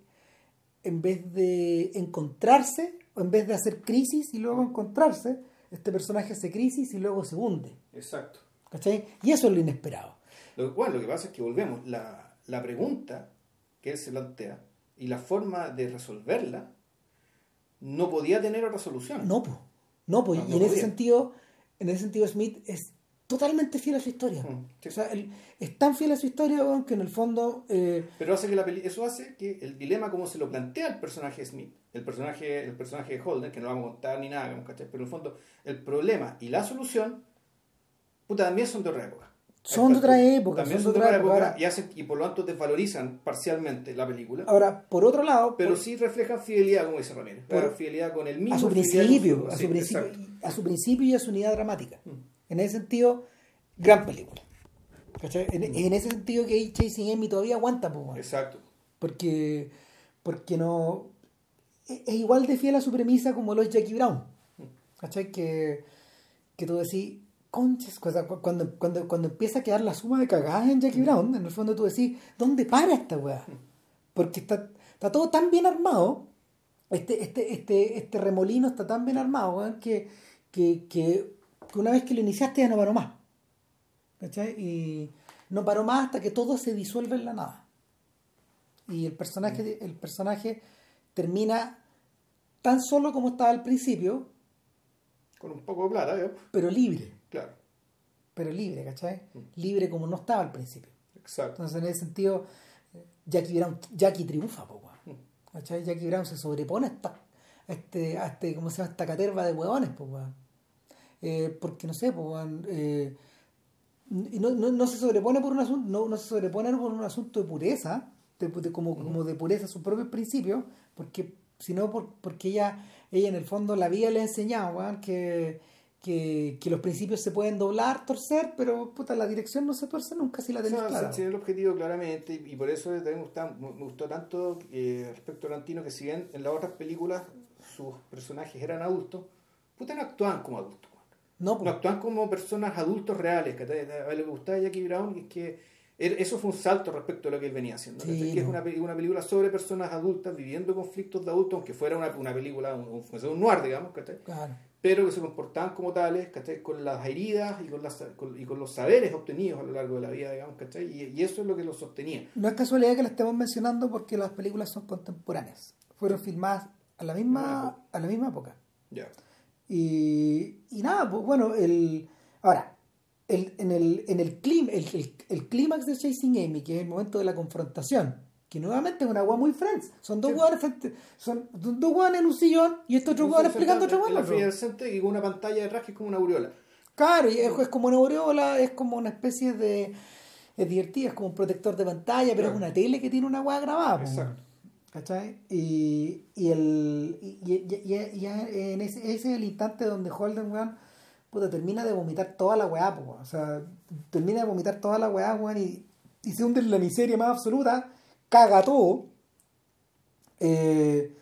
en vez de encontrarse, o en vez de hacer crisis y luego encontrarse, este personaje hace crisis y luego se hunde. Exacto. ¿Cachai? Y eso es lo inesperado. Lo, bueno, lo que pasa es que volvemos. La, la pregunta que él se plantea y la forma de resolverla no podía tener otra solución. No, pues. No, pues. No, y no en ese podía. sentido, en ese sentido Smith es totalmente fiel a su historia. Mm, sí. O sea, él es tan fiel a su historia, que en el fondo eh, Pero hace que la peli- eso hace que el dilema como se lo plantea el personaje Smith, el personaje, el personaje de Holden, que no vamos a contar ni nada, ¿cachai? pero en el fondo el problema y la solución, puta, también son de otra época. Son de otra época, También son de otra otra época época. y, hacen, y por lo tanto desvalorizan parcialmente la película, ahora, por otro lado, pero por- sí reflejan fidelidad, como dice Ramírez, Por- fidelidad con el mismo. a su principio, a sí, su principio, exacto. a su principio y a su unidad dramática. Mm. En ese sentido, gran película. ¿Cachai? En, Mm. en ese sentido que Chasing Amy todavía aguanta, pues, weón. Exacto. porque porque no es es igual de fiel a su premisa como lo es Jackie Brown ¿cachai? que, que tú decís conches cuando, cuando, cuando empieza a quedar la suma de cagadas en Jackie Brown en el fondo tú decís ¿dónde para esta weá? porque está, está todo tan bien armado este, este, este, este remolino está tan bien armado weón, que, que, que, que una vez que lo iniciaste ya no paró más ¿cachai? y no paró más hasta que todo se disuelve en la nada y el personaje, el personaje termina tan solo como estaba al principio, Con un poco de plata, ¿eh? pero libre, Claro. pero libre, ¿cachai? Mm. Libre como no estaba al principio. Exacto. Entonces, en ese sentido, Jackie Brown, Jackie triunfa, po, weón. Mm. ¿cachai? Jackie Brown se sobrepone a esta, a este, a este, ¿cómo se llama? Esta caterva de huevones, pues, weón. Eh, porque, no sé, pues, eh, no, no, no se sobrepone por un asunto, no, no se sobrepone por un asunto de pureza, de, de- como, como de pureza a sus propios principios, porque sino por, porque ella, ella en el fondo la vida le ha enseñado, weón, que, que, que los principios se pueden doblar, torcer, pero puta, la dirección no se tuerce nunca si la tenés sea, clara. se tiene el objetivo claramente y, y por eso también me, gusta- me gustó tanto eh, respecto a Tarantino que si bien en las otras películas sus personajes eran adultos, puta no actuaban como adultos. No, No pues, actuaban como personas adultos reales. que lo que gustaba Jackie Brown es que eso fue un salto respecto a lo que él venía haciendo. Que es no. una, una película sobre personas adultas viviendo conflictos de adultos, aunque fuera una, una película, un, un, un noir, digamos, claro. pero que se comportaban como tales, ¿cachai? Con las heridas y con, las, con- y con los saberes obtenidos a lo largo de la vida, digamos. Y, y eso es lo que los sostenía. No es casualidad que la estemos mencionando porque las películas son contemporáneas. Fueron filmadas a la misma, a la misma época. Ya. Y, y nada, pues bueno, el, ahora, el, en el, en el, clim, el, el, clímax de Chasing Amy, que es el momento de la confrontación, que nuevamente es una hueá muy friends. Son dos Sí. hueones frente, son dos hueones en un sillón y estos otros hueones explicando otro hueón. centro y con una pantalla que es como una aureola. Claro, y es, es como una aureola, es como una especie de. Es divertida, es como un protector de pantalla, pero Claro. es una tele que tiene una hueá grabada. pues, Exacto. ¿Cachai? Y, y, el, y, y- y- en ese, ese es el instante donde Holden, weón, puta, termina de vomitar toda la weá, po, o sea, termina de vomitar toda la weá, weón, y, y se hunde en la miseria más absoluta, caga todo, eh,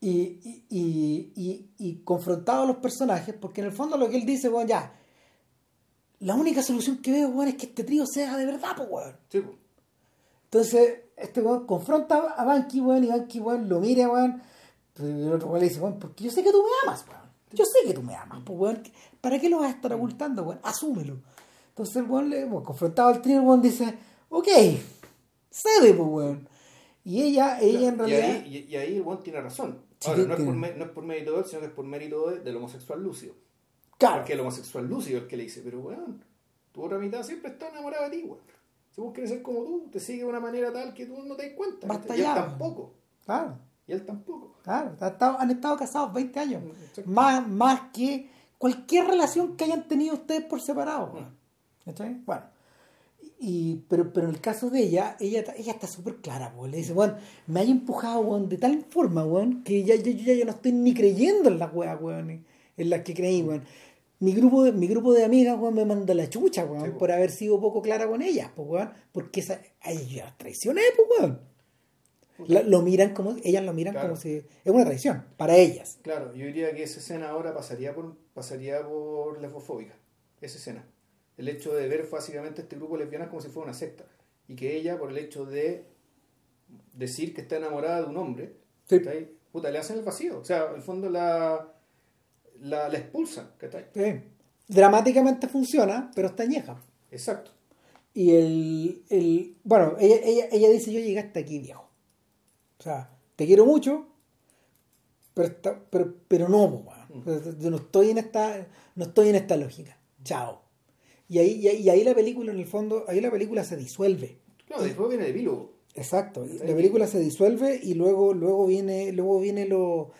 y, confrontado a los personajes, porque en el fondo lo que él dice, weón, ya, la única solución que veo, weón, es que este trío sea de verdad, po, weón. Sí. Entonces, este weón confronta a Banky, weón, y Banky, weón, lo mira, weón. Pues el otro weón le dice, weón, porque yo sé que tú me amas, weón. Yo sé que tú me amas, pues, weón. ¿Para qué lo vas a estar ocultando, weón? Asúmelo. Entonces el weón, le, bueno, confrontado al trío, el weón dice, ok, cede, pues, weón. Y ella, ella en Y realidad... ahí, y, y ahí el buen tiene razón. Ahora, no, es por, no es por mérito de él, sino que es por mérito de- del homosexual lúcido. claro, Porque el homosexual lúcido es el que le dice, pero weón, tu otra mitad siempre está enamorada de ti, weón. Si vos quieres ser como tú, te sigue de una manera tal que tú no te das cuenta. Basta y él ya, tampoco. claro, Y él tampoco. claro. Han estado casados 20 años. Exacto. Más, más que cualquier relación que hayan tenido ustedes por separado. weón. ¿Cachai? Bueno. Y, pero, pero en el caso de ella, ella, ella está súper clara, weón. Le dice, weón, me hay empujado, weón, de tal forma, weón, que ya, ya, ya, yo no estoy ni creyendo en las weas, weón, en las que creí, weón. Mi grupo, de, mi grupo de amigas, weón, me manda la chucha, weón, Sí, por haber sido poco clara con ellas, pues, weón, porque esa, a ellas yo las traicioné, pues, weón. La- lo miran como, ellas lo miran Claro. como si, es una traición, para ellas. Claro, yo diría que esa escena ahora pasaría por pasaría por lesbofóbica. Esa escena. El hecho de ver básicamente este grupo de lesbianas como si fuera una secta. Y que ella, por el hecho de decir que está enamorada de un hombre, puta, le hacen el vacío. O sea, en el fondo la, la, la expulsan. Sí. Dramáticamente funciona, pero está añeja. Exacto. Y el, el bueno, ella, ella, ella dice, yo llegué hasta aquí, viejo. O sea, te quiero mucho, pero, está- pero, pero no, po, weón. yo no estoy en esta, no estoy en esta lógica. Chao. Y ahí, y ahí, y ahí la película, en el fondo, ahí la película se disuelve. Claro, después viene el epílogo. Exacto. La película se disuelve y luego, luego viene, luego viene lo.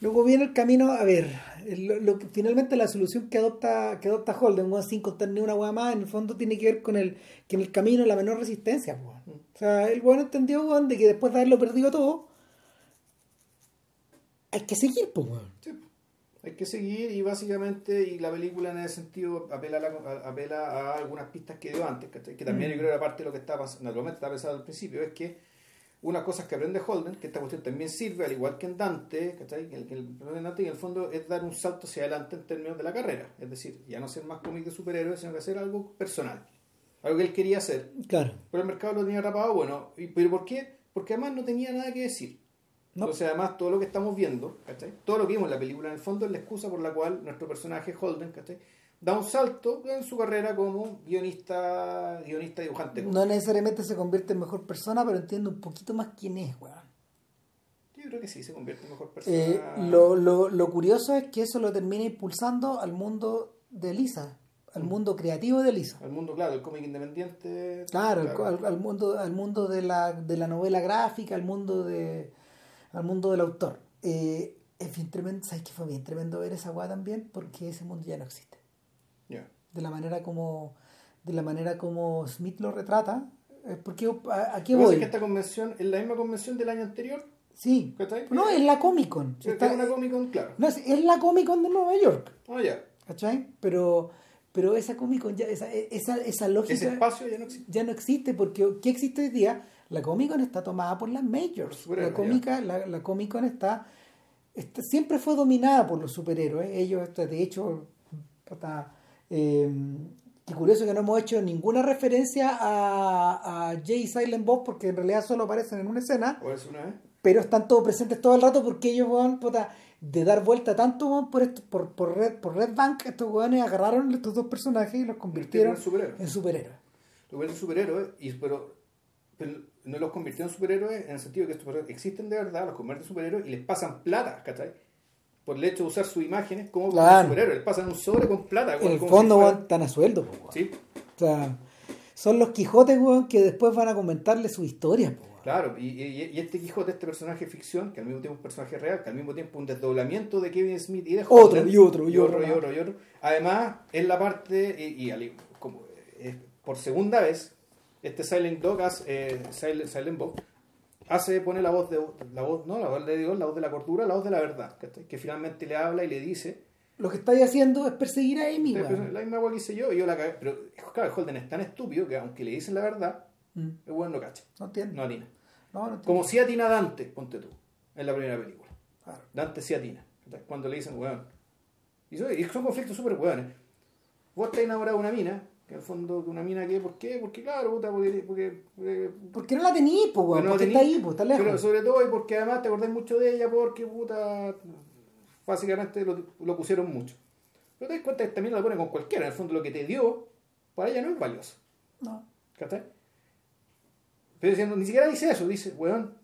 Luego viene el camino, a ver, lo, lo que- finalmente la solución que adopta, que adopta Holden, weón, sin contar ni una hueá más, en el fondo tiene que ver con el, que en el camino la menor resistencia, weón. O sea, el weón entendió, weón, de que después de haberlo perdido todo, hay que seguir, pues. Sí. Hay que seguir y básicamente, y la película en ese sentido apela a, la- a- apela a algunas pistas que dio antes, ¿cachai? que también Mm. yo creo que era parte de lo que estaba pasando, naturalmente estaba pensado al principio, es que una cosa que aprende Holden, que esta cuestión también sirve, al igual que en Dante, ¿cachai? Que el, que el de Dante en el fondo es dar un salto hacia adelante en términos de la carrera, es decir, ya no ser más cómic de superhéroes, sino que hacer algo personal, algo que él quería hacer, Claro. pero el mercado lo tenía atrapado, bueno, y, ¿pero por qué? Porque además no tenía nada que decir. No. Entonces, además, todo lo que estamos viendo, ¿cachai? todo lo que vimos en la película, en el fondo, es la excusa por la cual nuestro personaje, Holden, ¿cachai? Da un salto en su carrera como guionista, guionista dibujante. No necesariamente se convierte en mejor persona, pero entiende un poquito más quién es, weón. Yo creo que sí, se convierte en mejor persona. Eh, lo, lo, lo curioso es que eso lo termina impulsando al mundo de Lisa, al Mm. mundo creativo de Lisa. Al mundo, claro, el cómic independiente. Claro, al- Al, al mundo, al mundo de la, de la novela gráfica, al mundo de al mundo del autor. Eh, es bien tremendo, ¿sabes qué fue bien tremendo ver esa weá también? Porque ese mundo ya no existe. De la manera como, de la manera como Smith lo retrata. Porque a, a qué voy? es que esta convención es la misma convención del año anterior. Sí. ¿Cachai? No, es la Comic Con. Sí, Está- es una Comic Con, claro. no, es, es la Comic Con de Nueva York. Ah, ya. ¿Cachai? Pero, pero esa Comic Con, ya, esa, esa, esa lógica Ese espacio ya no existe. ya no existe porque ¿qué existe hoy día? La Comic Con está tomada por las majors. La, cómica, la, la Comic Con está, está- siempre fue dominada por los superhéroes. Ellos, de hecho, puta, eh, qué curioso que no hemos hecho ninguna referencia a, a Jay y Silent Bob porque en realidad solo aparecen en una escena, ¿O es una vez? pero están todos presentes todo el rato porque ellos, weón, puta, de dar vuelta tanto weón, por, esto, por, por, Red, por Red Bank, estos weones agarraron estos dos personajes y los convirtieron en superhéroes. en superhéroes. Lo ven superhéroes, y, pero, pero no los convirtió en superhéroes en el sentido de que estos existen de verdad, los convierten en superhéroes y les pasan plata, ¿cachai? Por el hecho de usar sus imágenes como Claro. superhéroes, pasan un sobre con plata. En el fondo, weón, están a sueldo, po. Sí, O sea, son los Quijotes, weón, que después van a comentarle su historia, po, claro, y, y- y este Quijote, este personaje ficción, que al mismo tiempo es un personaje real, que al mismo tiempo es un desdoblamiento de Kevin Smith y de Otro, Holden, y otro, y otro, y otro, y otro. Además, es la parte, y, y como, eh, por segunda vez, este Silent Dog, eh, Silent, Silent Bob, hace, pone la voz de la voz, no, la voz de Dios, la voz de la cordura, la voz de la verdad, ¿cachai? que finalmente le habla y le dice, Lo que estáis haciendo es perseguir a Amy, "Pero weón. la misma agua que hice yo, y yo la cagué. Pero claro, Holden es tan estúpido que aunque le dicen la verdad, Mm, el weón no cacha, No entiendo. no atina. No, no. Como si atina Dante, ponte tú, en la primera película. Claro. Dante sí atina. Cuando le dicen, weón. Y son, y son conflictos súper weones. Vos estás enamorado de una mina, que el fondo, una mina que, ¿por qué? Porque claro, puta, porque. porque, porque ¿Por qué no la tenéis, po, weón? no Porque tenís- está ahí, po, está lejos. Pero sobre todo y porque además te acordás mucho de ella, porque puta. Básicamente lo, lo pusieron mucho. Pero te das cuenta que también la pone con cualquiera. En el fondo, lo que te dio, para ella no es valioso. No. ¿Cachai? Pero diciendo, ni siquiera dice eso, dice, weón,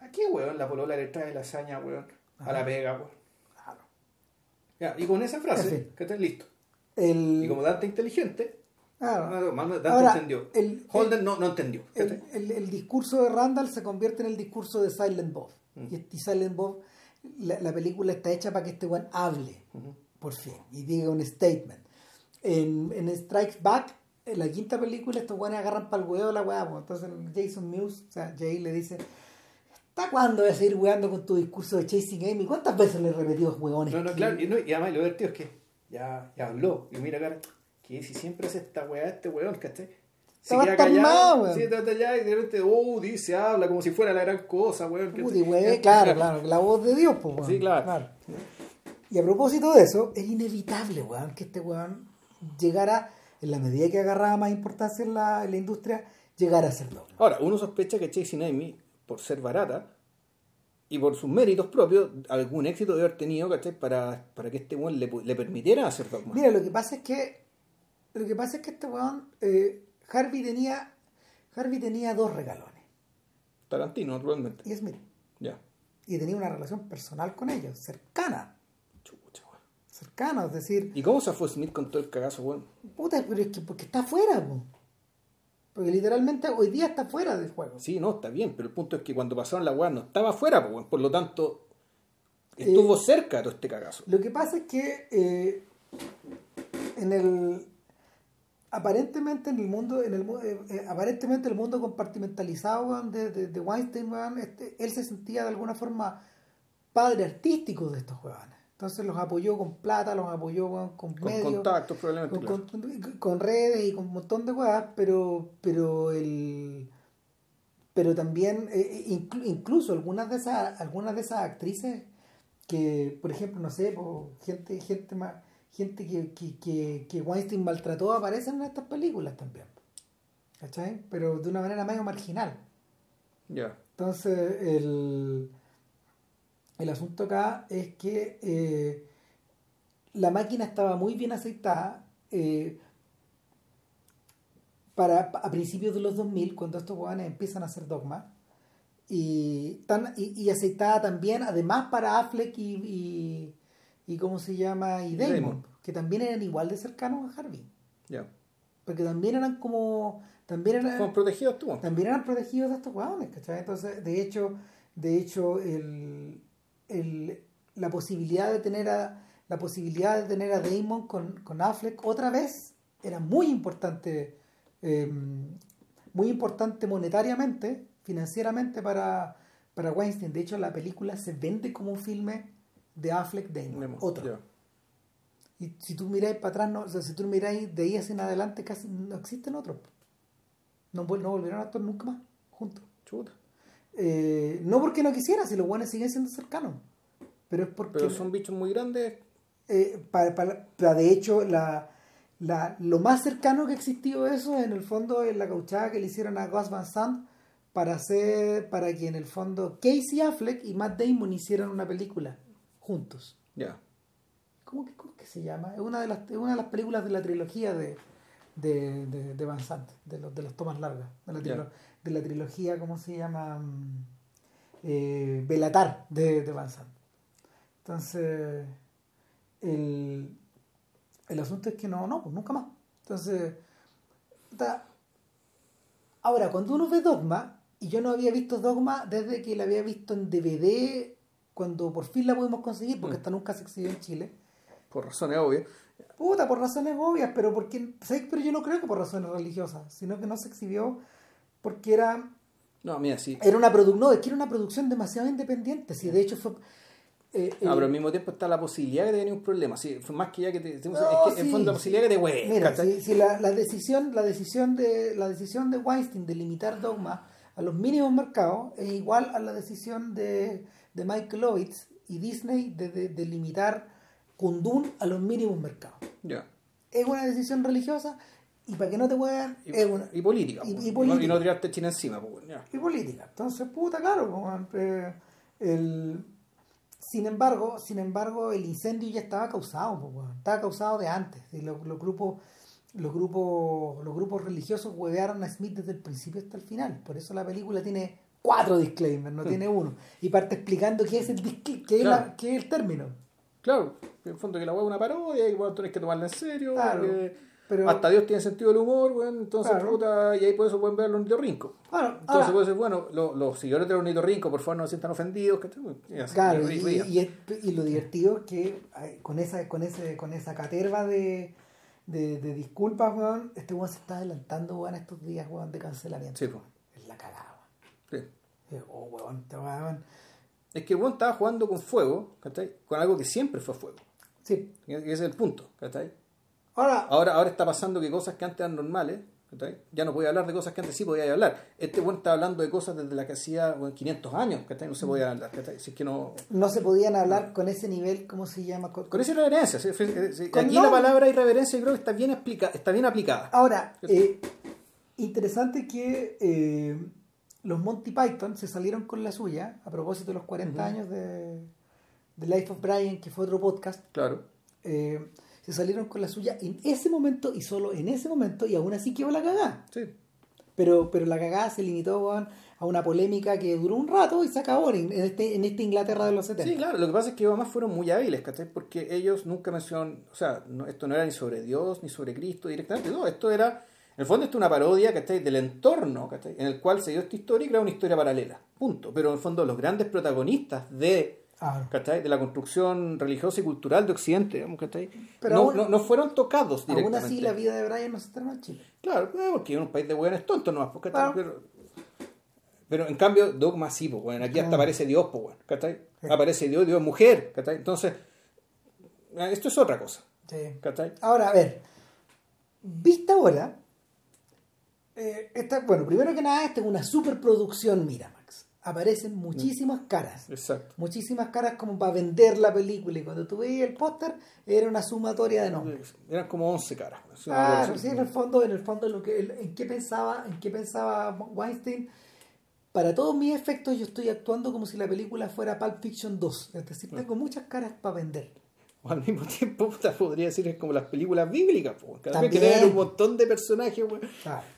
¿a qué weón la polola le trae lasaña, weón? A la pega, weón. Claro. Ya, y con esa frase, está listo. El, Y como Dante inteligente, claro, Dante Ahora, entendió. el- Holden no, no entendió. el, el- discurso de Randall se convierte en el discurso de Silent Bob. Mm. Y, este- Silent Bob, la, la película está hecha para que este weón hable, por fin, y diga un statement. En, en Strikes Back, en la quinta película, estos weones agarran para el huevo la weá. pues. Entonces Jason Mewes, o sea, Jay le dice, ¿hasta cuándo vas a seguir weando con tu discurso de Chasing Amy? ¿Cuántas veces le he repetido huevones? No, no, claro. Y, no, y además lo divertido es que ya, ya habló. Y mira, cara, que si siempre hace esta weá, este weón, ¿cachai? Se queda callado, weón. sí, está allá y de repente, uh, dice, habla como si fuera la gran cosa, weón. Puti, güey, claro, (laughs) claro, la voz de Dios, pues, weón. Sí, claro. Y a propósito de eso, es inevitable, weón, que este weón llegara, en la medida que agarraba más importancia en la, en la industria, llegara a ser doble. Ahora, uno sospecha que Chasing Amy, por ser barata y por sus méritos propios, algún éxito debe haber tenido, ¿cachai? Para, para que este weón le, le permitiera hacer Dogma. Mira, lo que pasa es que, lo que pasa es que este weón, eh, Harvey tenía, Harvey tenía dos regalones, Tarantino, naturalmente. y es Smith, Ya. y tenía una relación personal con ellos, cercana, Chucha, weón. cercana, es decir, ¿Y cómo se fue Smith con todo el cagazo, weón? puta, pero es que porque está afuera, po. Porque literalmente hoy día está fuera del juego. Sí, no, está bien, pero el punto es que cuando pasaron la weá no estaba weón. por lo tanto, estuvo Eh, cerca de todo este cagazo. Lo que pasa es que eh, en el aparentemente en el mundo, en el eh, aparentemente el mundo compartimentalizado de, de, de Weinstein, este, él se sentía de alguna forma padre artístico de estos huevones. Entonces los apoyó con plata, los apoyó con, Con medios, contactos, probablemente. con, claro. con- con redes y con un montón de weas, pero, pero el pero también eh, inclu- incluso algunas de esas algunas de esas actrices que por ejemplo no sé po, gente gente más gente que, que, que, que Weinstein maltrató aparecen en estas películas también ¿cachai? pero de una manera medio marginal Ya. entonces, el, el asunto acá es que eh, la máquina estaba muy bien aceitada eh, para, a principios de los 2000, cuando estos huevones empiezan a hacer dogma. Y, tan, y, y aceitada también, además para Affleck y, y, y ¿cómo se llama? Y Damon, Damon. que también eran igual de cercanos a Harvey. Ya. Porque también eran como... También eran, Fueron protegidos tú, también eran protegidos de estos huevones, ¿cachai? Entonces, de hecho, de hecho, el, el- la posibilidad de tener a la posibilidad de tener a Damon con, con Affleck otra vez era muy importante, eh, muy importante monetariamente, financieramente para, para Weinstein. De hecho, la película se vende como un filme de Affleck Damon, otro. Y si tú miráis para atrás, no, o sea, si tú miráis de ahí hacia en adelante, casi no existen otros. No, no volvieron a actuar nunca más juntos. Chuta. Eh, no porque no quisiera, si los buenos siguen siendo cercanos. Pero es porque. Pero son bichos muy grandes. eh, para, para- para- de hecho, la, la- lo más cercano que existió eso, en el fondo, es la cauchada que le hicieron a Gus Van Sant para hacer. para que en el fondo Casey Affleck y Matt Damon hicieran una película juntos. Ya. ¿Cómo que, cómo que se llama? Es una de las, es una de las películas de la trilogía de, de, de, de Van Sant, de, los, de las tomas largas, de la, trilo- Ya. De la trilogía, ¿cómo se llama? Mm, Eh, Belatar de, de Van Sant. Entonces, el, el asunto es que no, no, pues nunca más. Entonces, ta- ahora, cuando uno ve Dogma, y yo no había visto Dogma desde que la había visto en DVD, cuando por fin la pudimos conseguir, porque Mm. esta nunca se exhibió en Chile. Por razones obvias. Puta, por razones obvias, pero porque, ¿sabes? Pero yo no creo que por razones religiosas, sino que no se exhibió porque era, No, mira, sí. era una producción, no, es que era una producción demasiado independiente, si de hecho fue... eh, Ah, el- pero al mismo tiempo está la posibilidad de tenga un problema. Sí, fue más que ya que te. es que en sí, fondo la posibilidad que te. Mira, si, si la, la decisión, la decisión de la decisión de Weinstein de limitar Dogma a los mínimos mercados es igual a la decisión de, de Michael Ovitz y Disney de, de- de limitar Kundun a los mínimos mercados. Ya. Es una decisión religiosa y para que no te puedan Y, es una y política. y- no-. Y no tirarte china encima. ya. y política. Entonces, puta, claro. como, eh, el, sin embargo, sin embargo, el incendio ya estaba causado, weón. estaba causado de antes. Y los, los grupos, los grupos, los grupos religiosos huevearon a Smith desde el principio hasta el final. Por eso la película tiene cuatro disclaimers, no tiene uno. Y parte explicando qué es el, qué es la- Claro. qué es el término. Claro, en el fondo que la weá es una parodia y bueno, tenés que tomarla en serio. Claro, porque pero- Hasta Dios tiene sentido del humor, weón. Entonces, Claro. puta, y ahí por eso pueden ver los ornitorrincos. Bueno, Entonces ahora- puede ser, bueno, lo- los seguidores de los ornitorrincos, por favor, no se sientan ofendidos. Que, y así, Claro, y- y, y- y es- y lo divertido es que con esa, con ese, con esa caterva de, de, de disculpas, weón, este weón se está adelantando, weón, estos días, weón, de cancelamiento. Sí, pues. Es la cagada, Sí. weón. Eh, Oh, weón, este weón. Es que el weón estaba jugando con fuego, ¿cachai? Con algo que siempre fue fuego. Sí. Y ese es el punto, ¿cachai? Ahora, Ahora, ahora está pasando que cosas que antes eran normales, ¿cachai? ya no podía hablar de cosas que antes sí podía hablar. Este weón está hablando de cosas desde la que hacía weón, 500 años, ¿cachai? No se podía hablar. Si es que no... no se podían hablar con ese nivel, ¿cómo se llama? Con- Con esa irreverencia, sí. Con aquí no- la palabra irreverencia yo creo que está bien, explica, está bien aplicada. Ahora, eh, interesante que eh, los Monty Python se salieron con la suya a propósito de los 40 años de, de Life of Brian, que fue otro podcast. Claro. eh, se salieron con la suya en ese momento y solo en ese momento y aún así quedó la cagada. Sí. Pero, pero la cagada se limitó a una polémica que duró un rato y se acabó en, este, en esta Inglaterra de los 70. Sí, claro, lo que pasa es que además fueron muy hábiles, ¿cachai? Porque ellos nunca mencionaron, o sea, no- esto no era ni sobre Dios ni sobre Cristo directamente, no, esto era, en el fondo esto es una parodia, ¿cachai? Del entorno, ¿cachai? En el cual se dio esta historia y creó una historia paralela, punto. Pero en el fondo los grandes protagonistas de, Ah. De la construcción religiosa y cultural de Occidente, digamos. Pero no, aún- no, no fueron tocados aún directamente. así la vida de Brian no se estrenó en Chile. Claro, porque es un país de hueones tontos nomás, pues. Claro. Pero, pero en cambio, Dogma sí, pues, weón. Aquí hasta aparece Dios, pues, weón, ¿cachai? Aparece Dios, Dios es mujer, ¿cachai? Entonces, eh, esto es otra cosa, Sí. ¿cachai? Ahora, a ver, vista ahora, eh, esta, bueno, primero que nada, esta es una superproducción Miramax. Aparecen muchísimas caras. Exacto. Muchísimas caras como para vender la película. Y cuando tú veías el póster, era una sumatoria de nombres. Eran como 11 caras. Ah, sí, en el fondo, en el fondo lo que, en qué pensaba, en qué pensaba Weinstein. Para todos mis efectos, yo estoy actuando como si la película fuera Pulp Fiction 2. Es decir, tengo muchas caras para vender. O al mismo (laughs) tiempo, puta, podría decir es como las películas bíblicas, weón. Cada vez que tener un montón de personajes.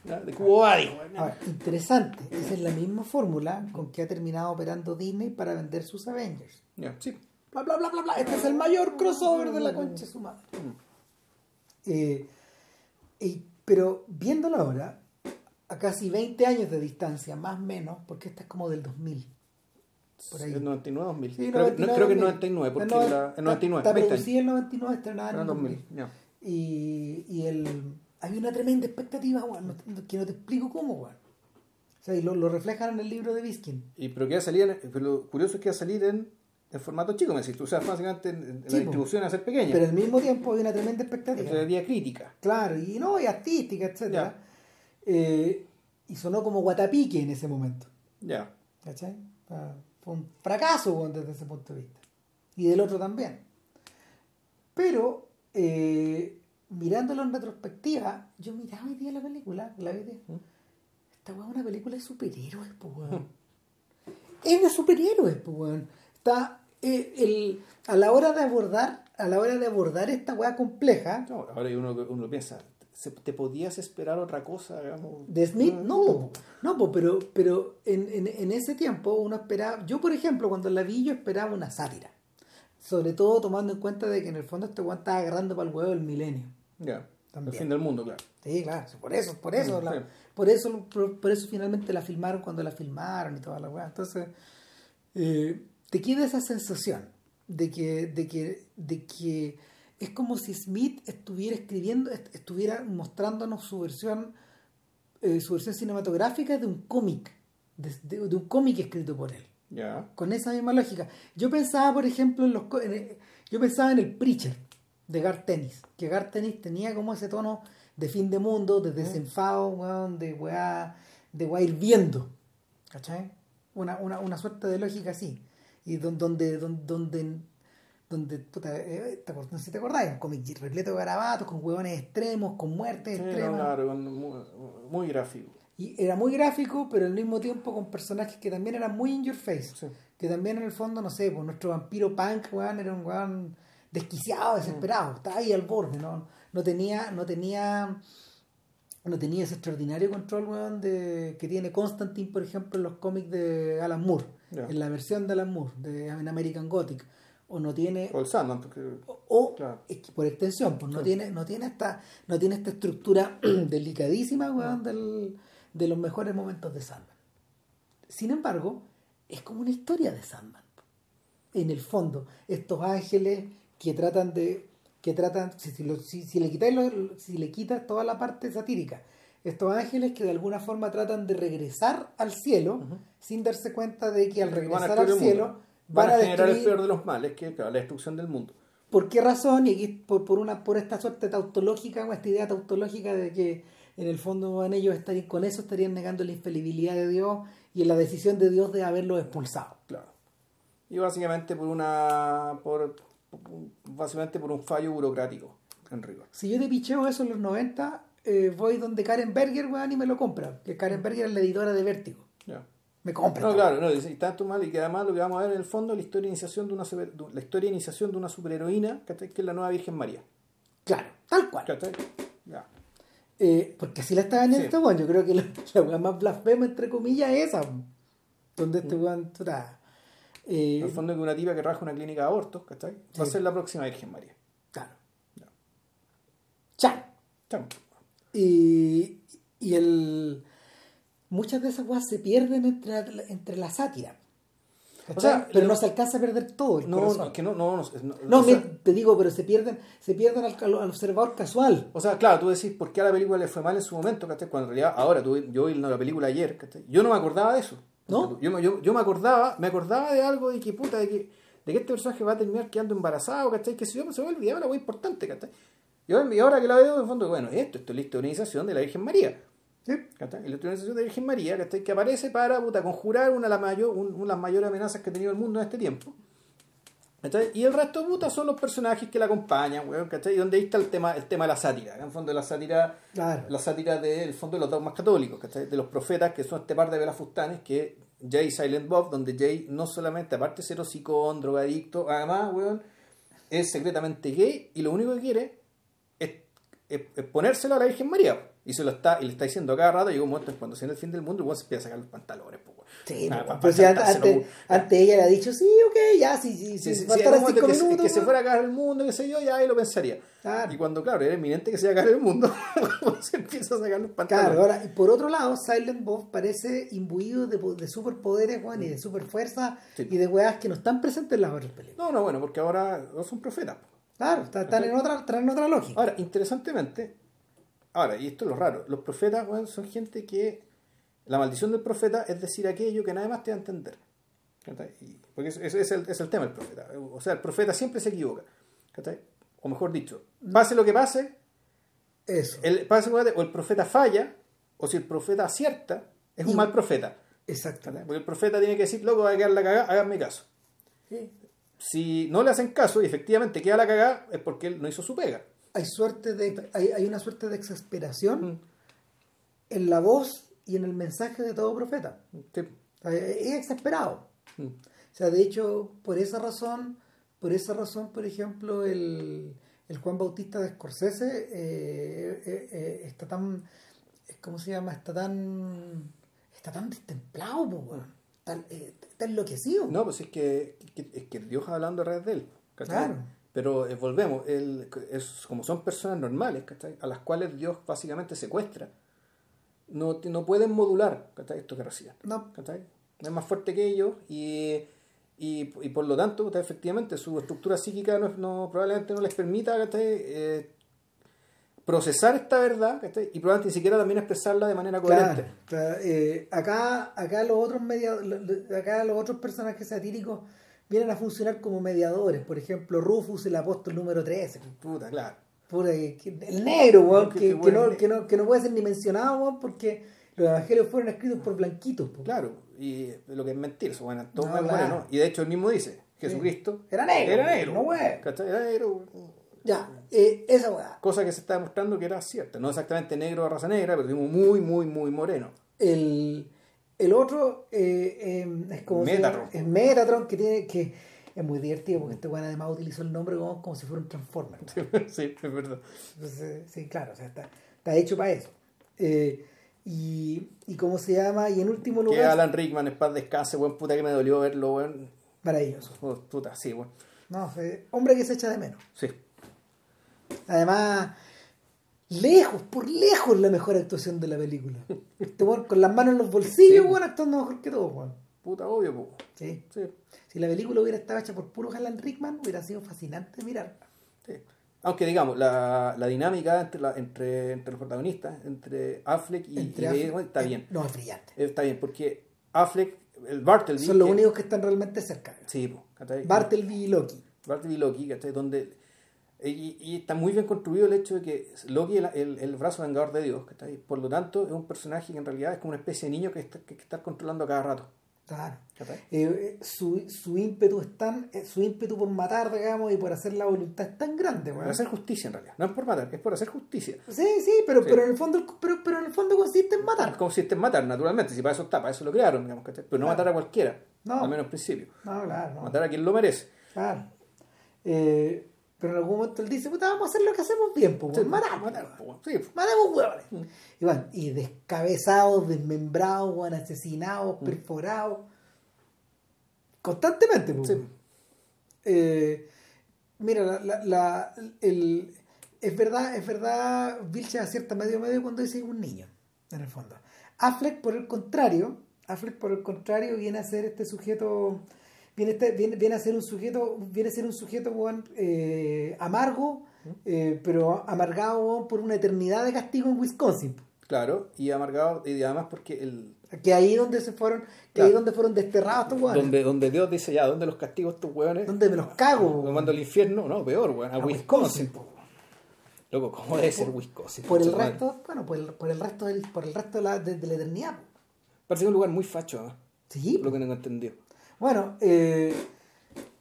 ¿ya? De Cubo. Ahora, interesante, esa es la misma fórmula con que ha terminado operando Disney para vender sus Avengers. Sí. Bla, bla, bla, bla, bla. Este es el mayor crossover de la concha de su madre. Eh, y- pero viéndolo ahora, a casi 20 años de distancia, más o menos, porque esta es como del 2000. Por ahí. El 99 2000. Sí, creo, que- 99, no, creo que el 2000. 99, porque No, la, el 99, Está 20 años. producida en el 99, estrenada en Era el 2000, 2000. ya. Y, y el, hay una tremenda expectativa, weón, no te- que no te explico cómo, weón. O sea, y lo, lo reflejan en el libro de Biskin. Y, pero que salir, pero lo curioso es que va a salir en, en formato chico, me decís tú. O sea, básicamente en, Sí, la distribución a ser pequeña. Pero al mismo tiempo hay una tremenda expectativa. Pero vía crítica. Claro, y no, y artística, etcétera. Eh, y sonó como guatapique en ese momento. Ya. ¿Cachai? O sea, fue un fracaso weón, desde ese punto de vista. Y del otro también. Pero, eh, mirándolo en retrospectiva, yo miraba hoy día la película, la vi día. Esta weón es una película de superhéroes, pues weón. es de superhéroes, pues weón. Está eh, el, a la hora de abordar, a la hora de abordar esta weá compleja, No, ahora uno, uno piensa, ¿se- ¿te podías esperar otra cosa? Digamos? De Smith, no, Uh, po. no, po, pero, pero en, en, en ese tiempo uno esperaba, yo por ejemplo cuando la vi yo esperaba una sátira, sobre todo tomando en cuenta de que en el fondo este weón estaba agarrando para el huevo el milenio. Ya. También. El fin del mundo, claro. Sí, claro, por eso, por eso, Mm, la- sí. por eso, por, por eso finalmente la filmaron cuando la filmaron y toda la weá. Entonces, eh, te queda esa sensación de que, de que, de que es como si Smith estuviera escribiendo, est- estuviera mostrándonos su versión, eh, su versión cinematográfica de un cómic, de, de- de un cómic escrito por él Ya. con esa misma lógica. Yo pensaba, por ejemplo, en los en el- yo pensaba en el Preacher de Garth Tennis, que Garth Tennis tenía como ese tono de fin de mundo, de desenfado, weón, de weá, de weá hirviendo, ¿cachai? Una, una, una suerte de lógica así. Y don- donde, donde, donde, donde puta, eh, te no sé si te acordáis, un cómic repleto de garabatos, con hueones extremos, con muertes Sí, extremas. claro, muy, muy gráfico. Y era muy gráfico, pero al mismo tiempo con personajes que también eran muy in your face. Sí. Que también en el fondo, no sé, pues nuestro vampiro punk, weón, era un weón desquiciado, desesperado, estaba ahí al borde, ¿no? No tenía, no tenía, no tenía ese extraordinario control, weón, de, que tiene Constantine, por ejemplo, en los cómics de Alan Moore, en la versión de Alan Moore, de en American Gothic, o no tiene, O el Sandman, porque. o, Claro. es que por extensión, pues no tiene, no tiene esta, no tiene esta estructura (clears throat) delicadísima, weón, del, de los mejores momentos de Sandman. Sin embargo, es como una historia de Sandman. En el fondo, estos ángeles que tratan de, que tratan, si, si, lo- si- si le quitáis si le quitas toda la parte satírica, estos ángeles que de alguna forma tratan de regresar al cielo, sin darse cuenta de que al regresar al el cielo Van, a, generar el destruir- peor de los males, que es claro, la destrucción del mundo. ¿Por qué razón? Y por, por una por esta suerte tautológica o esta idea tautológica de que en el fondo en ellos estarían con eso estarían negando la infalibilidad de Dios y en la decisión de Dios de haberlos expulsado. Claro. Y básicamente por una. por, por- básicamente por un fallo burocrático, en rigor. Si yo te picheo eso en los 90, eh, voy donde Karen Berger, weón, y me lo compra. Que Karen Berger es la editora de Vértigo. Me compra. No, esta claro, no, dice, y tanto mal, y que además lo que vamos a ver en el fondo es la historia de iniciación de una super- de- la historia de iniciación de una superheroína, ¿cachai? que es la nueva Virgen María. Claro, tal cual. ¿Cachai? Ya. Eh, porque así la está vendiendo Sí. este weón. Yo creo que la, (laughs) la weá más blasfema, entre comillas, es esa. Donde este weón. puta, eh, En el fondo que una tipa que en una clínica de abortos, ¿cachai? Va a Sí. ser la próxima Virgen María. claro. Ya. Chao. Chao. Y, y el muchas de esas cosas se pierden entre, la- entre la sátira. O sea, pero no se alcanza a perder todo el No, no, es que no, no, no, no, No, o sea, te digo, pero se pierden, se pierden al, al observador casual. O sea, claro, tú decís por qué a la película le fue mal en su momento, ¿cachai? Cuando en realidad, ahora, tú, yo vi la película ayer, ¿cachai? Yo no me acordaba de eso. ¿No? Yo, me- yo, yo me acordaba, me acordaba de algo de que puta, de que, de que este personaje va a terminar quedando embarazado, ¿cachai? Que si yo me se me olvidaba la muy importante, ¿cachai? Y ahora, que la veo, en el fondo, bueno, esto, esto es la historización de la Virgen María. ¿Sí? historización de la Virgen María, ¿cachai? Que aparece para puta, conjurar una de las mayor, un- una de las mayores amenazas que ha tenido el mundo en este tiempo. ¿Cachai? Y el resto puta son los personajes que la acompañan, weón, ¿cachai? Y donde ahí está el tema, el tema de la sátira, en el fondo de la sátira, Claro. la sátira del fondo de los dogmas católicos, ¿cachai? De los profetas que son este par de velafustanes que Jay Silent Bob, donde Jay no solamente, aparte de ser hocicón, drogadicto, además, weón, es secretamente gay y lo único que quiere es, es- es ponérselo a la Virgen María. Y se lo está, y le está diciendo cada rato, llegó un momento en cuando se viene el fin del mundo, y se empieza a sacar los pantalones, pues. Sí, Ah, pero si antes ella le ha dicho, sí, ok, ya, sí, sí, Sí, sí, sí, cinco que, se- minutos. que se fuera a caer el mundo, qué sé yo, ya ahí lo pensaría. Claro. Y cuando, claro, era eminente que se iba a caer el mundo, (laughs) se empieza a sacar los pantalones. Claro, ahora, y por otro lado, Silent Bob parece imbuido de, de superpoderes, weón, y de superfuerza, Sí. y de weas que no están presentes en las otras películas. No, no, bueno, porque ahora no son profetas. Claro, está- están en otra, están en otra lógica. Ahora, interesantemente, ahora, y esto es lo raro, los profetas weón, son gente que la maldición del profeta es decir aquello que nadie más te va a entender. Porque ese es, el, es el tema del profeta. O sea, el profeta siempre se equivoca. O mejor dicho, pase lo que pase, Eso. el, pase lo que pase, o el profeta falla, o si el profeta acierta, es un Y- mal profeta. ¿cachai? Porque el profeta tiene que decir, loco, va a quedar la cagada, háganme caso. Sí. Si no le hacen caso y efectivamente queda la cagada, es porque él no hizo su pega. Hay, suerte de, hay, hay una suerte de exasperación Mm. en la voz y en el mensaje de todo profeta. Sí. Es exasperado. Mm. O sea, de hecho, por esa razón, por esa razón, por ejemplo, el, el Juan Bautista de Scorsese eh, eh, eh, está tan, ¿cómo se llama? Está tan, está tan destemplado, po, weón. Está, eh, está enloquecido. No, pues es que, que- es que Dios hablando a través de él. ¿cachai? Claro. Pero eh, volvemos, él, es, como son personas normales, ¿cachai? a las cuales Dios básicamente secuestra, no, no pueden modular ¿cachai? esto que reciben. No. ¿cachai? No es más fuerte que ellos y, y, y por lo tanto, ¿cachai? efectivamente, su estructura psíquica no, no- probablemente no les permita ¿cachai? Eh, procesar esta verdad ¿cachai? y probablemente ni siquiera también expresarla de manera coherente. Claro, claro, eh, acá, acá los otros media, acá los otros personajes satíricos vienen a funcionar como mediadores. Por ejemplo, Rufus, el apóstol número 13. Puta, claro. Pura, que- que- el negro, weón, Que- que, bueno, no, que, no, que no puede ser ni mencionado, weón, porque los evangelios fueron escritos por blanquitos. po. Claro, y lo que es mentir, eso bueno, todo No, claro. moreno. Y de hecho él mismo dice, Jesucristo Era negro, Era negro. no. ¿cachai? Era negro. Ya, eh, esa weá. Cosa que se está demostrando que era cierta. No exactamente negro de raza negra, pero muy, muy, muy moreno. El, el otro eh, eh, es como Metatron. es Metatron que tiene que es muy divertido porque este weón además utilizó el nombre como, como si fuera un Transformer. (laughs) sí, es verdad. Entonces, sí, claro, o sea, está, está hecho para eso. Eh, y, y cómo se llama, y en último Que lugar, Alan Rickman, es paz descanse, buen puta que me dolió verlo, weón. maravilloso. Oh, puta, sí, weón. No, hombre que se echa de menos. Sí. Además, lejos, por lejos, la mejor actuación de la película. Este weón con las manos en los bolsillos, Sí. weón, actuando mejor que todo, weón. Puta, obvio, po. Sí. Sí, Si la película hubiera estado hecha por puro Alan Rickman, hubiera sido fascinante mirar. sí. Aunque digamos, la, la dinámica entre, la, entre, entre los protagonistas, entre Affleck y, Entre y Affleck- Bateman, está eh, bien. No, es brillante. Está bien, porque Affleck, el Bartleby. Son los que- únicos que están realmente cerca. Sí, po. Bartleby y Loki. Bartleby y Loki, ¿cachai? Donde, y, y está muy bien construido el hecho de que Loki es el, el, el brazo vengador de Dios, ¿cachai? Por lo tanto, es un personaje que en realidad es como una especie de niño que está, que está controlando a cada rato. Claro. Eh, eh, su, su ímpetu es tan, eh, su ímpetu por matar, digamos, y por hacer la voluntad es tan grande, Por hacer justicia en realidad. No es por matar, es por hacer justicia. Sí, sí, pero, Sí. pero en el fondo, pero, pero en el fondo consiste en matar. Consiste en matar, naturalmente, si para eso está, para eso lo crearon, digamos, ¿cachai? Pero no Claro. matar a cualquiera, No. al menos en principio. No, claro, no. Matar a quien lo merece. Claro. Eh, pero en algún momento él dice, puta, vamos a hacer lo que hacemos bien, pues, Sí, matar, po, sí, huevones. Mm. Y van, y descabezados, desmembrados, asesinados, Mm. perforados. Constantemente, pues. Sí. Eh, mira, la, la- la- el, es verdad, es verdad, Vilche acierta medio medio cuando dice un niño, en el fondo. Affleck, por el contrario, Affleck, por el contrario, viene a ser este sujeto, viene, este- viene, viene a ser un sujeto, viene a ser un sujeto weón, eh, amargo, eh, pero amargado weón, por una eternidad de castigo en Wisconsin. Claro, y amargado, y además porque el, Que ahí donde se fueron, que Claro. ahí donde fueron desterrados estos weones. donde, donde Dios dice ya, ¿dónde los castigos estos hueones? Donde me los cago. Lo mando al infierno, no, peor, weón, a, A Wisconsin. Wisconsin. Loco, ¿cómo debe ser Wisconsin? por el madre. resto, bueno, por el, por el resto del, por el resto de la, de, de la eternidad. Parece un lugar muy facho, además, Sí. lo que no entendido. Bueno, eh,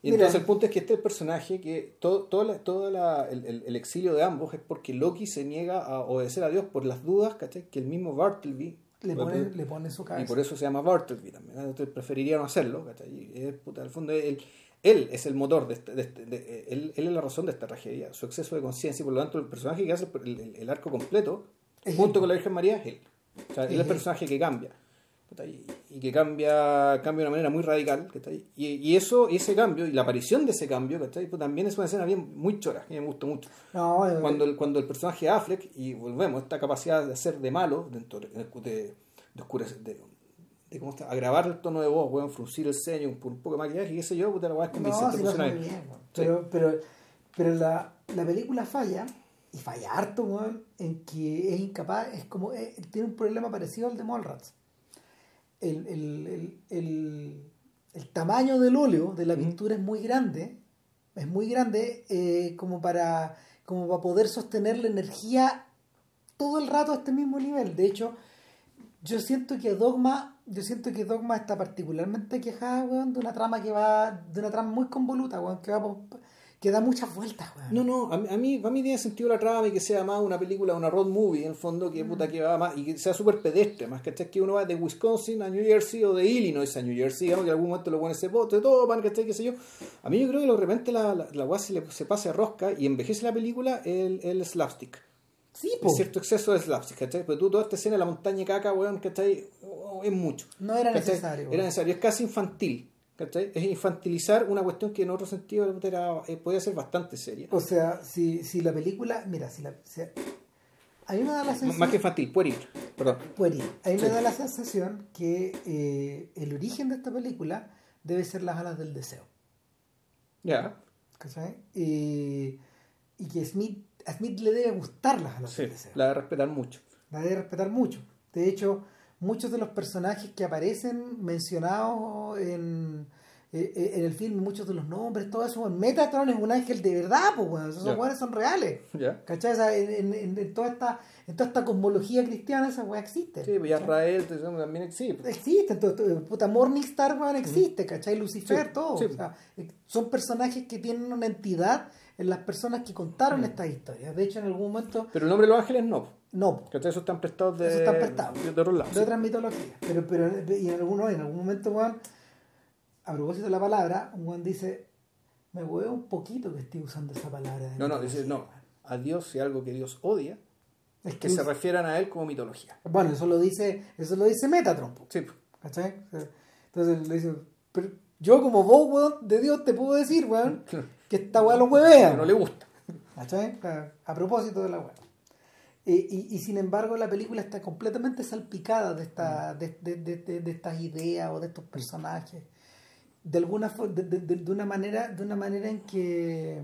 Y Mira. entonces el punto es que este personaje que todo, todo, la- todo la- el, el- el exilio de ambos es porque Loki se niega a obedecer a Dios por las dudas, ¿cachai? Que el mismo Bartleby le pone, le pone en su y cabeza. por eso se llama Bartleby también. ¿no? Entonces preferiría no hacerlo, ¿cachai? Y es, puta, al fondo él, él es el motor, de, este- de este- de- él, él es la razón de esta tragedia, su exceso de conciencia y por lo tanto el personaje que hace el, arco completo, Es junto él. con la Virgen María, es él. O sea, él es el personaje que cambia. Y que cambia, cambia de una manera muy radical. Y, y eso, ese cambio, y la aparición de ese cambio. Pues también es una escena bien, muy chora, que me gustó mucho. No, eh, Cuando el, cuando el personaje Affleck, y volvemos, esta capacidad de hacer de malo, dentro de, de, de oscurecer, de, de cómo está, agravar el tono de voz, weón, fruncir el ceño, un, un poco de maquillaje, y qué sé yo, puta la weá es no, si bien. pero, pero, pero la, la película falla, y falla harto, weón, en que es incapaz, es como, eh, tiene un problema parecido al de Mallrats. El, el, el, el, el tamaño del óleo de la pintura es muy grande, es muy grande eh, como, para, como para poder sostener la energía todo el rato a este mismo nivel. De hecho, yo siento que Dogma, yo siento que Dogma está particularmente quejada, weón, de una trama que va, de una trama muy convoluta, weón, que va por- que da muchas vueltas, weón. No, no, a mí, a mí, a mí tiene sentido la trama y que sea más una película, una road movie, en el fondo, que puta que va más, y que sea súper pedestre, más que que uno va de Wisconsin a New Jersey o de Illinois a New Jersey, digamos que en algún momento lo pone ese bote, todo, pan, ¿cachai? qué sé yo. A mí yo creo que de repente la, la, la se, le, se pasa de rosca y envejece la película el, el slapstick. sí, po. Cierto exceso de slapstick, ¿cachai? Pero tú toda esta escena de la montaña caca, weón, ¿cachai? Oh, es mucho. No era ¿cachai? necesario, Era necesario, es casi infantil. ¿Cachai? Es infantilizar una cuestión que en otro sentido era, eh, podía ser bastante seria. O sea, si, si la película, mira, si la, si- a mí me da la sensación, Más que infantil, pueril. Perdón. pueril. a mí me Sí. da la sensación que eh, el origen de esta película debe ser las alas del deseo. Ya. ¿cachai? Y, y que Smith, a Smith le debe gustar las alas Sí, del deseo. la de respetar mucho. La debe respetar mucho. De hecho, muchos de los personajes que aparecen mencionados en, eh, eh, en el film, muchos de los nombres, todo eso, Metatron es un ángel de verdad, pues, weón. esos weones son reales. Ya. ¿Cachai? O sea, en, en- en toda esta, en toda esta cosmología cristiana, esa weá existe. Sí, pues también existe. Existe, entonces, puta Morningstar, weón, existe, ¿cachai? Lucifer, Sí, todo. sí. O sea, eh, son personajes que tienen una entidad en las personas que contaron estas historias. De hecho, en algún momento, Pero el nombre de los ángeles no. No, ¿Cachai? Esos están prestados de, Esos están prestados. de, otros lados. de otras mitologías. Pero, pero y en, algún, en algún momento, weón, a propósito de la palabra, un weón dice, Me huevo un poquito que esté usando esa palabra. de No, no, dice, no, a Dios y algo que Dios odia, Es que se refieran a él como mitología. Bueno, eso lo dice, eso lo dice Metatron, Sí. ¿cachai? Entonces le dice, pero yo como vos, weón, de Dios te puedo decir, weón, (laughs) que esta weá lo huevea. que no le gusta. (laughs) ¿Cachai? A propósito de la weá. Eh, y, y sin embargo la película está completamente salpicada de, esta, de, de, de- de- de estas ideas o de estos personajes. De alguna de, de- de- de una manera, de una manera en que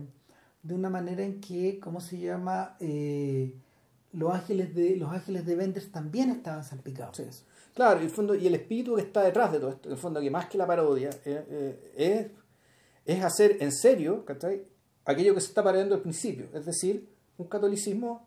de una manera en que, ¿cómo se llama? Eh, los ángeles de los ángeles de Benders también estaban salpicados. Sí. Claro, y el, fondo, y el espíritu que está detrás de todo esto, el fondo que más que la parodia, eh, eh, es, es hacer en serio ¿cachai? aquello que se está parodiando al principio, es decir, un catolicismo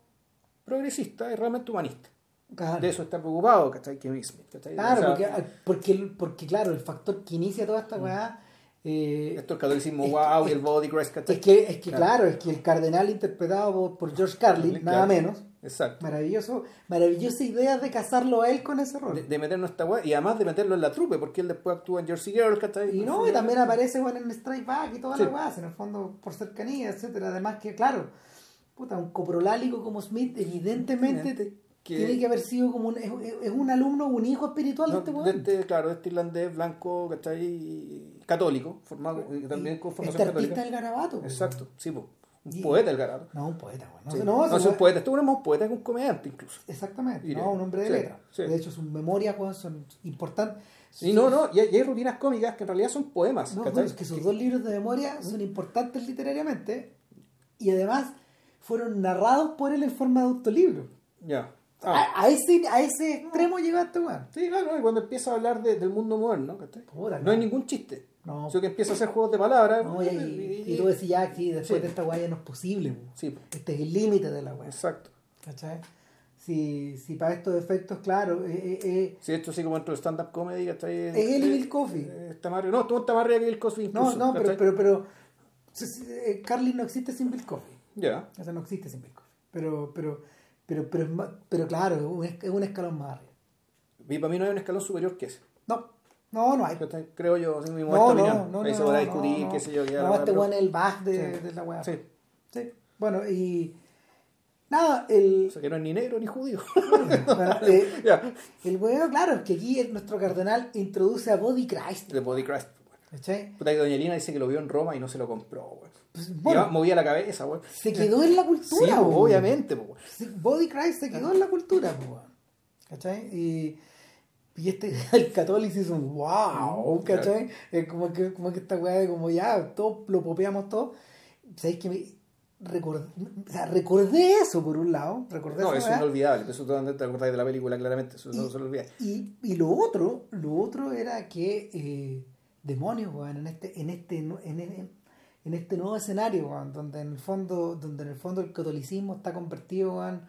progresista y realmente humanista. Claro. De eso está preocupado ¿cachai? Kevin Smith. ¿cachai? Claro, O sea, porque, porque, el- porque claro, el factor que inicia toda esta weá eh, Esto es catolicismo es- wow y el body grace, ¿cachai? Es que, es que Claro. claro. es que el cardenal interpretado por, por George Carlin, Claro. nada menos, Exacto. maravilloso, maravillosa idea de casarlo a él con ese rol. De, de meternos esta weá y además de meterlo en la trupe, porque él después actúa en Jersey Girl, ¿cachai? y no, y también aparece bueno, en Strike Back y toda Sí. la weá, en el fondo por cercanía, etcétera. Además que, claro, puta, un coprolálico como Smith, evidentemente que- tiene que haber sido como un, es, es un alumno, un hijo espiritual No, de este weón. este, claro, este irlandés blanco, ¿cachai? Católico, formado y también con formación Este católica. del garabato. po. Exacto, sí, po. un Y- poeta el garato. No, un poeta, weón. No, Sí. no, No, ese es un poeta, este es un poeta que un comediante incluso. Exactamente, no, un hombre de Sí, letra. sí. De hecho, sus memorias weón, son importantes. Y no, no, y hay, y hay rutinas cómicas que en realidad son poemas. No, es que sus dos libros de memoria son importantes literariamente y además fueron narrados por él en forma de autolibro. Ya. Ah, A, a ese, a ese extremo llegó este weón. sí, claro, y cuando empieza a hablar de- del mundo moderno, ¿cachai? Puta, no no. hay ningún chiste. No. Sino que empieza a hacer juegos de palabras. No, y, y, y tú decís ya, sí, después Sí. de esta weá ya no es posible. po. Sí. Este es el límite de la weá. exacto. ¿Cachai? Si, si para estos efectos, claro, eh, eh, eh, Sí, esto sí como dentro del stand-up comedy, ¿cachai? es él y Bill. Eh, Está más arriba. No, tú estás más arriba que Bill Cosby No, incluso, no, pero, pero, pero eh, Carly no existe sin Bill Coffey. Ya. O sea, no existe sin Coffey. Pero, pero, pero, pero, es más- pero claro, es un, es un escalón más arriba. Y para mí no hay un escalón superior que ese. No, no, no hay. Creo yo, así mi modesta no, opinión. no, Ahí no, se podrá discutir, no, qué sé yo. ya No, este weón es el bug de, Sí. de la weá. Sí. Sí. Bueno, y. Nada, el. O sea, que no es ni negro ni judío. (laughs) bueno, eh, ya. el weón, claro, es que aquí nuestro cardenal introduce a Body Christ. The Body Christ. ¿Cachai? Puta que Doña Elena dice que lo vio en Roma y no se lo compró, güey. Pues, bueno, movía la cabeza, güey. se quedó en la Sí, cultura, weón. obviamente, güey. Sí, Body Christ se quedó en la cultura, weón. ¿cachai? Y, y este, (laughs) el catolicismo, wow, ¿cachai? Es como que, como que esta weá de como ya, todos lo popeamos todo. ¿Sabéis que me recordé, o sea, recordé eso por un lado? Recordé No, eso es inolvidable. Eso te acordáis de la película, claramente. Eso no se lo olvidáis. Y, y lo otro, lo otro era que eh, demonios, weón, en este, en este, en, en, en este nuevo escenario, weón, donde en el fondo, donde en el fondo el catolicismo está convertido, weón.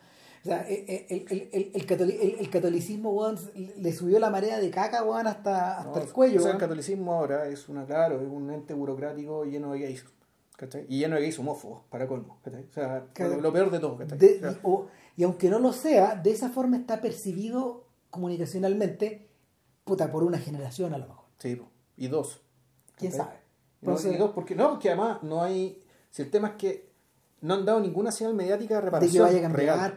O sea, eh, eh, el, el, el, el, catoli- el- catolicismo, weón, le subió la marea de caca, weón, hasta, hasta No, el cuello, o sea, el catolicismo ahora es una, claro, es un ente burocrático lleno de gays. ¿cachai? Y lleno de gays homófobos, para colmo. ¿cachai? O sea, Claro. lo, lo peor de todo. ¿cachai? De- O sea, y, o- y aunque no lo sea, de esa forma está percibido comunicacionalmente, puta, por una generación a lo mejor. sí, po. Y dos. ¿Quién sabe? No, Entonces- y dos, porque no, porque además no hay. Si el tema es que no han dado ninguna señal mediática de reparación vaya a cambiar,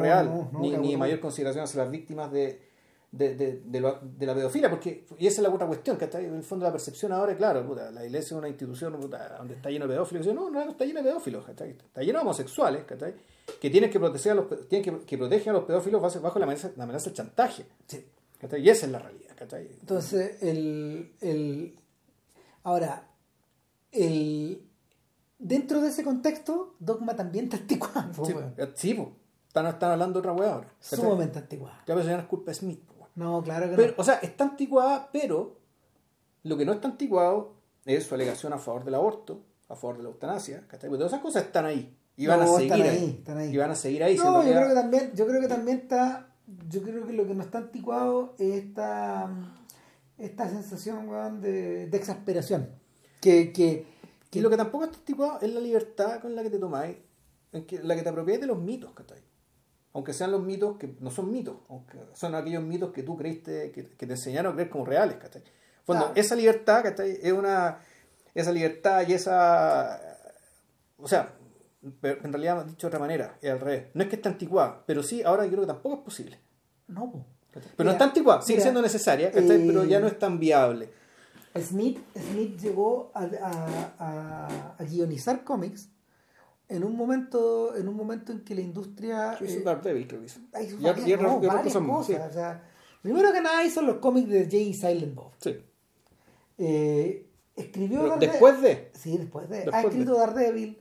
real, ni, mayor consideración hacia las víctimas de, de, de, de, lo- de la pedofilia, porque, y esa es la otra cuestión, ¿cachai? En el fondo la percepción ahora, claro, puta, la iglesia es una institución puta, donde está lleno de pedófilos, y dice, no, no, no está lleno de pedófilos, ¿cachai? Está lleno de homosexuales, ¿cachai? Que tienen que proteger a los, tienen que, que protegen a los pedófilos bajo, la, amenaza, la amenaza del chantaje, Sí. Y esa es la realidad, ¿cachai? Entonces, el, el ahora, el dentro de ese contexto, Dogma también está anticuado, Sí, weón. eh, sí, po. están, están hablando de otra weá ahora. ¿cachai? sumamente anticuado. Ya pero es culpa de Smith, po, weón. No, claro que Pero, no. o sea, está anticuada, pero lo que no está anticuado es su alegación a favor del aborto, a favor de la eutanasia, ¿cachai? Porque todas esas cosas están ahí. Y van No, a seguir están ahí, ahí, están ahí. Y van a seguir ahí. No, yo creo que también, yo creo que también está, yo creo que lo que no está anticuado es esta, esta sensación, weón, de, de exasperación. Que, que, que Y lo que tampoco está anticuado es la libertad con la que te tomáis, la que te apropiáis de los mitos, ¿cachai? Aunque sean los mitos que no son mitos, aunque son aquellos mitos que tú creíste, que, que te enseñaron a creer como reales, ¿cachai? Claro. esa libertad, ¿cachai? Es una, esa libertad y esa... O sea, pero en realidad, dicho de otra manera, es al revés. No es que esté anticuada, pero sí, ahora yo creo que tampoco es posible. No, po. Pero no está anticuada, sigue mira, siendo necesaria, eh, pero ya no es tan viable. Smith, Smith llegó a, a- a- a guionizar cómics en un momento en un momento en que la industria Hizo eh, Daredevil, creo que hizo. Y- varias, y no, y cosas más, cosas, sí. o sea, primero que nada hizo los cómics de Jay Silent Bob Sí. Eh, escribió Daredevil- después de... sí después de después ha de. escrito Daredevil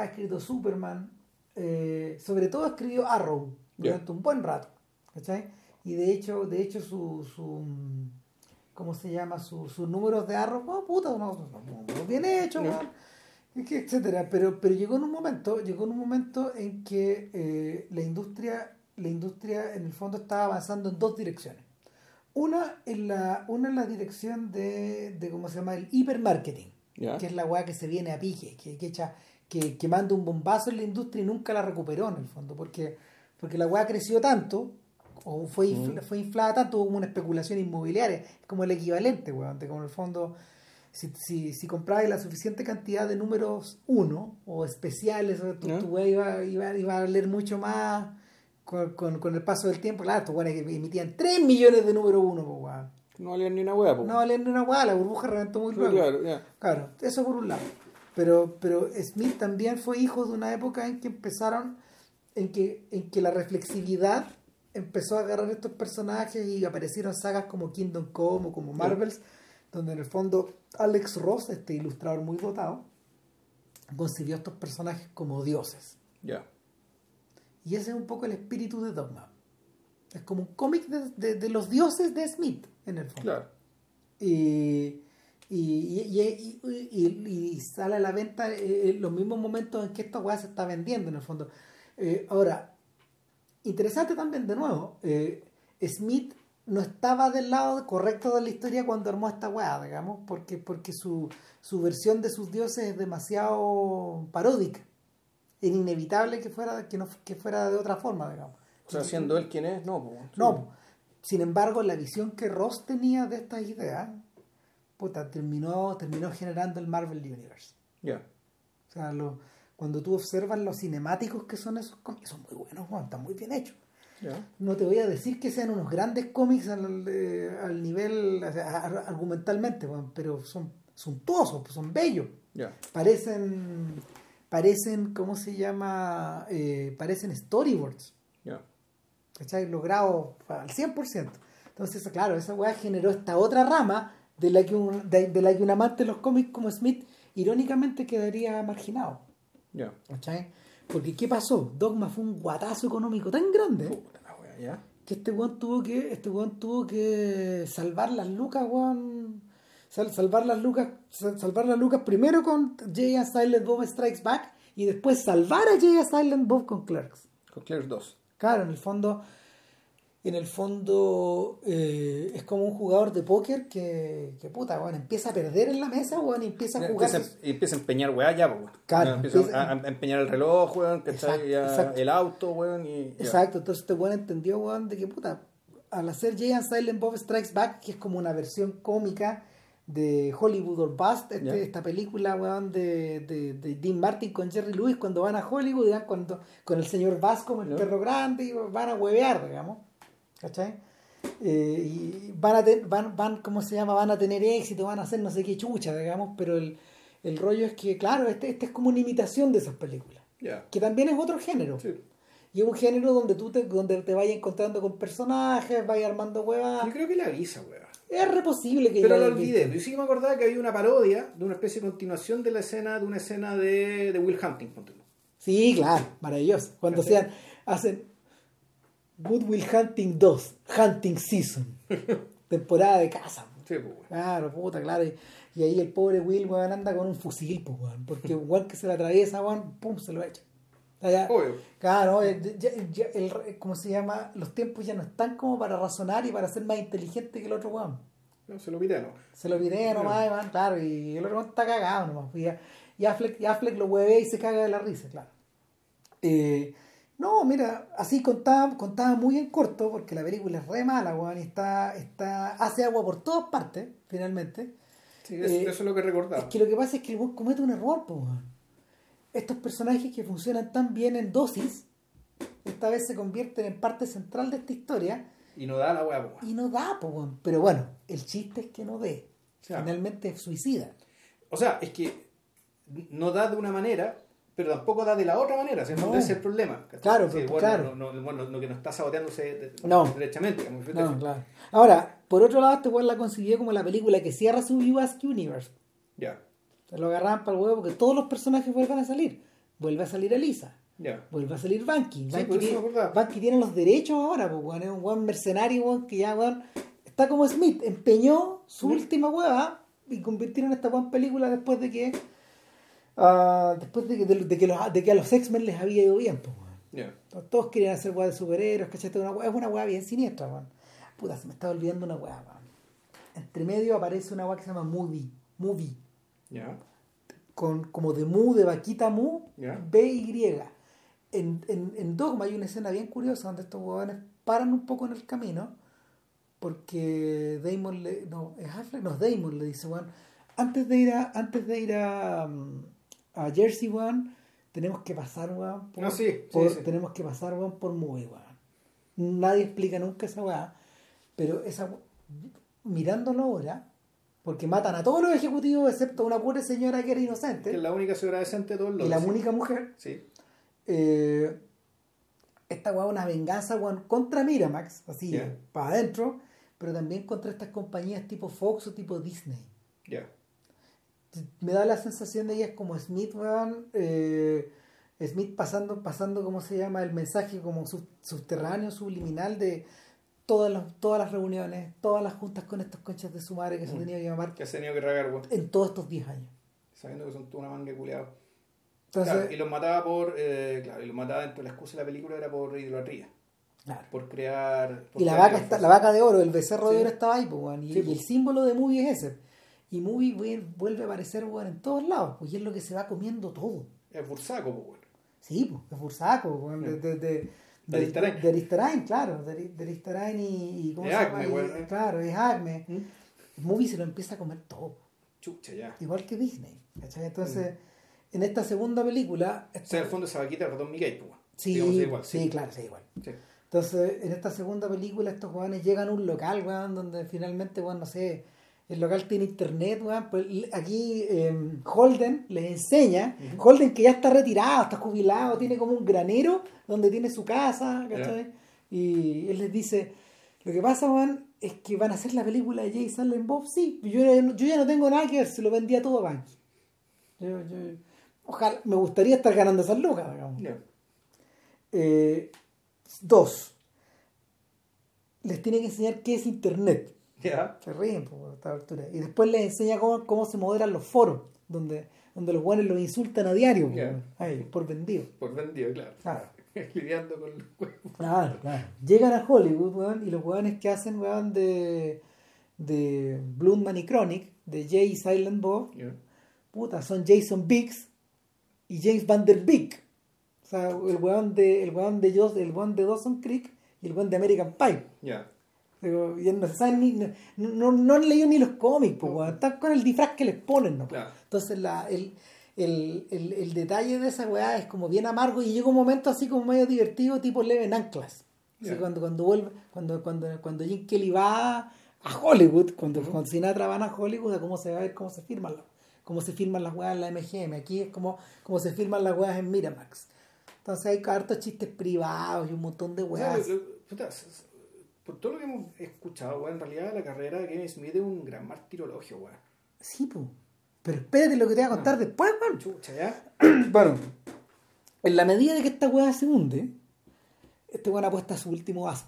ha escrito Superman eh, sobre todo escribió Arrow durante un buen rato ¿cachai? y de hecho de hecho su, su ¿cómo se llama? Su- sus números de Arrow oh, puta no, no, no, no, bien hecho Ya. weón, y que etcétera pero pero llegó en un momento llegó en un momento en que eh, la industria la industria en el fondo estaba avanzando en dos direcciones una en la una en la dirección de, de cómo se llama el hipermarketing que es la weá que se viene a pique, que, que, echa, que, que manda un bombazo en la industria y nunca la recuperó en el fondo, porque, porque la weá creció tanto, o fue, infla- fue inflada tanto, hubo como una especulación inmobiliaria, como el equivalente, weón, de como en el fondo, si, si, si comprabas la suficiente cantidad de números uno o especiales, tu, tu weá iba, iba, iba a valer mucho más con, con, con el paso del tiempo, claro, estos weones que emitían 3 millones de número uno, weón. No valía ni una po. No valían ni una weá, la burbuja reventó muy luego. claro, ya. Claro, eso por un lado. Pero, pero Smith también fue hijo de una época en que empezaron, en que, en que la reflexividad empezó a agarrar estos personajes y aparecieron sagas como Kingdom Come o como Marvels, donde en el fondo Alex Ross, este ilustrador muy dotado, concibió a estos personajes como dioses. Ya. Y ese es un poco el espíritu de Dogma. Es como un cómic de, de- de los dioses de Smith, en el fondo. Claro. y, y, y, y- y- y sale a la venta eh, en los mismos momentos en que esta weá se está vendiendo en el fondo. Eh, ahora, interesante también de nuevo, eh, Smith no estaba del lado correcto de la historia cuando armó esta weá, digamos, porque, porque su, su versión de sus dioses es demasiado paródica. Era inevitable que fuera, que no, que fuera de otra forma, digamos. O sea, siendo él quien es, no, po. No, sin embargo, la visión que Ross tenía de estas ideas, puta, terminó, terminó generando el Marvel Universe. Ya. O sea, lo- cuando tú observas los cinemáticos que son esos cómics, son muy buenos, Juan, están muy bien hechos. Ya. No te voy a decir que sean unos grandes cómics al, eh, al nivel, o sea, ar- argumentalmente, Juan, pero son suntuosos, son bellos. Ya. Parecen, parecen, ¿cómo se llama? Eh, parecen storyboards. Ya. ¿cachai? Logrado al 100%. Entonces, claro, esa weá generó esta otra rama de la que un, de, de la que un amante de los cómics como Smith irónicamente quedaría marginado. Ya. ¿cachai? Porque, ¿qué pasó? Dogma fue un guatazo económico tan grande Puta la wea, ya. que este weón tuvo que, este weón tuvo que salvar las lucas, weón. Sal- salvar las lucas, sal- salvar las lucas primero con Jay and Silent Bob Strikes Back y después salvar a Jay and Silent Bob con Clerks. Con Clerks 2. Claro, en el fondo, en el fondo eh, es como un jugador de póker que, que puta, bueno, empieza a perder en la mesa, bueno, y empieza a jugar. Empieza, a empeñar weá ya, weón. Claro, Ya empieza empieza- a, a empeñar el reloj, weón, Ya exacto. el auto, weón, y. ya. Exacto, entonces este weón entendió, weón, de que puta, al hacer Jay and Silent Bob Strikes Back, que es como una versión cómica de Hollywood or Bust, este- esta película, weón, de, de, de Dean Martin con Jerry Lewis cuando van a Hollywood, cuando, con el señor Vasco, con el perro grande, y van a huevear, digamos, ¿cachai? Eh, y van a ten- van, van, ¿cómo se llama? Van a tener éxito, van a hacer no sé qué chucha, digamos, pero el, el rollo es que, claro, este, este es como una imitación de esas películas, Ya. que también es otro género. Sí. Y es un género donde tú te, donde te vayas encontrando con personajes, vayas armando huevas. Yo creo que la avisa, weón. Es re posible que Pero lo olvidé. visto. Yo sí que me acordaba que había una parodia de una especie de continuación de la escena, de una escena de, de Will Hunting. Sí, claro, maravilloso. Cuando sean, hacen Good Will Hunting 2, Hunting Season, (laughs) temporada de caza. Sí, pues. Claro, puta, claro. Y, y ahí el pobre Will, weón, anda con un fusil, pues, weón. Porque weón que se le atraviesa, weón, pum, se lo echa. Ya- Obvio. Claro, ya- ya el, ¿cómo se llama? Los tiempos ya no están como para razonar y para ser más inteligente que el otro weón. No, se lo pide, ¿no? Se lo pide nomás, man, claro, y el otro weón está cagado nomás. Y, y Affleck, y Affleck lo hueve y se caga de la risa, claro. Eh, no, mira, así contaba, contaba muy en corto, porque la película es re mala, weón, y está, está, hace agua por todas partes, finalmente. Sí, eso, Eh, eso es lo que recordaba. Es que lo que pasa es que el weón comete un error, po, weón. Estos personajes que funcionan tan bien en dosis, esta vez se convierten en parte central de esta historia Y no da la po. y no da, po, weón. Pero bueno, el chiste es que no dé. Claro. Finalmente es suicida. O sea, es que no da de una manera, pero tampoco da de la otra manera. ¿sí? No. Ese es el problema. ¿cachai? Claro, Sí, bueno, claro. No, no, bueno, no que no está saboteándose No. derechamente. digamos, No, claro. Ahora, por otro lado, este weón la consiguió como la película que cierra su Ask Universe. Ya, Se lo agarraban para el huevo porque todos los personajes vuelven a salir. Vuelve a salir Elisa. ya. Vuelve a salir Banky. Sí, Banky, eso tiene. Banky tiene los derechos ahora, pues, weón. Es un weón mercenario, weón, que ya, weón, está como Smith. Empeñó su última hueva y convirtieron esta weón película después de que. Ah, después de que, de, de que los- de que a los X-Men les había ido bien, pues. Todos querían hacer weá de superhéroes, ¿cachai? Una weá- es una weá bien siniestra, weón. Puta, se me estaba olvidando una weá, weón. Entre medio aparece una weá que se llama Movie. Movie. Con, como de Mu, de vaquita Mu, Ya. B-Y. En, en, en Dogma hay una escena bien curiosa donde estos huevones paran un poco en el camino porque Damon le. No, es Affleck, no, Damon le dice, weón, antes de ir a, antes de ir a, mm, a Jersey, weón, tenemos que pasar, weón, por, Ah, sí, sí, por- sí. tenemos que pasar, weón, por Movie, weón. Nadie explica nunca esa weá, pero esa mirándolo ahora, porque matan a todos los ejecutivos excepto a una pobre señora que era inocente Que es la única señora decente de todos los y la única mujer. Sí. eh, esta weá es una venganza weón, contra Miramax, así, para adentro, pero también contra estas compañías tipo Fox o tipo Disney. Ya. Me da la sensación de ella es como Smith, weón, eh, Smith pasando, pasando, ¿cómo se llama? El mensaje como sub- subterráneo, subliminal de todas las, todas las reuniones, todas las juntas con estos conchas de su madre que se han Mm. tenido que llamar Que has tenido que regar, weón. en todos estos 10 años. Sabiendo que son toda una manga de culiados. Entonces, Claro, y los mataba por. Eh, claro, y los mataba dentro de la excusa de la película era por idolatría. claro. Por crear. por Y la vaca, está, la vaca de oro, el becerro de oro estaba ahí, pues, weón, y, Sí, y pues. el símbolo de Movie es ese. Y Movie vuel- vuelve a aparecer weón, en todos lados, pues, y es lo que se va comiendo todo. Es bursaco, pues, weón. Sí, pues, de Bursaco, weón, de, Mm. de, de, Aristarain. claro, de, Ari- de Aristarain y, y ¿cómo se Acme, llama? Claro, es Acme. ¿Mm? Movie se lo empieza a comer todo, Chucha, ya. igual que Disney, ¿cachai? Entonces, en esta segunda película... O sea, en el fondo esa vaquita es ratón Miguel, pues. Sí, es igual, sí, claro, sí, igual. Sí. Entonces, en esta segunda película, estos jóvenes llegan a un local, weón, donde finalmente, weón, no sé, el local tiene internet, weón. Pues aquí eh, Holden les enseña, Holden que ya está retirado, está jubilado, tiene como un granero donde tiene su casa, ¿cachai? Y él les dice, lo que pasa, weón, es que van a hacer la película de Jay Silent Bob, sí, yo, yo ya no tengo nada que ver, se lo vendía todo a Banky. Yo, yo- ojalá, me gustaría estar ganando esas lucas, digamos. Eh, dos, les tiene que enseñar qué es Internet. Ya. Se ríen por esta altura. Y después les enseña cómo, cómo se moderan los foros, donde, donde los buenos los insultan a diario. Ay, por vendido. Por vendido, claro. Claro. (laughs) Lidiando con los cuerpos. Claro, claro. Llegan a Hollywood, weón, y los weones que hacen, weón, de, de Bloodman y Chronic, de Jay Silent Bob, Ya. puta, son Jason Biggs y James Van Der Beek. O sea, el weón de, el weón de, Jos- el weón de Dawson Creek y el weón de American Pie. Ya. Digo, y no se saben ni, no, no, no han leído ni los cómics, pues, están con el disfraz que les ponen, ¿no? Claro. Entonces la, el, el, el, el detalle de esa weá es como bien amargo y llega un momento así como medio divertido, tipo Leven Anclas. Así cuando, cuando vuelve, cuando, cuando, cuando Jim Kelly va a Hollywood, cuando, cuando Sinatra van a Hollywood, a cómo se va a ver cómo se firman las, cómo se firman las weas en la MGM. Aquí es como, como se firman las weas en Miramax. Entonces hay hartos chistes privados y un montón de O sea, por todo lo que hemos escuchado, weón, en realidad la carrera de Kevin Smith es un gran martirologio, weón. Sí, pues. Pero espérate lo que te voy a contar después, weón. Chucha, ya. (clears throat) Bueno, en la medida de que esta weá se hunde, este weón apuesta a su último as.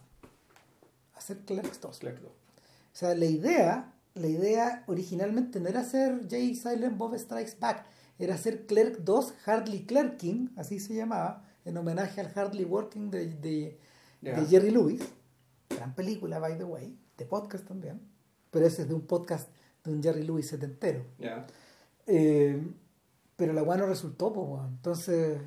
Hacer Clerks 2. Claro. O sea, la idea, la idea originalmente no era hacer Jay Silent Bob Strikes Back, era hacer Clerk 2 Hardly Clerking, así se llamaba, en homenaje al Hardly Working de, de Jerry Lewis. Gran película, by the way, de podcast también. Pero ese es de un podcast de un Jerry Lewis setentero. Ya. Eh, pero la weá no resultó, pues, weón. Entonces,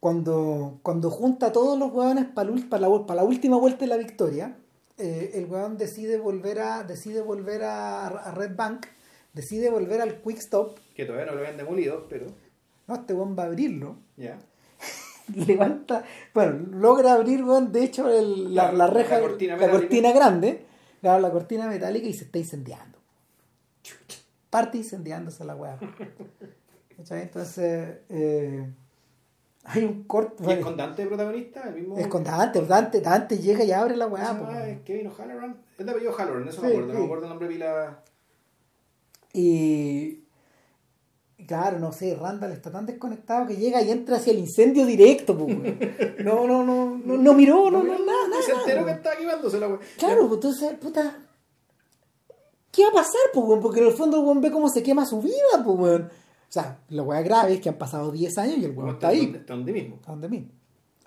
cuando, cuando junta a todos los weones para la, pa la última vuelta de la victoria, eh, el weón decide volver a decide volver a, a Red Bank decide volver al Quick Stop. Que todavía no lo habían demolido, pero. No, este weón va a abrirlo. Ya. (laughs) (laughs) Levanta, bueno, logra abrir, weón, de hecho, el- la, La- la reja, la la cortina cortina, metálica. grande, la cortina metálica y se está incendiando. Parte incendiándose la weá. Entonces, eh, hay un corte. ¿Y es con Dante de protagonista? El mismo. Es con Dante, Dante, Dante llega y abre la weá. Weón. ¿Es Kevin O'Halloran? Es de apellido Halloran, eso me Sí, acuerdo. No me acuerdo el nombre de. Y y claro, no sé, Randall está tan desconectado que llega y entra hacia el incendio directo, weón. No, no, no, no, no miró, no, no, nada, nada. Se enteró que weón. estaba quemándose la wea. Claro, pues entonces, puta. ¿Qué va a pasar, pues, weón? Porque en el fondo el weón ve cómo se quema su vida, pues, weón. O sea, la weá grave es que han pasado 10 años y el weón está donde- ahí. Está donde mismo. ¿A dónde mismo?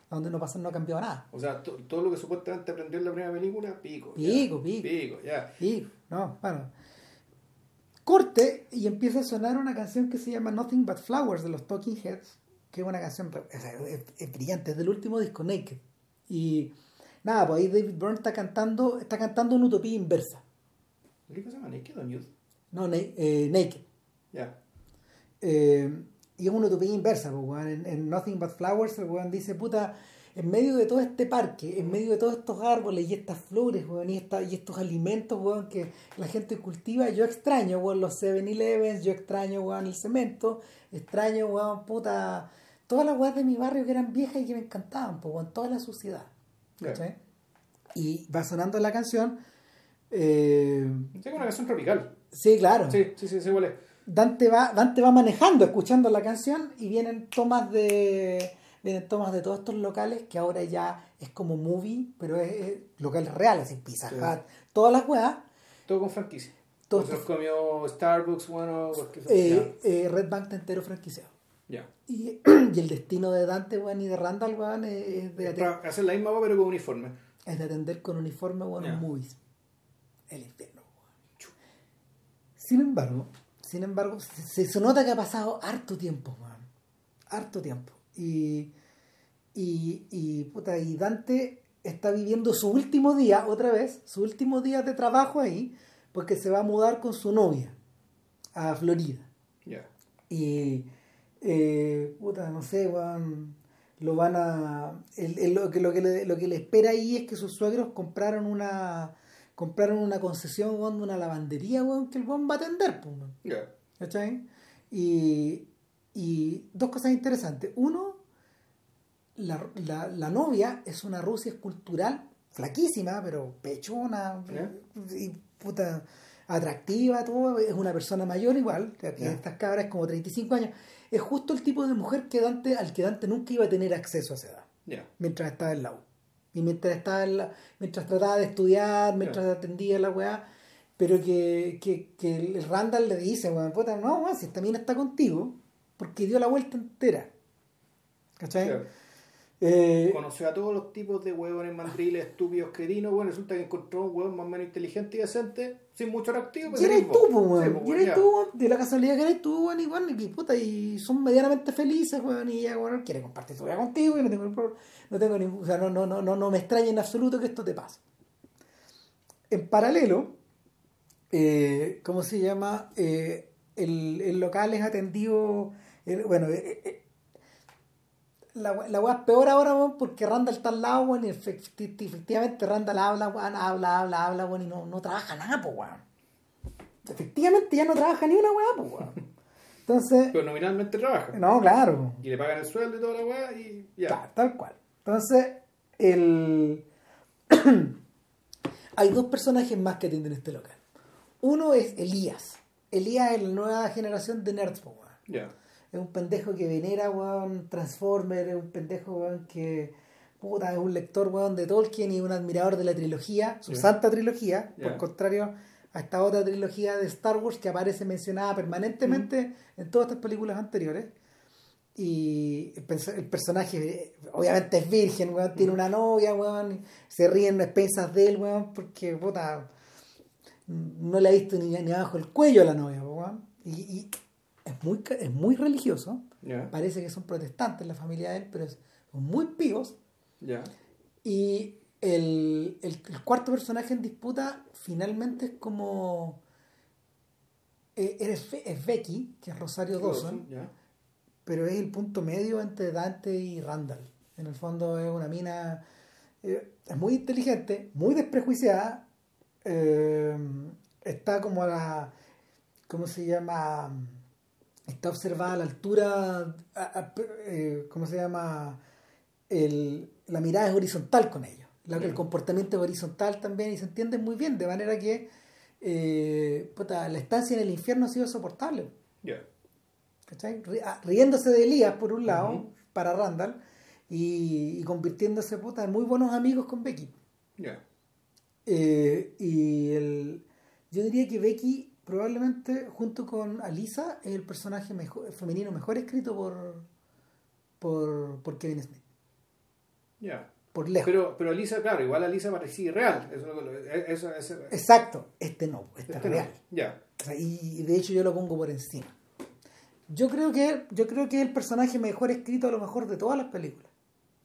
¿A dónde no pasa, no ha cambiado nada? O sea, to- todo lo que supuestamente aprendió en la primera película, pico. ya. Pico, pico. Pico, ya. Y, no, bueno. Corte y empieza a sonar una canción que se llama Nothing But Flowers de los Talking Heads, que es una canción es, es brillante, es del último disco Naked. Y nada, pues ahí David Byrne está cantando, está cantando una utopía inversa. ¿Qué se llama? ¿Naked o Nude? No, Na- eh, Naked. Ya. Eh, y es una utopía inversa, pues, en, en Nothing But Flowers el weón dice, puta, en medio de todo este parque, en medio de todos estos árboles y estas flores, weón, y, esta- y estos alimentos, weón, que la gente cultiva, yo extraño, weón, los 7-Elevens, yo extraño, weón, el cemento, extraño, weón, puta, todas las weas de mi barrio que eran viejas y que me encantaban, pues, weón, toda la suciedad. Y va sonando la canción. eh, Es una canción tropical. sí, claro. Sí, sí, sí, sí. Dante va, Dante va manejando, escuchando la canción y vienen tomas de vienen tomas de todos estos locales que ahora ya es como movie, pero es, es locales reales, así Pizza Sí. Hut, todas las weas. Todo con franquicia. Todo Nosotros esto- comió Starbucks, bueno, Eh, eh, Red Bank está entero franquiciado. ya. Y, (clears throat) y el destino de Dante, weón, y de Randall, weón, es, de, ya. aten- Para hacer la misma wea, pero con uniforme. es de atender con uniforme, weón, Ya. movies. El infierno, weón. Sin embargo, sin embargo, se, se nota que ha pasado harto tiempo, weón. Harto tiempo. Y, y, y, puta, y Dante está viviendo su último día, otra vez, su último día de trabajo ahí, porque se va a mudar con su novia a Florida. Ya. Y, eh, puta, no sé, weón, lo van a... el- el- lo, que, lo, que le, lo que le espera ahí es que sus suegros compraron una compraron una concesión, de una lavandería, weón, que el weón va a atender, pues. Ya. ¿Cachai? Y, y dos cosas interesantes. Uno, la, la, la novia es una Rusia escultural, flaquísima, pero pechona, Ya. y puta, atractiva, todo. Es una persona mayor igual, que estas cabras como 35 años. Es justo el tipo de mujer que Dante, al que Dante nunca iba a tener acceso a esa edad, mientras estaba en la U. Y mientras estaba en la, mientras trataba de estudiar, mientras atendía la weá, pero que, que, que el Randall le dice, weón, puta, no, si esta mina está contigo, porque dio la vuelta entera. ¿Cachai? Claro. Eh, Conoció a todos los tipos de huevones, mandriles, estúpidos, cretinos. Bueno, resulta que encontró un huevón más o menos inteligente y decente, sin mucho atractivo. pues y eres tú, Sí, weón. pues, Y eres ya. tú, weón. De la casualidad que eres tú, weón, y weón, y puta, y son medianamente felices, weón, y ella, weón, quiere compartir su vida contigo, y no tengo, no tengo ningún, o sea, no, no, no, no, no me extraña en absoluto que esto te pase. En paralelo, eh, ¿cómo se llama? Eh, el, el local es atendido, bueno, eh, eh, la, we- la weá es peor ahora, weón, porque Randall está al lado, weón, y efecti- efectivamente Randall habla, weón, habla, habla, habla, weón, y no, no trabaja nada, pues, weón. Efectivamente ya no trabaja ni una weá, pues, weón. Entonces, Pero nominalmente trabaja. no, claro, Y le pagan el sueldo y toda la weá y ya. Claro, tal cual. Entonces, el... (clears throat) hay dos personajes más que atienden este local. Uno es Elías. Elías es la nueva generación de nerds, po, weón. Ya. Es un pendejo que venera, weón, Transformer, es un pendejo, weón, que puta, es un lector, weón, de Tolkien y un admirador de la trilogía, su santa trilogía, por contrario a esta otra trilogía de Star Wars que aparece mencionada permanentemente en todas estas películas anteriores. Y el, perso- el personaje, obviamente es virgen, weón, tiene una novia, weón, se ríen las pensas de él, weón, porque, puta, no le ha visto ni, ni abajo el cuello a la novia, weón. Y, y es, muy, es muy religioso, parece que son protestantes la familia de él, pero es- son muy píos. Y el, el- el cuarto personaje en disputa finalmente es como eh, es, es Becky, que es Rosario Dawson, pero es el punto medio entre Dante y Randall. En el fondo es una mina, eh, es muy inteligente, muy desprejuiciada, eh, está como a la, ¿cómo se llama? Está observada a la altura, a- a- eh, ¿cómo se llama? El, la mirada es horizontal con ellos, la- el comportamiento es horizontal también y se entiende muy bien, de manera que eh, puta, la estancia en el infierno ha sido soportable. Ya. ¿cachai? Ri- ah, Riéndose de Elías por un lado, para Randall, y, y convirtiéndose puta, en muy buenos amigos con Becky. Ya. Eh, y el, yo diría que Becky probablemente junto con Alisa es el personaje mejor, femenino mejor escrito por, por, por Kevin Smith. Ya. Por lejos. Pero, pero Alisa, claro, igual Alisa parecía real. Eso, eso, eso- Exacto, este no, este, este no. real. Ya. Y de hecho yo lo pongo por encima. Yo creo que yo creo que es el personaje mejor escrito a lo mejor de todas las películas.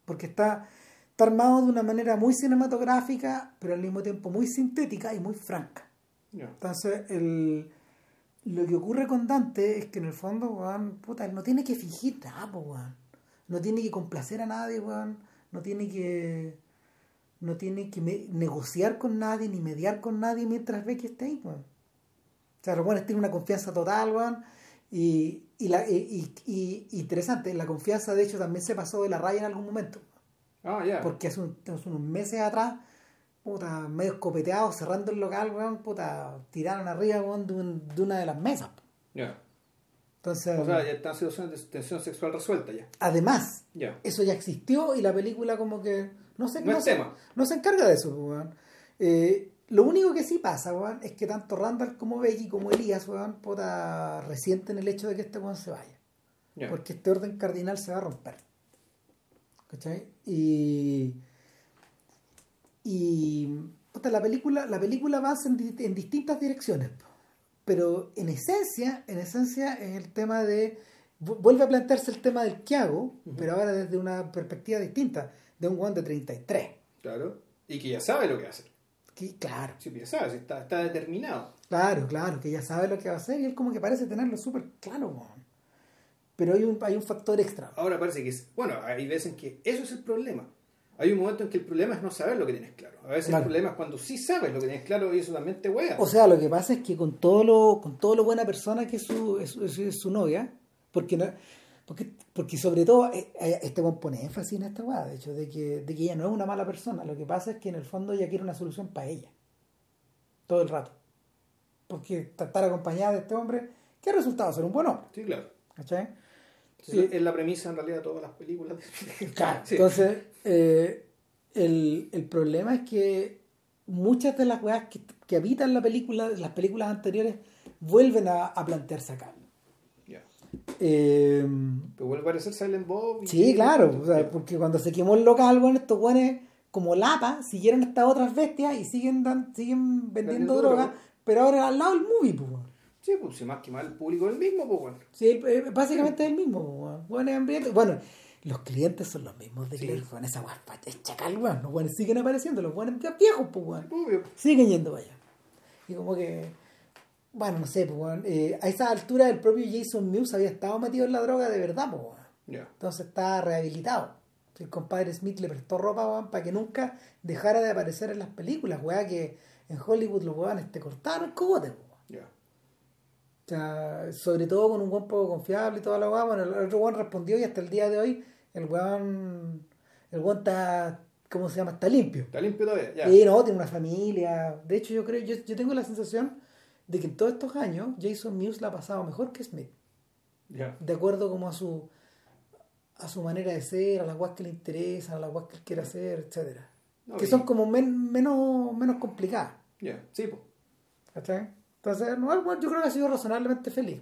Porque está, está armado de una manera muy cinematográfica, pero al mismo tiempo muy sintética y muy franca. Entonces, el, lo que ocurre con Dante es que en el fondo, weón, puta, él no tiene que fingir nada, po, weón. No tiene que complacer a nadie, weón. No tiene que. No tiene que me- negociar con nadie ni mediar con nadie mientras ve que está ahí, weón. O sea, los weones tienen una confianza total, weón. Y, y, la, y, y- y- interesante, la confianza de hecho también se pasó de la raya en algún momento. Ah, ya. Porque hace, un- hace unos meses atrás, puta, medio escopeteados, cerrando el local, weón, puta, tiraron arriba, weón, de, un- de una de las mesas. Ya. Entonces, O sea, ya está situación de tensión sexual resuelta ya. además, Ya. eso ya existió y la película como que no se, No es se- no se encarga de eso, weón. Eh, lo único que sí pasa, weón, es que tanto Randall como Becky como Elías, weón, puta, resienten el hecho de que este weón se vaya. Ya. Porque este orden cardinal se va a romper. ¿Cachai? Y. Y. puta, la película, la película avanza en, di- en distintas direcciones. Pero en esencia, en esencia es el tema de. vu- Vuelve a plantearse el tema del que hago, pero ahora desde una perspectiva distinta, de un weón de 33. Claro. Y que ya sabe lo que va a hacer. Que, claro, Sí, ya sabe, está, está determinado. claro, claro, que ya sabe lo que va a hacer y él como que parece tenerlo súper claro, weón. Pero hay un, hay un factor extra. Ahora parece que es. Bueno, hay veces en que eso es el problema. Hay un momento en que el problema es no saber lo que tienes claro. A veces Claro. el problema es cuando sí sabes lo que tienes claro y eso también te huea. O sea, lo que pasa es que con todo lo, con todo lo buena persona que es su, es, es- es su novia, porque no, porque, porque sobre todo eh, eh, este pone énfasis en esta weá, de hecho, de que, de que ella no es una mala persona. Lo que pasa es que en el fondo ella quiere una solución para ella. Todo el rato. Porque estar acompañada de este hombre, ¿qué ha resultado? Ser un buen hombre. Sí, claro. ¿Cachai? Sí, Es la premisa en realidad de todas las películas. (laughs) Claro, Sí. Entonces, eh, el, el problema es que muchas de las weas que, que habitan la película, las películas anteriores, vuelven a, a plantearse acá. Eh, Pero vuelve a aparecer Silent Bob. sí, claro, o sea, porque cuando se quemó el local, bueno, estos weones como lapa siguieron estas otras bestias y siguen dan, siguen vendiendo Vendiendo droga, droga. pero ahora al lado del movie, pues. Sí, pues si más que más el público es el mismo, pues bueno. Sí, eh, básicamente es el mismo, weón. Weones hambrientos. Bueno, los clientes son los mismos de Sí. Claire, weón. Esa weá es chacal, weón. Los weones siguen apareciendo, los weones ya viejos, pues. Obvio. siguen yendo para allá. Y como que, bueno, no sé, pues, weón, eh, a esa altura el propio Jason Mewes había estado metido en la droga de verdad, pues, weón. Ya. Entonces está rehabilitado. El compadre Smith le prestó ropa, weón, para que nunca dejara de aparecer en las películas, weón, que en Hollywood los weones te cortaron el cogote, weón. Ya. O sea, sobre todo con un weón poco confiable y toda la weá. Bueno, el otro weón respondió y hasta el día de hoy el weón, el weón está, ¿cómo se llama? Está limpio. Está limpio todavía. Ya. Sí, no, tiene una familia. De hecho, yo creo, yo, yo tengo la sensación de que en todos estos años Jason Mewes la ha pasado mejor que Smith. De acuerdo como a su a su manera de ser, a las guas que le interesan, a las guas que él quiere hacer, etcétera. No, que y- son como men- menos, menos complicadas. Ya. Sí, pues. ¿Cachai? Entonces, no, weón yo creo que ha sido razonablemente feliz.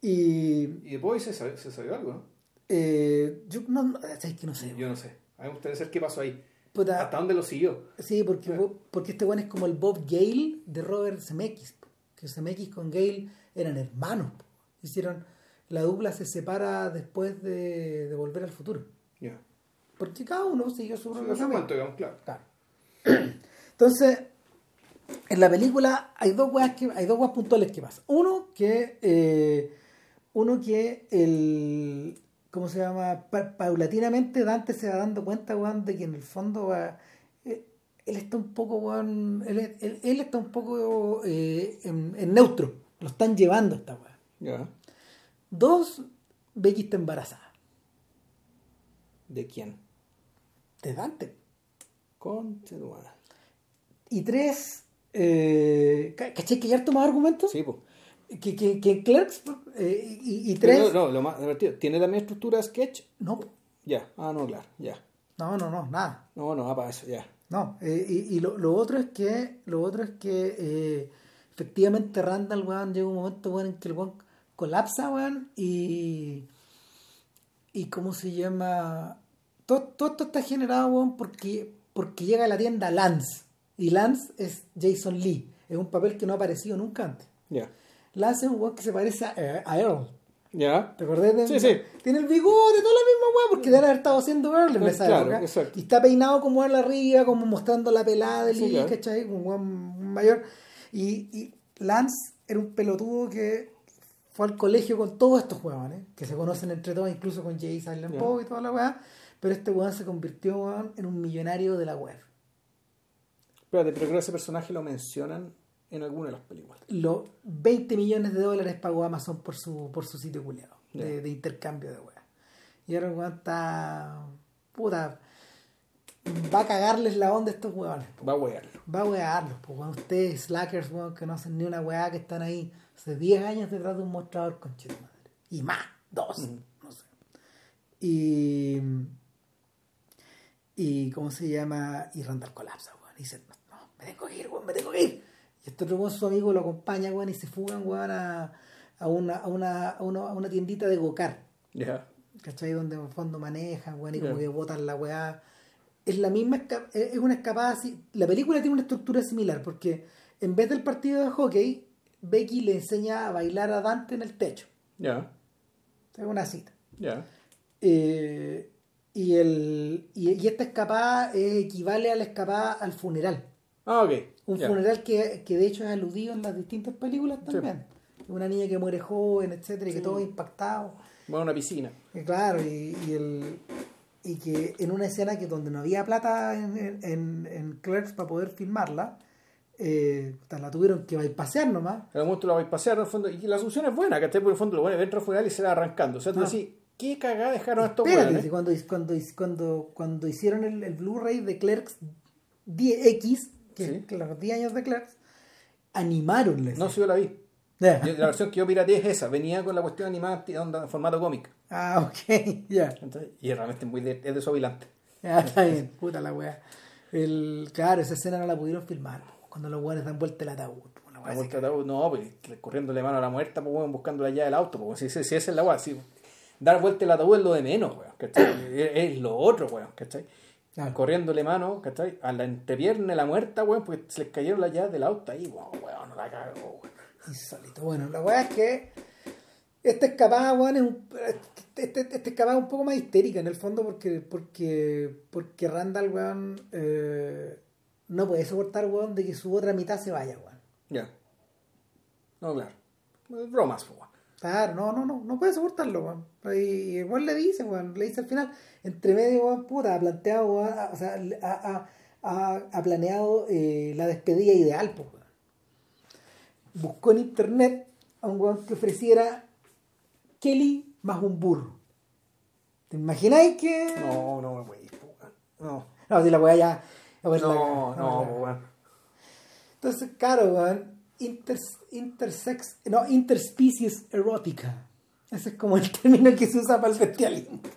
Y Y después se sabe, se sabe algo, ¿no? eh, yo no, no, es que no sé. Yo no sé. A mí me gustaría saber qué pasó ahí. Puta, ¿Hasta dónde lo siguió? Sí, porque, porque este weón es como el Bob Gale de Robert Zemeckis. Que Zemeckis con Gale eran hermanos. Hicieron. La dupla se separa después de, de Volver al Futuro. Ya. Porque cada uno siguió su propio camino. claro. Claro. (clears throat) Entonces, en la película hay dos weas que hay dos weas puntuales que pasan. Uno que eh, uno que el ¿cómo se llama? Pa- paulatinamente Dante se va dando cuenta, weón, de que en el fondo va, eh, él está un poco, weón, él, él- él está un poco eh, en, en neutro. Lo están llevando esta weá. Ya. Dos, Becky está embarazada. ¿De quién? De Dante. Madre. Y tres, eh, ca- ¿cachai que ya harto más argumentos? Sí, pues. Que, que, que Clerks, eh, y, y tres, No, no, lo más divertido. ¿Tiene también estructura sketch? no, Ya. Ah, no, claro. Ya. no, no, no, nada. No, no, para eso, ya. No, eh, y, y lo, lo otro es que, lo otro es que eh, efectivamente Randall, weón, llega un momento, weón, en que el weón colapsa, weón, y, y cómo se llama, todo, todo esto está generado, weón, porque, porque llega a la tienda Lance, y Lance es Jason Lee, es un papel que no ha aparecido nunca antes. Lance es un weón que se parece a, a Earl. Ya. ¿Te acordás de Sí, sí. Tiene el bigote, toda la misma weá, porque debe haber estado haciendo Earl en Eh, esa claro, época. exacto. Y está peinado como él arriba, como mostrando la pelada de Sí, Lee, claro. ¿cachai? Un weón mayor. Y, y Lance era un pelotudo que fue al colegio con todos estos weones, que se conocen entre todos, incluso con Jay Silent Ya. Bob y toda la weá. Pero este weón se convirtió weón, en un millonario de la web. Espérate, pero creo que ese personaje lo mencionan en alguna de las películas. Los 20 millones de dólares pagó Amazon por su, por su sitio culiado de, intercambio de weá. Y ahora weón está. Puta. Va a cagarles la onda a estos weones. Va a wearlo. Va a wearlos, pues weón. Ustedes, slackers, weón, que no hacen ni una weá, que están ahí hace 10 años detrás de un mostrador con madre. Y más, dos, no sé. Y. Y, ¿cómo se llama? Y Randall colapsa, weón. Y me tengo que ir, weón, me tengo que ir. Y este otro weón, su amigo, lo acompaña, weón, y se fugan, weón, a, a, una, a, una, a, una, a una tiendita de gocar. Ya. ¿Cachai? Donde en el fondo manejan, weón, y como que botan la weá. Es la misma esca- es una escapada así. La película tiene una estructura similar, porque en vez del partido de hockey, Becky le enseña a bailar a Dante en el techo. Ya. Es una cita. Ya. Eh, y, el, y, y esta escapada eh, equivale a la escapada al funeral. Ah, ok. Un funeral que, que de hecho es aludido en las distintas películas también. Una niña que muere joven, etcétera, y que todo impactado. A una piscina. Y claro, y, y el, y que en una escena que donde no había plata en, en, en, Clerks para poder filmarla, eh, la tuvieron que pasear nomás. Algún momento la pasear, en el fondo. Y la solución es buena, que esté por el fondo lo bueno, entra al funeral y se va arrancando. O sea, tú Ah. decís, ¿qué cagada dejaron estos weones? si cuando, cuando, cuando, cuando hicieron el, el Blu-ray de Clerks 10X, que Sí. los 10 años de Clerks, animaron la No, si yo la vi. Yo- La versión que yo pirateé es esa. Venía con la cuestión animada en formato cómic. Ah, ok, (laughs) ya. Entonces, y realmente muy de, es desobilante. Ya, (laughs) está bien, puta la wea. El, claro, esa escena no la pudieron filmar. Cuando los weones dan vuelta el ataúd. La vuelta no, pues corriéndole mano a la muerta, pues weón, buscando la llave del auto, pues si, si, si esa es la weá, si, dar vuelta el ataúd es lo de menos, weón, ¿cachai? es, es lo otro, weón, ¿cachai? Corriéndole mano, ¿cachai? A la entrepierna de la muerta, weón, porque se les cayeron las llaves del auto ahí, weón, weón, no la cago, weón. Insólito. Bueno, la weá es que esta escapada, weón, es un, este, este- esta escapada es un poco más histérica en el fondo porque, porque, porque Randall, weón, eh, no puede soportar, weón, de que su otra mitad se vaya, weón. Ya. No, claro. Bromas, weón. Claro, no, no, no, no puede soportarlo, weón. Y igual le dice, weón, le dice al final, entre medio, weón, puta, ha planteado, weón, o sea, ha, ha- ha- planeado eh, la despedida ideal, pues, weón. Buscó en internet a un weón que ofreciera Kelly más un burro. ¿Te imagináis que.? No, no, weón. No. No, si la weá ya. es la- No, no, weón. Entonces, claro, weón, inter, intersex, no, interspecies erótica. Ese es como el (laughs) término que se usa para el bestialismo. (laughs)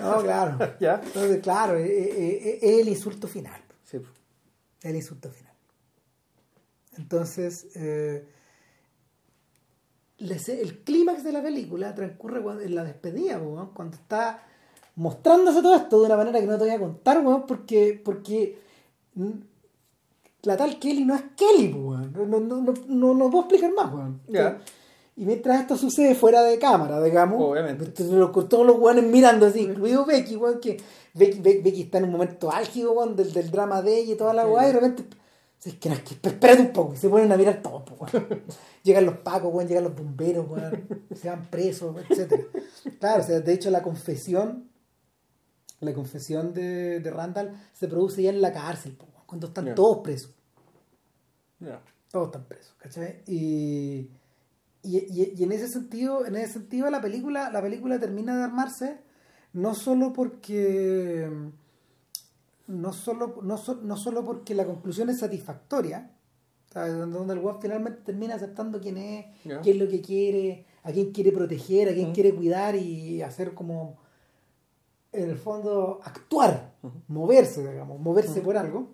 No, claro. (laughs) Ya. Entonces, claro, es, es- es- es el insulto final. Sí. El insulto final. Entonces, eh, el clímax de la película transcurre en la despedida, cuando está mostrándose todo esto de una manera que no te voy a contar, weón, porque, porque la tal Kelly no es Kelly, weón. No, no, no, no, no, puedo explicar más, weón. Y mientras esto sucede fuera de cámara, digamos, Obviamente. todos los weones mirando así, incluido Becky, weón, que Becky, Becky, Becky está en un momento álgido, weón, del, del drama de ella y toda la Sí. weá, y de repente Sí, es que es que espérate un poco, y se ponen a mirar todo, weón. (laughs) Llegan los pacos, weón, llegan los bomberos, weón, se van presos, etc. Claro, o sea, de hecho la confesión, la confesión de, de Randall se produce ya en la cárcel, weón, cuando están todos presos. Todos están presos, ¿cachai? Y, y, y- y en ese sentido, en ese sentido la película, la película termina de armarse no solo porque no solo, no, so- no solo porque la conclusión es satisfactoria, ¿sabes? donde el weón finalmente termina aceptando quién es, Ya. qué es lo que quiere, a quién quiere proteger, a quién quiere cuidar y hacer como en el fondo actuar, moverse, digamos, moverse por algo.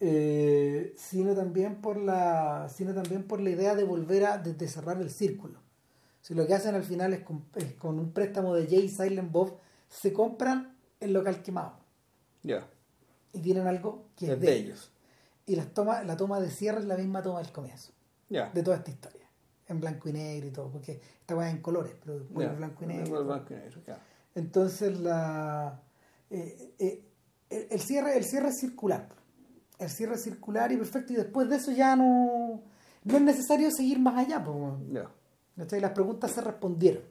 Eh, sino también por la sino también por la idea de volver a de, de cerrar el círculo. Si lo que hacen al final es con, es con un préstamo de Jay Silent Bob se compran el local quemado. Ya. y tienen algo que es, Es de, de ellos. Y las toma, la toma de cierre es la misma toma del comienzo Ya. de toda esta historia. En blanco y negro y todo porque esta weá es en colores pero bueno, Ya. blanco y negro blanco y negro, entonces la eh, eh, el, el cierre el cierre es circular el cierre circular y perfecto y después de eso ya no no es necesario seguir más allá pues. Las preguntas se respondieron.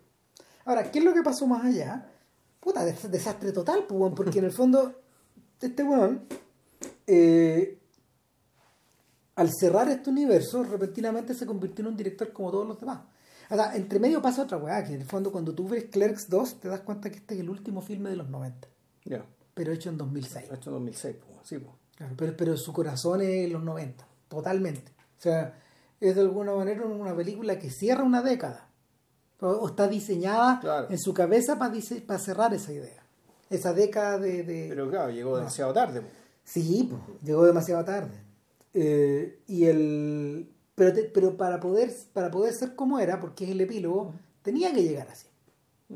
Ahora, ¿qué es lo que pasó más allá? Puta, des- desastre total, pues, porque en el fondo, este weón, eh, al cerrar este universo, repentinamente se convirtió en un director como todos los demás. O sea, entre medio pasa otra weá, que en el fondo cuando tú ves Clerks 2, te das cuenta que este es el último filme de los 90, Ya. pero hecho en 2006. Esto en 2006, pues, sí, pues. Claro, pero, pero su corazón es en los 90, totalmente. O sea, es de alguna manera una película que cierra una década. O, está diseñada Claro. en su cabeza para para cerrar esa idea. Esa década de... de- Pero claro, llegó demasiado tarde. Sí, pues, llegó demasiado tarde. Eh, y el... Pero, te- pero para, poder, para poder ser como era, porque es el epílogo, tenía que llegar así.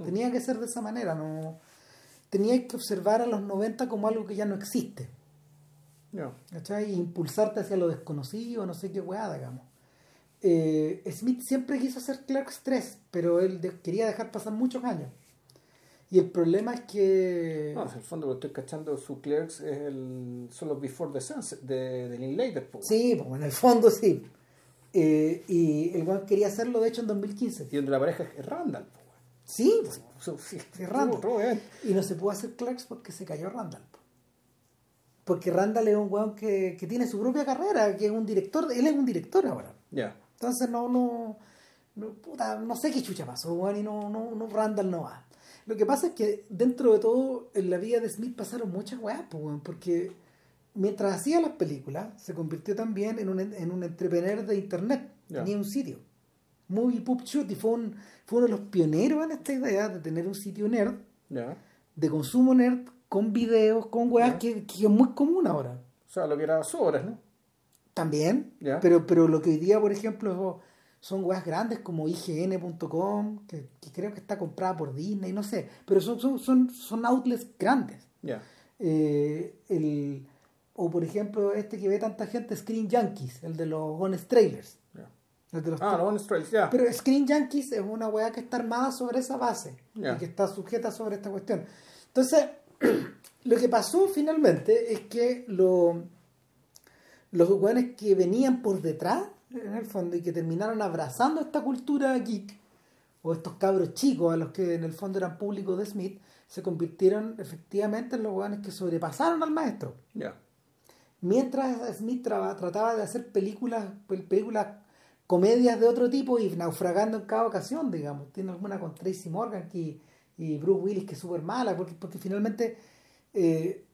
Tenía que ser de esa manera. no Tenía que observar a los 90 como algo que ya no existe. Ya. ¿cachai? Y impulsarte hacia lo desconocido, no sé qué weá, digamos. Eh, Smith siempre quiso hacer Clerks 3, pero él de- quería dejar pasar muchos años. Y el problema es que... No, en el fondo lo estoy cachando, su Clerks es el son los Before the Sunset de, de Linklater. Sí, pues en el fondo sí. Eh, y el quería hacerlo, de hecho, en 2015. Y donde la pareja es Randall, pues. Sí, pues, Es Randall. todo, y no se pudo hacer Clerks porque se cayó Randall. po. Porque Randall es un weón que, que tiene su propia carrera, que es un director, él es un director ahora. Ya. Entonces no, no, no, puta, no sé qué chucha pasó, weón, y no, no, no, Randall no va. Lo que pasa es que dentro de todo, en la vida de Smith pasaron muchas weas, pues, weón, porque mientras hacía las películas, se convirtió también en un, en un entrepreneur de internet. Ya. Tenía un sitio. Muy Poop Shoot y fue, un, fue uno de los pioneros en esta idea de tener un sitio nerd, de consumo nerd, con videos, con weas, que, que es muy común ahora. O sea, lo que era sobras, ¿no? También, pero, pero lo que hoy día, por ejemplo, son weas grandes como IGN.com, que, que creo que está comprada por Disney, no sé, pero son, son, son, son outlets grandes. Ya. Eh, el, o por ejemplo, este que ve tanta gente, Screen Junkies, el de los Honest Trailers. el de los Ah, no, Trails, ya. pero Screen Junkies es una weá que está armada sobre esa base y que está sujeta sobre esta cuestión. Entonces, lo que pasó finalmente es que lo, los weones que venían por detrás, en el fondo, y que terminaron abrazando esta cultura geek, o estos cabros chicos a los que en el fondo eran públicos de Smith, se convirtieron efectivamente en los weones que sobrepasaron al maestro. Mientras Smith traba- trataba de hacer películas, pel- películas, comedias de otro tipo y naufragando en cada ocasión, digamos. Tiene alguna con Tracy Morgan que, y Bruce Willis que es súper mala, porque, porque finalmente eh,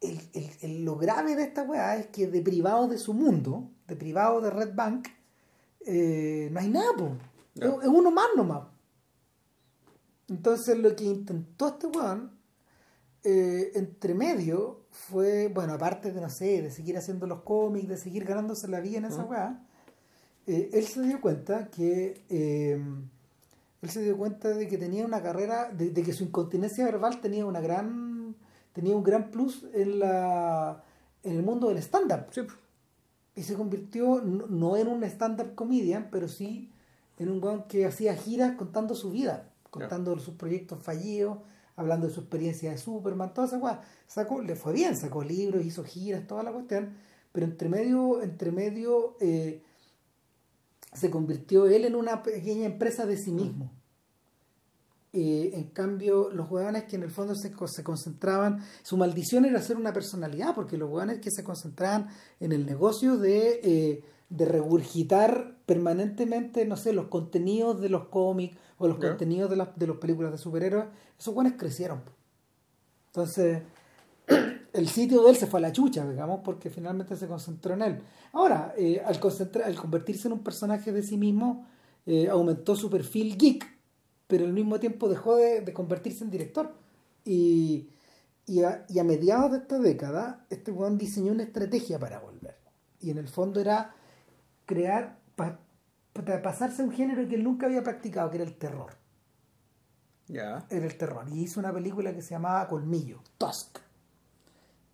el, el- el- lo grave de esta weá es que de privado de su mundo, de privado de Red Bank, eh, no hay nada, po. Es, es uno más nomás. Entonces lo que intentó este weón eh, entre medio fue, bueno, aparte de, no sé, de seguir haciendo los cómics, de seguir ganándose la vida en esa Ujú. weá, él se dio cuenta que él se dio cuenta de que tenía una carrera, de, de que su incontinencia verbal tenía una gran tenía un gran plus en la en el mundo del stand-up. Sí, y se convirtió no, no en un stand-up comedian, pero sí en un weón que hacía giras contando su vida, contando sus proyectos fallidos, hablando de su experiencia de Superman, toda esa weá. Sacó, le fue bien, sacó libros, hizo giras, toda la cuestión, pero entre medio, entre medio eh, se convirtió él en una pequeña empresa de sí mismo. Eh, en cambio, los hueones que en el fondo se, se, concentraban, su maldición era ser una personalidad, porque los hueones que se concentraban en el negocio de, eh, de regurgitar permanentemente, no sé, los contenidos de los cómics o los contenidos de las de las películas de superhéroes, esos hueones crecieron. Entonces, el sitio de él se fue a la chucha, digamos, porque finalmente se concentró en él. Ahora, eh, al, concentrar, al convertirse en un personaje de sí mismo, aumentó su perfil geek pero al mismo tiempo dejó de, convertirse en director. Y, y, a, mediados de esta década, este weón diseñó una estrategia para volver. Y en el fondo era crear, para pasarse a un género que él nunca había practicado, que era el terror. Ya. Era el terror. Y hizo una película que se llamaba Colmillo, Tusk.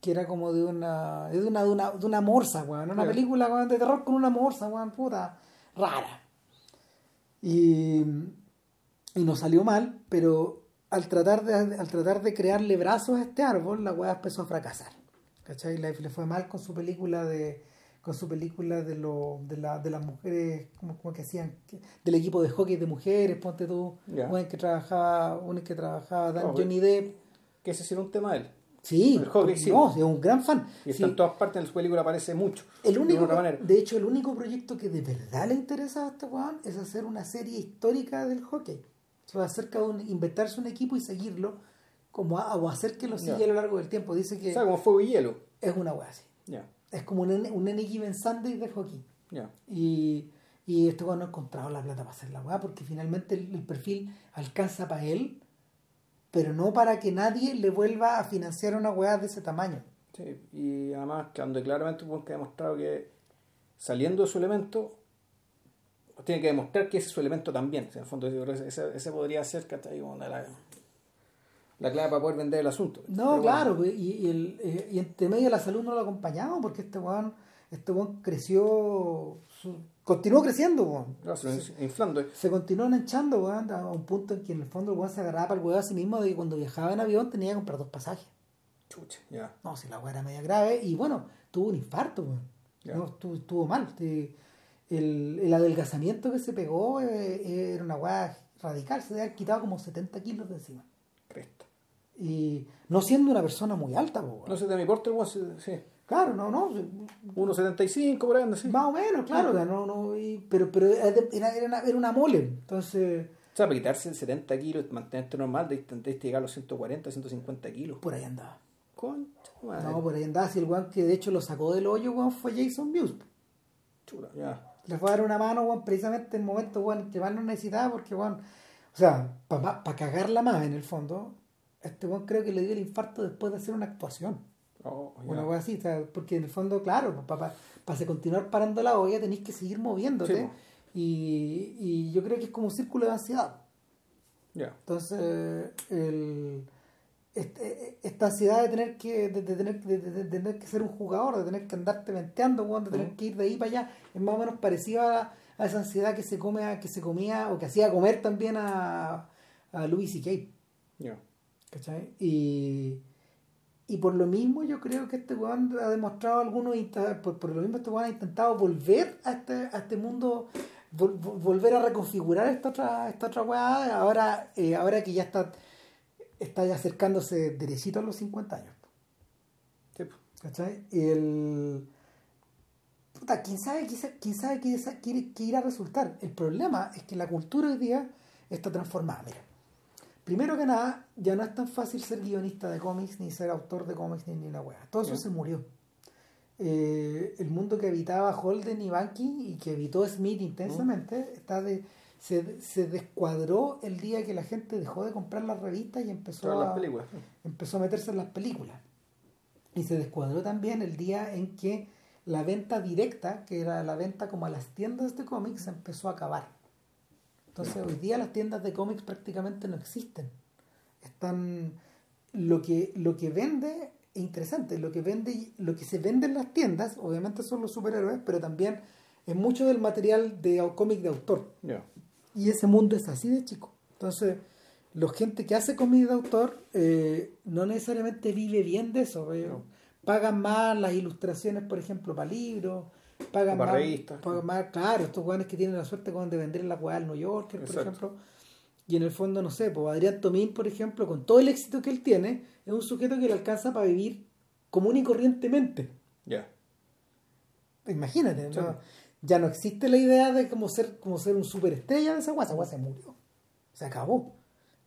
Que era como de una. de una, de una, de una morsa, weón. Una película de terror con una morsa, weón, puta. Rara. Y y no salió mal, pero al tratar de, al tratar de crearle brazos a este árbol, la weá empezó a fracasar. ¿Cachai? Le, fue mal con su película de con su película de, lo, de, la, de las mujeres, como, como que hacían, del equipo de hockey de mujeres, ponte tú, yeah. que trabajaba, uno que trabajaba Dan, Johnny Depp. Que ese sí era un tema de él. Sí, el sí. No, es un gran fan. Y está en todas partes, en su película aparece mucho. El único, de, de, hecho, el único proyecto que de verdad le interesa a este Juan es hacer una serie histórica del hockey acerca de inventarse un equipo y seguirlo como o hacer que lo siga a lo largo del tiempo. Dice que. O sea, como fuego y hielo. Es una wea así. Es como un, un N Sunday de hockey. Y, y este weón no ha encontrado la plata para hacer la weá porque finalmente el, perfil alcanza para él, pero no para que nadie le vuelva a financiar una weá de ese tamaño. Sí, y además, cuando claramente un que ha demostrado que saliendo de su elemento tiene que demostrar que ese es su elemento también. en el fondo, ese, ese podría ser la, la clave para poder vender el asunto. No, claro, pues, y, y, el, eh, y entre medio la salud no lo acompañaba porque este weón, este creció, continuó creciendo, se, inflando. Se continuó enanchando, a un punto en que en el fondo el weón se agarraba para el weón a sí mismo de que cuando viajaba en avión tenía que comprar dos pasajes. Chucha, ya. No, si la weón era media grave y bueno, tuvo un infarto, No, estuvo, estuvo mal el, el adelgazamiento que se pegó eh, era una weá radical, se había quitado como 70 kilos de encima. Cresta. Y no siendo una persona muy alta, No sé, de mi porte, sí. Claro, no, no. 1,75 por ahí, sí. Más o menos, claro, no, no, pero, pero era, era, era, una mole, entonces... O sea, para quitarse 70 kilos, mantenerte normal, de, llegar a los 140, 150 kilos. Por ahí andaba. Concha, No, por ahí andaba. Si el guan que de hecho lo sacó del hoyo, weón, fue Jason Mewes. Chula, ya le fue a dar una mano, Juan, precisamente en el momento, Juan, que más no necesitaba, porque, Juan, o sea, para pa cagarla más en el fondo, este Juan creo que le dio el infarto después de hacer una actuación. Oh, Una cosa así, o sea, porque en el fondo, claro, para pa, continuar parando la olla tenéis que seguir moviéndote. y, y, yo creo que es como un círculo de ansiedad. Entonces, el este, esta ansiedad de tener que de, tener, de, tener que ser un jugador, de tener que andarte venteando, de tener que ir de ahí para allá, es más o menos parecida a, esa ansiedad que se come que se comía o que hacía comer también a, a Louis C.K. ¿Cachai? Y, y por lo mismo yo creo que este weón ha demostrado algunos por, por lo mismo este weón ha intentado volver a este, a este mundo volver a reconfigurar esta otra esta otra weá ahora eh, ahora que ya está está ya acercándose derechito a los 50 años. Sí. ¿Cachai? Y el... Puta, ¿quién sabe, quién sabe qué irá a resultar? El problema es que la cultura hoy día está transformada. Mira, primero que nada, ya no es tan fácil ser guionista de cómics, ni ser autor de cómics, ni, ni una wea. Todo eso se murió. Eh, el mundo que habitaba Holden y Banky y que habitó Smith intensamente está de se, se descuadró el día que la gente dejó de comprar las revistas y empezó a, empezó a meterse en las películas. Y se descuadró también el día en que la venta directa, que era la venta como a las tiendas de cómics, empezó a acabar. Entonces hoy día las tiendas de cómics prácticamente no existen. Están lo que lo que vende es interesante, lo que vende lo que se vende en las tiendas, obviamente son los superhéroes, pero también es mucho del material de cómic de autor. Y ese mundo es así de chico. Entonces, la gente que hace comida de autor eh, no necesariamente vive bien de eso. eh. Pagan más las ilustraciones, por ejemplo, para libros, pagan más, revistas. pagan más, claro, estos jugadores que tienen la suerte de vender en la cual New Yorker, por Exacto. ejemplo. Y en el fondo, no sé, pues Adrián Tomín, por ejemplo, con todo el éxito que él tiene, es un sujeto que le alcanza para vivir común y corrientemente. Ya. Imagínate, Sí. ¿no? ya no existe la idea de como ser, como ser un superestrella de esa guasa, guasa se murió, se acabó.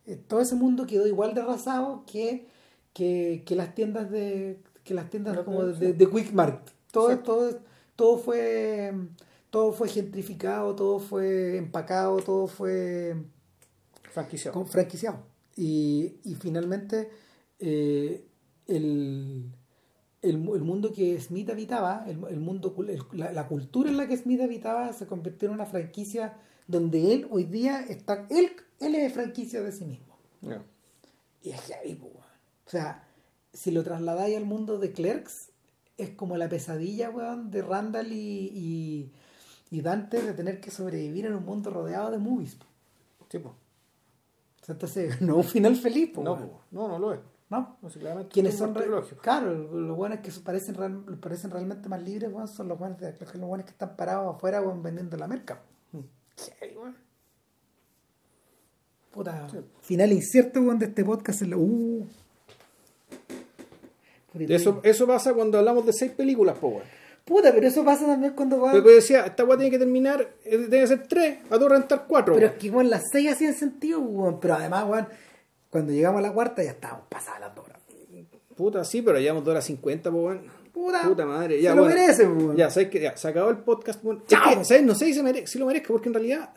Eh, Todo ese mundo quedó igual de arrasado que, que, que las tiendas de que las tiendas como de, de Quick Mart. Todo, Exacto. todo, todo fue todo fue gentrificado, todo fue empacado, todo fue Franquiciado. con- franquiciado. Y, y finalmente eh, el, el, el mundo que Smith habitaba, el, el mundo, la, la cultura en la que Smith habitaba se convirtió en una franquicia donde él hoy día está, él, él es franquicia de sí mismo. Ya. Y es heavy, po, weón. O sea, si lo trasladáis al mundo de Clerks, es como la pesadilla, weón, de Randall y, y, y Dante de tener que sobrevivir en un mundo rodeado de movies. po. Sí, po. O sea, entonces, (laughs) no un final feliz, po, No, po. no, no lo es. ¿no? No sé, claramente Quienes son claro, los buenos que parecen, real- parecen realmente más libres, weón, son los buenos, de, los buenos que están parados afuera weón, vendiendo la merca. Mm. Heavy, weón. Puta, final incierto weón, de este podcast en la uh. Eso, eso pasa cuando hablamos de seis películas, po, weón. Puta, pero eso pasa también cuando weón, Pero pues decía, esta weá tiene que terminar, eh, tiene que ser tres, a todo rentar cuatro. Pero weón. es que weón, las seis hacían sentido, weón. Pero además, weón, cuando llegamos a la cuarta ya estábamos pasadas las dos horas. Puta, sí, pero llevamos dos horas cincuenta, po, weón. Puta, Puta madre. se Ya, lo bueno. merece, weón. Ya, ¿sabes que Ya, se acabó el podcast, weón. Es Chao. que, ¿sabes? No sé si, se mere- si lo merezca, porque en realidad,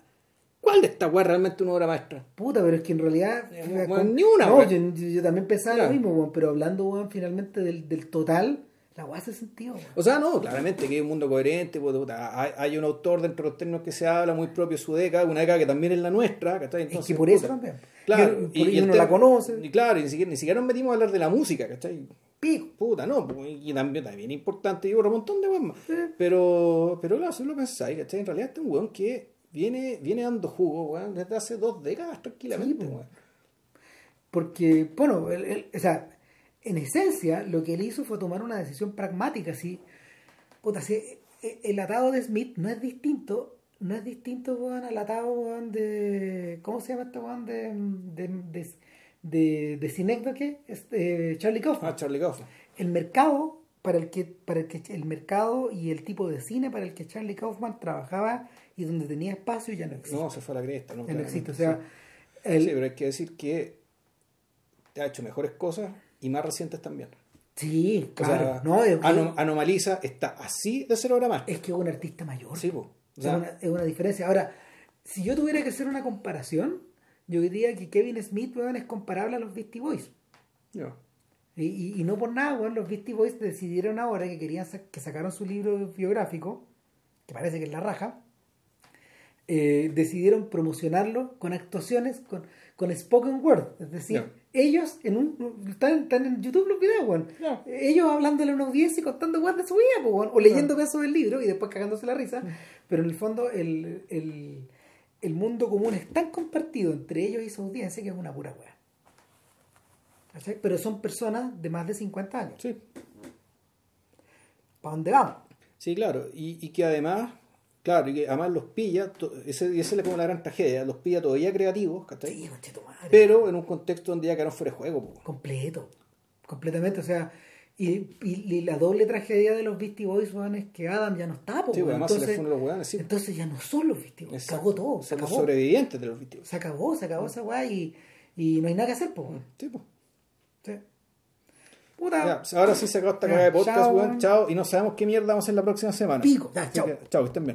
¿cuál de estas weas realmente una obra maestra? Puta, pero es que en realidad. Eh, con- ni una, No, weón. yo, también pensaba Claro. lo mismo, weón. Pero hablando, weón, finalmente del, del total, la weá hace sentido, weón. O sea, no, claramente que hay un mundo coherente, puta, puta, hay, hay un autor dentro de los términos que se habla, muy propio de su década, una década que también es la nuestra, ¿cachai? Es Entonces, que por eso puta, también. Claro, Y, por y uno la conoce. Y claro, y ni siquiera, ni siquiera nos metimos a hablar de la música, ¿cachai? Pico. Puta, no, pues, y también, también importante y otro montón de weas más. Sí. Pero, pero claro, si lo pensáis, ¿cachai? En realidad este es un weón que viene, viene dando jugo, weón, desde hace dos décadas tranquilamente, Sí, weón. Porque, bueno, él- él- o sea, en esencia, lo que él hizo fue tomar una decisión pragmática. Si, puta, si eh, el atado de Smith no es distinto, no es distinto, weón, al atado, weón, de. ¿Cómo se llama este weón? De. de, de, de, de Synecdoche, este, Charlie Kaufman. Ah, Charlie Kaufman. El mercado para el que para el que el mercado y el tipo de cine para el que Charlie Kaufman trabajaba y donde tenía espacio ya no existe. No, se fue a la cresta, ¿no? Ya no existe. O sea, sí. el- Sí, pero hay que decir que ha hecho mejores cosas y más recientes también. sí, O claro. sea, no, es, Anomaliza está así de ser obra más. es que es un artista mayor. Sí. O es, una, es una diferencia. Ahora, si yo tuviera que hacer una comparación, yo diría que Kevin Smith weón, es comparable a los Beastie Boys. ya. Y, y- y no por nada, weón, los Beastie Boys decidieron ahora que querían sa- que sacaron su libro biográfico, que parece que es la raja, eh, decidieron promocionarlo con actuaciones, con, con spoken word. Es decir, ellos en un están, están en YouTube los videos. Ellos hablándole a una audiencia y contando weón de su vida, weón, o leyendo pedaços del libro y después cagándose la risa. Pero en el fondo el, el, el mundo común es tan compartido entre ellos y su audiencia que es una pura weá. Pero son personas de más de 50 años. Sí, ¿Para dónde vamos? sí, claro. Y, y que además, claro, y que además los pilla, esa es como la gran tragedia, los pilla todavía creativos, ¿cachai? Sí. Pero en un contexto donde ya quedaron fuera de juego, po. Completo. Completamente. O sea, y, y- y la doble tragedia de los Beastie Boys, weón, es que Adam ya no está, po, Sí, además se les entonces, fueron los weones, sí. entonces ya no son los Beastie Boys. Exacto. Cagó todo. Se los sobrevivientes de los víctimas. Se acabó, se acabó esa weá y, y no hay nada que hacer, po, weón. Sí, po. Sí. Puta. Ya, ahora sí se acabó esta cagada de podcast, chao, weón. Chao. Y no sabemos qué mierda vamos a hacer la próxima semana. Pico. Ya, Así chao. que, chao, que estén bien.